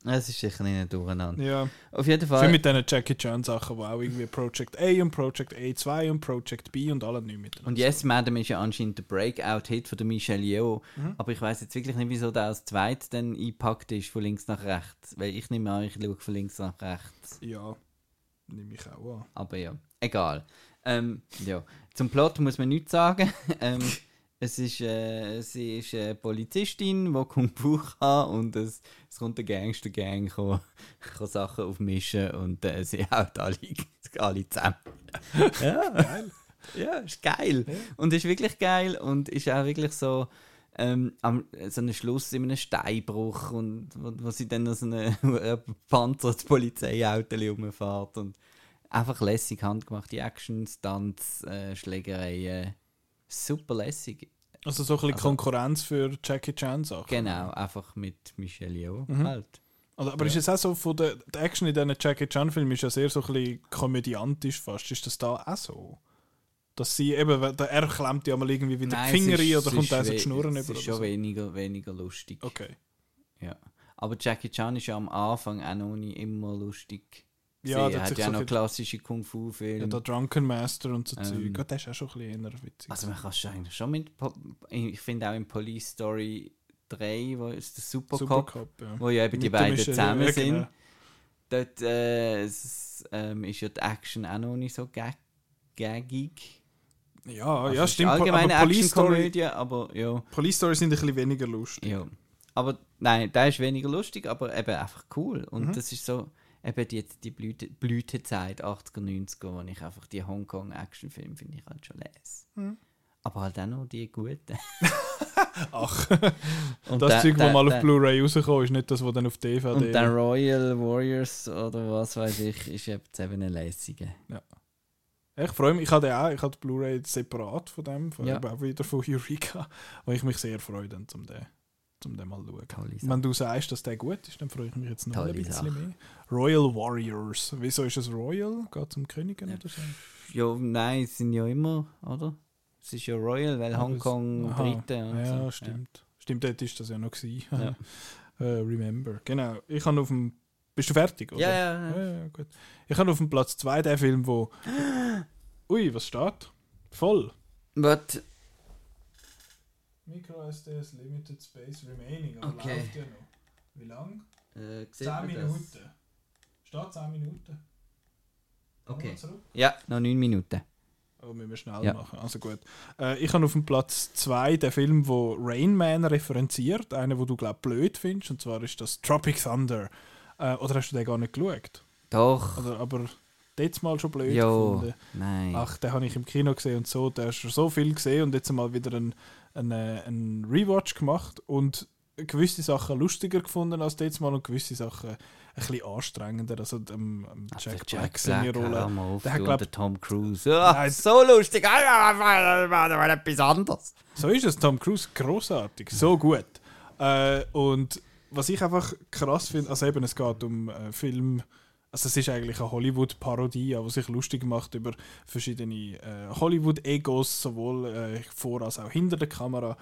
Es ist sicher nicht durcheinander. Ja. Auf jeden Viel Fall. mit diesen Jackie Chan Sachen, wo auch irgendwie Project A und Project A2 und Project B und alle nicht mit. Und Yes Madam ist ja anscheinend der Breakout-Hit von der Michelle Yeoh. Mhm. Aber ich weiß jetzt wirklich nicht, wieso der als zweit dann eingepackt ist, von links nach rechts. Weil ich nehme an, ich schaue von links nach rechts. Ja, nehme ich auch an. Aber ja, egal. Ähm, ja. Zum Plot muss man nichts sagen. ähm, es ist, äh, sie ist eine Polizistin, die Kung Fu kann und es, es kommt eine Gangster-Gang, kann, kann Sachen aufmischen und äh, sie haut alle, alle zusammen. ja, Geil. ja, ist geil. Und ist wirklich geil und ist auch wirklich so ähm, am, so ein Schluss in einem Steinbruch und wo, wo sie dann so eine panzertes Polizeiauto rumfährt und einfach lässig handgemachte Action, Stunts, äh, Schlägereien. Super lässig. Also so ein bisschen Also- Konkurrenz für Jackie Chan Sachen. Genau, einfach mit Michelle Yeoh Mhm. halt. Also, aber ist es auch so, von der, die Action in diesen Jackie Chan-Filmen ist ja sehr so ein bisschen komödiantisch fast. Ist das da auch so? Dass sie eben, er klemmt ja mal irgendwie wieder Nein, die Finger es ist- rein oder es kommt ist da so die Schnurren Es über ist oder schon so. weniger, weniger lustig. Okay. Ja. Aber Jackie Chan ist ja am Anfang auch noch nicht immer lustig. Ja, der er hat ja so noch klassische Ja, Kung-Fu-Filme. der Drunken Master und so Ähm, Zeug. Ja, das ist auch schon ein bisschen eher witzig. also man kann es eigentlich schon mit... Ich finde auch in Police Story 3, wo ist der Supercop, Supercop, ja. wo ja eben die Mit der beiden zusammen ja, sind. genau. Dort äh, es, ähm, ist ja die Action auch noch nicht so gag gaggig. Ja, Also ja, stimmt. Allgemeine Actionkomödie, aber ja. Police Story sind ein bisschen weniger lustig. Ja. Aber nein, der ist weniger lustig, aber eben einfach cool. Und Mhm. das ist so eben die, die Blüte, Blütezeit 80er, 90er, wo ich einfach die Hongkong-Actionfilme finde ich halt schon les. Mhm. Aber halt auch noch die guten. Ach, Und das Zeug, das mal auf Blu-ray rausgekommen ist, nicht das, was dann auf DVD... Und der Royal Warriors oder was weiß ich, ist jetzt eben ein lässiger. Ja. Ich freue mich, ich habe den auch, ich habe die Blu-ray separat von dem, von, Ja. eben auch wieder von Eureka, wo ich mich sehr freue, dann zum den, zum den mal zu schauen. Tolle Sache. Wenn du sagst, dass der gut ist, dann freue ich mich jetzt noch Tolle ein bisschen Sache. mehr. Royal Warriors. Wieso ist es Royal? Geht zum Königen Ja. oder so? Ja, nein, es sind ja immer, oder? Es ist ja Royal, weil Hongkong. Briten und Ja, so. stimmt. Stimmt, dort ist das ja noch gewesen. Ja. äh, remember. Genau. Ich habe auf dem... Bist du fertig, oder? Ja, ja, ja. ja, ja gut. Ich habe auf dem Platz 2 den Film, wo... Ui, was steht? Voll. Was? Micro SDS Limited Space Remaining. Aber Okay. läuft ja noch. Wie lang? Äh, sieht 10 man das? Minuten. Steht 10 Minuten. Okay. Ja, noch 9 Minuten. Oh, müssen wir schnell Ja. machen. Also gut. Äh, ich habe auf dem Platz 2 den Film, wo Rain Man referenziert. Einen, wo du, glaube blöd findest. Und zwar ist das Tropic Thunder. Äh, oder hast du den gar nicht geschaut? Doch. Oder, aber jetzt mal schon blöd Jo, gefunden. nein. Ach, den habe ich im Kino gesehen und so. Der hast schon so viel gesehen und jetzt mal wieder einen ein, ein Rewatch gemacht und gewisse Sachen lustiger gefunden als jetzt mal und gewisse Sachen ein bisschen anstrengender. Also ähm, ähm, Ach, Jack, der Black seine Rolle. auf, Der hat, glaub- der Tom Cruise. Ah, Nein. so lustig. Ah, etwas anderes. So ist es, Tom Cruise, großartig, so gut. Äh, und was ich einfach krass finde, also eben, es geht um äh, Film, also es ist eigentlich eine Hollywood-Parodie, die sich lustig macht über verschiedene äh, Hollywood-Egos, sowohl äh, vor als auch hinter der Kamera.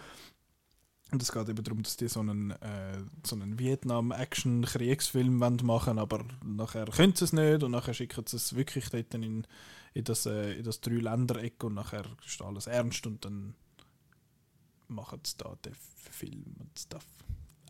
Und es geht eben darum, dass die so einen, äh, so einen Vietnam-Action-Kriegsfilm machen wollen, aber nachher können sie es nicht und nachher schicken sie es wirklich dort in, in das, äh, in das Drei-Länder-Eck und nachher ist alles ernst und dann machen sie da den Film und Stuff.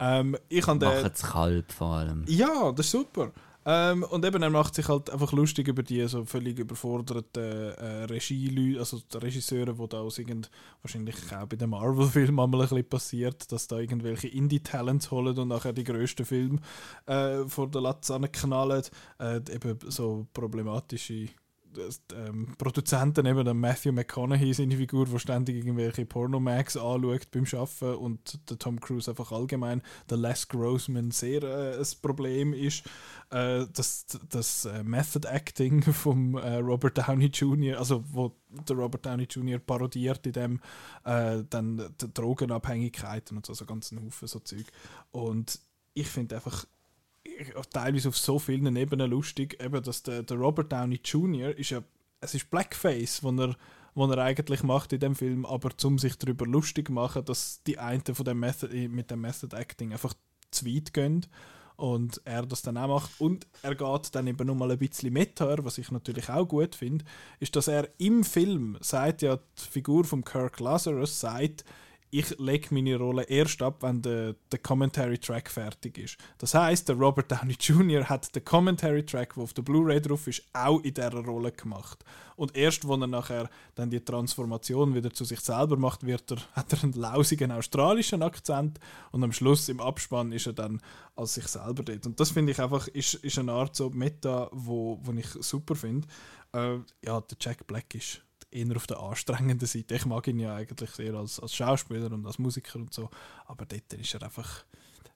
Ähm, ich habe den- Machen es kalt vor allem. ja, das ist super. Ähm, und eben, er macht sich halt einfach lustig über die so völlig überforderten äh, Regieleute, also die Regisseure, die da aus irgend, wahrscheinlich auch bei den Marvel-Filmen einmal ein bisschen passiert, dass da irgendwelche Indie-Talents holen und nachher die grössten Filme äh, vor der Latz knallen. Äh, eben so problematische ähm, Produzenten, eben der Matthew McConaughey, seine Figur, der ständig irgendwelche Pornomags anschaut beim Arbeiten und der Tom Cruise einfach allgemein, der Les Grossman sehr äh, ein Problem ist. Äh, das das äh, Method Acting vom äh, Robert Downey Jr., also wo der Robert Downey Jr. parodiert in dem, äh, dann die Drogenabhängigkeiten und so, so ganz ein Haufen so Zeug. Und ich finde einfach, teilweise auf so vielen Ebenen lustig, eben, dass der, der Robert Downey Jr. ist ja, es ist Blackface, wo er, wo er eigentlich macht in dem Film, aber zum sich darüber lustig machen, dass die einen von dem Method, mit dem Method Acting einfach zu weit gehen und er das dann auch macht und er geht dann eben nochmal ein bisschen meta, was ich natürlich auch gut finde, ist, dass er im Film sagt ja die Figur von Kirk Lazarus sagt, ich lege meine Rolle erst ab, wenn der, der Commentary Track fertig ist. Das heißt, der Robert Downey Jr. hat den Commentary Track, der auf der Blu-ray drauf ist, auch in dieser Rolle gemacht. Und erst, wenn er nachher dann die Transformation wieder zu sich selber macht, wird er, hat er einen lausigen australischen Akzent und am Schluss im Abspann ist er dann als sich selber dort. Und das finde ich einfach, ist, ist eine Art so Meta, wo, wo ich super finde. Äh, ja, der Jack Black ist eher auf der anstrengenden Seite. Ich mag ihn ja eigentlich sehr als, als Schauspieler und als Musiker und so, aber dort ist er einfach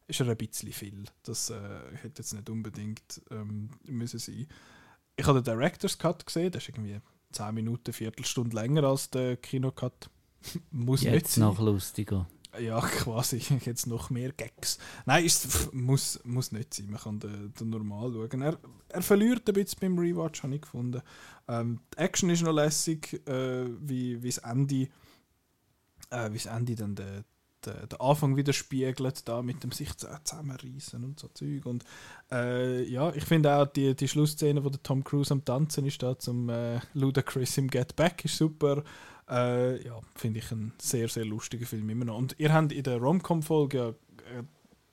ist er ein bisschen viel. Das äh, hätte jetzt nicht unbedingt ähm, müssen sein. Ich habe den Director's Cut gesehen, der ist irgendwie 10 Minuten, Viertelstunde länger als der Kinocut. Muss Jetzt sein. noch lustiger. Ja, quasi. Jetzt noch mehr Gags. Nein, ist, muss, muss nicht sein. Man kann den, den normal schauen. Er, er verliert ein bisschen beim Rewatch, habe ich gefunden. Ähm, die Action ist noch lässig, äh, wie, das Ende, äh, wie das Ende dann den, den, den Anfang widerspiegelt, da mit dem sich zu- zusammenreißen und so Zeug. Und äh, ja, ich finde auch die, die Schlussszene, wo der Tom Cruise am Tanzen ist, da zum äh, Ludacris im Get Back, ist super. Äh, ja, finde ich ein sehr, sehr lustiger Film immer noch. Und ihr habt in der Rom-Com-Folge ja äh,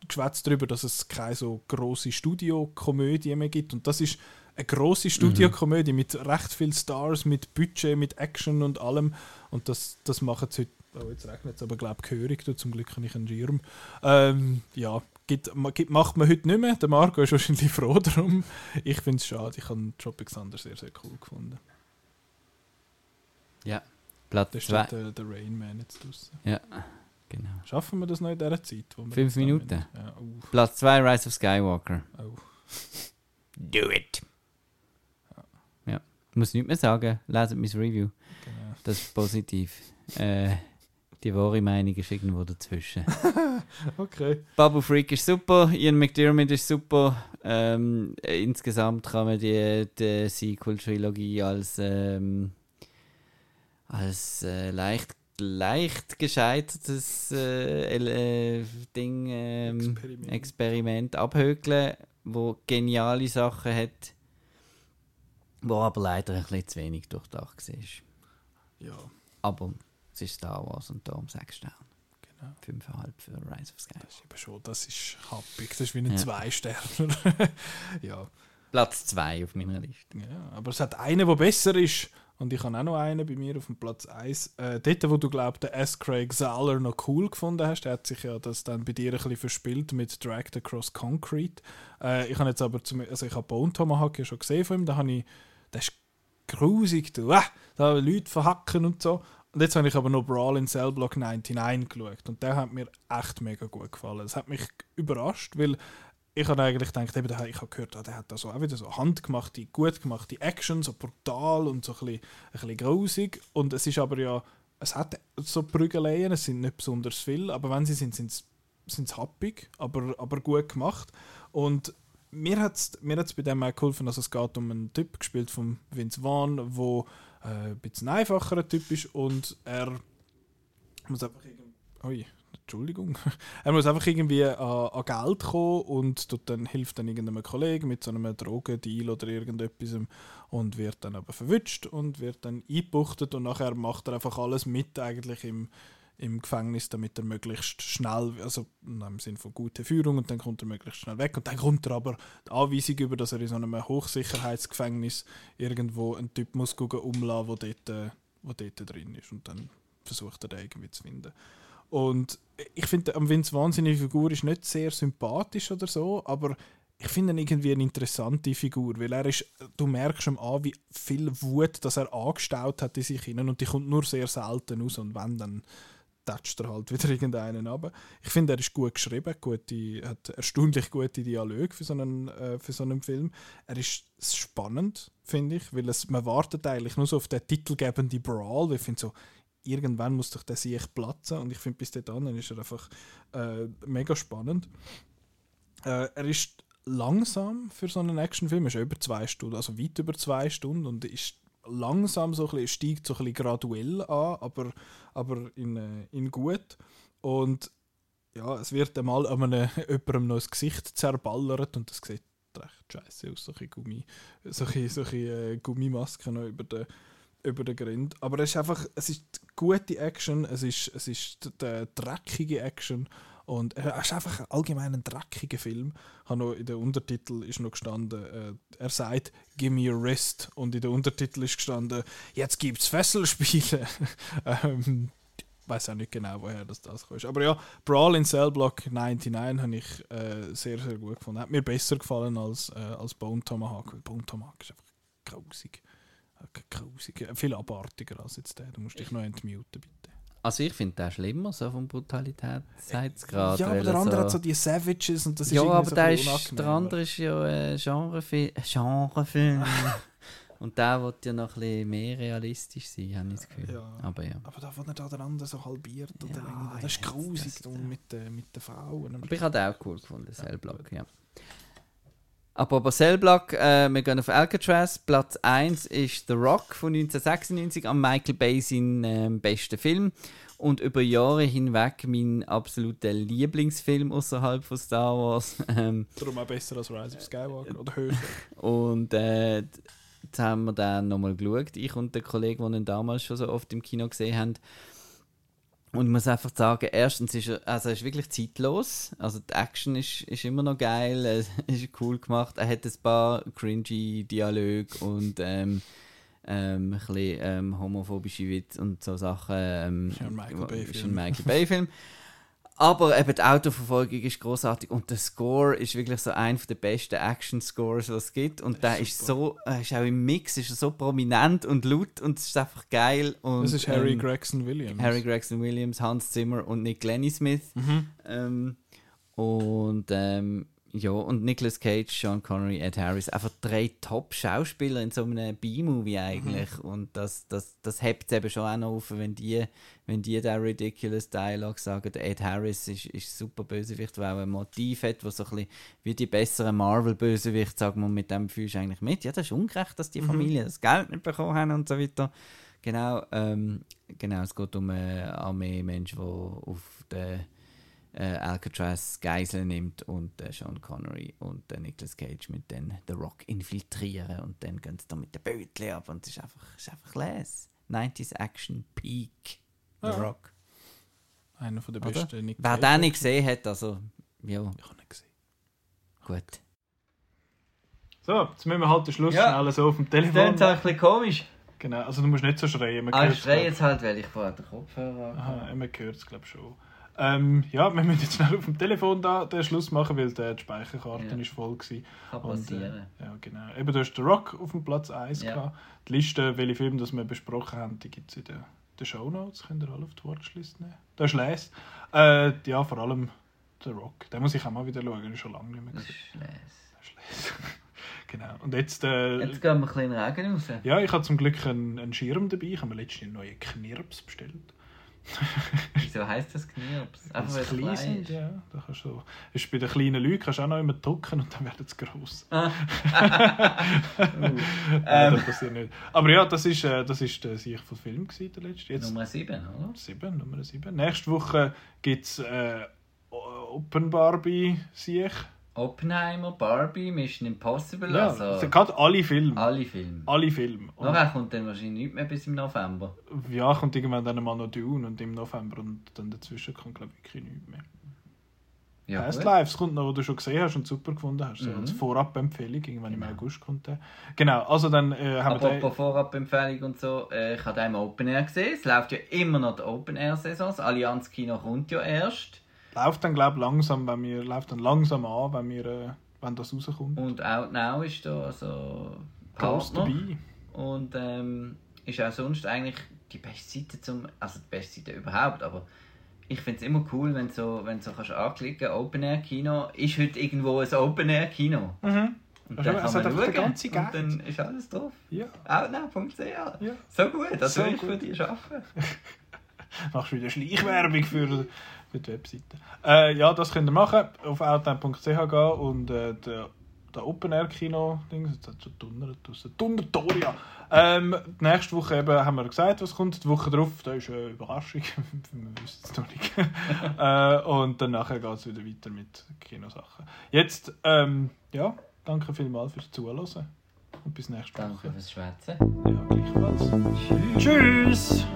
geschwätzt darüber, dass es keine so grosse Studiokomödie mehr gibt. Und das ist eine grosse Studiokomödie mit recht vielen Stars, mit Budget, mit Action und allem. Und das, das machen sie heute. Oh, jetzt regnet es aber, glaube ich, gehörig. Zum Glück habe ich einen Schirm. Ähm, ja, gibt, gibt, macht man heute nicht mehr. Der Marco ist wahrscheinlich froh darum. Ich finde es schade. Ich habe Tropic Thunder sehr, sehr cool gefunden. Ja. Platz Da 2. steht der, Rain Man jetzt draussen. Ja, genau. Schaffen wir das noch in dieser Zeit? Wo wir Fünf da Minuten. Ja, Platz 2, Rise of Skywalker. oh. Do it! Ja. Ich muss nichts mehr sagen. Leset mein Review. Genau. Das ist positiv. Äh, die wahre Meinung ist irgendwo dazwischen. Okay. Babu Freak ist super, Ian McDermott ist super. Ähm, äh, insgesamt kann man die, die Sequel-Trilogie als, ähm, als äh, leicht, leicht gescheitertes äh, äh, Ding, ähm, Experiment. Experiment. abhökeln, wo geniale Sachen hat, wo aber leider ein bisschen zu wenig durchdacht war. Ja, Aber es ist Star Wars und darum sechs Sterne. genau. Fünfeinhalb für Rise of Skywalker. Das ist eben schon, das ist happig. Das ist wie ein Ja. Zwei-Sterner. ja. Platz 2 auf meiner Liste. ja, aber es hat einen, der besser ist. Und ich habe auch noch einen bei mir auf dem Platz 1. Äh, dort, wo du glaubst, der S. Craig Zahler noch cool gefunden hast, der hat sich ja das dann bei dir ein bisschen verspielt mit Dragged Across Concrete. Äh, ich habe jetzt aber, zum, also ich habe Bone Tomahawk ja schon gesehen von ihm, da habe ich, der ist grusig, du, ah, da Leute verhacken und so. Und jetzt habe ich aber noch Brawl in Cell Block 99 geschaut und der hat mir echt mega gut gefallen. Das hat mich überrascht, weil ich habe eigentlich gedacht, eben, ich habe gehört, ah, der hat da so auch wieder so handgemachte, gut gemachte Action, so brutal und so ein bisschen, ein bisschen grusig. Und es ist aber ja, es hat so Prügeleien, es sind nicht besonders viel, aber wenn sie sind, sind sie sind sie happig, aber, aber gut gemacht. Und mir hat es mir hat's bei dem auch geholfen, dass es geht um einen Typ, gespielt von Vince Vaughn, der äh, ein bisschen einfacherer Typ ist und er muss einfach irgendwie... Entschuldigung. er muss einfach irgendwie an, an Geld kommen und tut dann, hilft dann irgendeinem Kollegen mit so einem Drogendeal oder irgendetwas und wird dann aber verwünscht und wird dann eingebuchtet und nachher macht er einfach alles mit eigentlich im, im Gefängnis, damit er möglichst schnell, also im Sinne von gute Führung und dann kommt er möglichst schnell weg und dann kommt er aber die Anweisung über, dass er in so einem Hochsicherheitsgefängnis irgendwo einen Typ muss umlassen, wo dort, äh, wo dort drin ist und dann versucht er den irgendwie zu finden. Und ich finde, am Vince wahnsinnige Figur ist nicht sehr sympathisch oder so, aber ich finde ihn irgendwie eine interessante Figur, weil er ist, du merkst ihm an, wie viel Wut, dass er angestaut hat in sich hinein und die kommt nur sehr selten raus und wenn, dann tätscht er halt wieder irgendeinen ab. Ich finde, er ist gut geschrieben, gute, hat erstaunlich gute Dialoge für so einen, äh, für so einen Film. Er ist spannend, finde ich, weil es, man wartet eigentlich nur so auf den titelgebenden Brawl, ich finde so, irgendwann muss doch der sich platzen und ich finde, bis dahin ist er einfach äh, mega spannend. Äh, er ist langsam für so einen Actionfilm, ist über zwei Stunden, also weit über zwei Stunden und ist langsam so ein bisschen, steigt so ein bisschen graduell an, aber, aber in, äh, in gut. Und ja, es wird einmal an einem, jemandem noch das Gesicht zerballert und das sieht recht scheiße aus, solche, Gummi, solche, solche äh, Gummimasken über den über den Grind. Aber es ist einfach, es ist gute Action, es ist, es ist die dreckige Action und es ist einfach allgemein ein dreckiger Film. Noch in der Untertitel ist noch gestanden, äh, er sagt «Give me a rest» und in der Untertitel ist gestanden «Jetzt gibt's Fesselspiele». ähm, weiß auch nicht genau, woher das, das kommt. Aber ja, Brawl in Cell Block 99 habe ich äh, sehr, sehr gut gefunden. Hat mir besser gefallen als, äh, als Bone Tomahawk, weil Bone Tomahawk ist einfach grausig. Äh, Grausig. Äh, Viel abartiger als jetzt der. Du musst dich noch entmuten, bitte. Also ich finde den schlimmer, so von Brutalitätsgrad. ja, aber der er andere so- hat so die Savages und das ist ja, aber so der, ein ist, der andere ist ja äh, Genrefilm. Genrefilm. Und der wird ja noch ein bisschen mehr realistisch sein, habe ich das Gefühl. Ja. Aber ja. Aber da, wo er da den anderen so halbiert oder Ja, irgendwie, das ist ja, grusig das- mit, den mit den Frauen. Aber ich habe den auch cool gefunden, Cellblock, ja. Apropos Cellblock, äh, wir gehen auf Alcatraz. Platz 1 ist The Rock von 1996, am Michael Bay sein ähm, bester Film. Und über Jahre hinweg mein absoluter Lieblingsfilm außerhalb von Star Wars. Ähm, Darum auch besser als Rise of Skywalker oder höher. und äh, jetzt haben wir dann nochmal geschaut, ich und der Kollege, die ihn damals schon so oft im Kino gesehen haben. Und ich muss einfach sagen, erstens ist er, also er ist wirklich zeitlos. Also die Action ist, ist immer noch geil, es ist cool gemacht. Er hat ein paar cringy Dialoge und ähm, ähm, ein bisschen ähm, homophobische Witze und so Sachen. Ähm, Ist ein Michael Bay-Film. Aber eben die Autoverfolgung ist großartig und der Score ist wirklich so einer der besten Action-Scores, was es gibt. Und der ist so, äh, ist auch im Mix, ist so prominent und laut und es ist einfach geil. Und, Das ist Harry ähm, Gregson Williams. Harry Gregson Williams, Hans Zimmer und Nick Lenny Smith. Mhm. Ähm, und ähm, ja, und Nicolas Cage, Sean Connery, Ed Harris, einfach drei Top-Schauspieler in so einem B-Movie eigentlich. Mhm. Und das, das, das hebt es eben schon auch noch auf, wenn die, wenn die da ridiculous Dialog sagen. Der Ed Harris ist, ist super Bösewicht, der auch ein Motiv hat, was so ein bisschen wie die besseren Marvel-Bösewicht, sagen wir, mit dem fühlst du eigentlich mit. Ja, das ist ungerecht, dass die Mhm. Familie das Geld nicht bekommen haben und so weiter. Genau, ähm, genau es geht um eine Armee Menschen, die auf der äh, Alcatraz Geiseln nimmt und äh, Sean Connery und äh, Nicolas Cage mit den The Rock infiltrieren und dann gehen sie da mit den Bötchen ab und es ist einfach, es ist einfach les. 90s Action Peak. The Ja. Rock. Einer von der Oder? besten Nick Wer den nicht gesehen hat, also, ja, Ich habe nicht gesehen. gut. So, jetzt müssen wir halt den Schluss Ja. schnell so auf dem Telefon. halt ein bisschen komisch. Genau, also du musst nicht so schreien. Man Ah, ich schreie jetzt halt, weil ich vorher den Kopfhörer Aha, man hört es glaube ich schon. Ähm, ja, wir müssen jetzt schnell auf dem Telefon da den Schluss machen, weil der, die Speicherkarte Ja. ist voll war. Kann Und, passieren. äh, ja, genau. Eben, du hast den Rock auf dem Platz 1 Ja. gehabt. Die Liste, welche Filme das wir besprochen haben, die gibt es in den, den Show Notes. Könnt ihr alle auf die Watchlist nehmen. Da ist Les. Äh, ja, vor allem der Rock. Den muss ich auch mal wieder schauen, schon lange nicht mehr Das gesehen. ist les. Das ist Les. genau. Und jetzt, äh, Jetzt gehen wir ein bisschen in den Regen raus. ja, ich habe zum Glück einen, einen Schirm dabei. Ich habe mir letztens einen neuen Knirps bestellt. Wieso heisst das Knirps? Einfach weil es klein sind, ist. ja. Da kannst du, ist bei den kleinen Leuten kannst du auch noch immer drücken und dann werden sie gross. Ah. Nein, Ähm. das passiert nicht. Aber ja, das ist, äh, das ist der Sieg von Film, gewesen, der letzte. Jetzt Nummer 7, oder? sieben, Nummer 7. Nächste Woche gibt es äh, Open Barbie Sieg. Oppenheimer, Barbie, Mission Impossible, Ja, also also gerade alle Filme. alle Filme. Alle Filme. Und, Nachher kommt dann wahrscheinlich nichts mehr bis im November. ja, kommt irgendwann dann mal noch Dune und im November und dann dazwischen kommt glaube ich wirklich nichts mehr. Ja, Past. Lives kommt noch, wo du schon gesehen hast und super gefunden hast. So Mhm. als Vorab-Empfehlung, irgendwann im August kommt der. Genau, also dann äh, haben wir den, Apropos Vorabempfehlung und so, äh, ich habe den im Open Air gesehen. Es läuft ja immer noch die Open Air Saison. Das Allianz Kino kommt ja erst. Läuft dann glaube langsam, wenn wir läuft dann langsam an, wenn wir äh, wenn das rauskommt. Und Out Now ist da also Partner. dabei. Und ähm, ist auch sonst eigentlich die beste Seite zum. Also die beste Seite überhaupt, aber ich finde es immer cool, wenn du so, wenn du so kannst anklicken Open Air Kino ist heute irgendwo ein Open Air Kino. Mhm. Und dann ist- kann man schauen ganzen und Geld. dann ist alles drauf. Ja, Outnow.ch. ja. So gut, das So will ich gut. für dich arbeiten. Machst wieder Schleichwerbung für, die Webseite. Äh, ja, das könnt ihr machen. Auf outline.ch gehen und äh, der, der Open Air Kino, Dings, jetzt hat es so donnert draussen. Donnertoria! Ähm, die nächste Woche eben haben wir gesagt, was kommt. Die Woche drauf, da ist eine Überraschung. wir wissen es noch nicht. äh, und dann geht es wieder weiter mit Kinosachen. Jetzt, ähm, ja, danke vielmals fürs Zuhören. Und bis nächste Danke Woche. fürs Schwätzen. Ja, gleichfalls. Tschüss.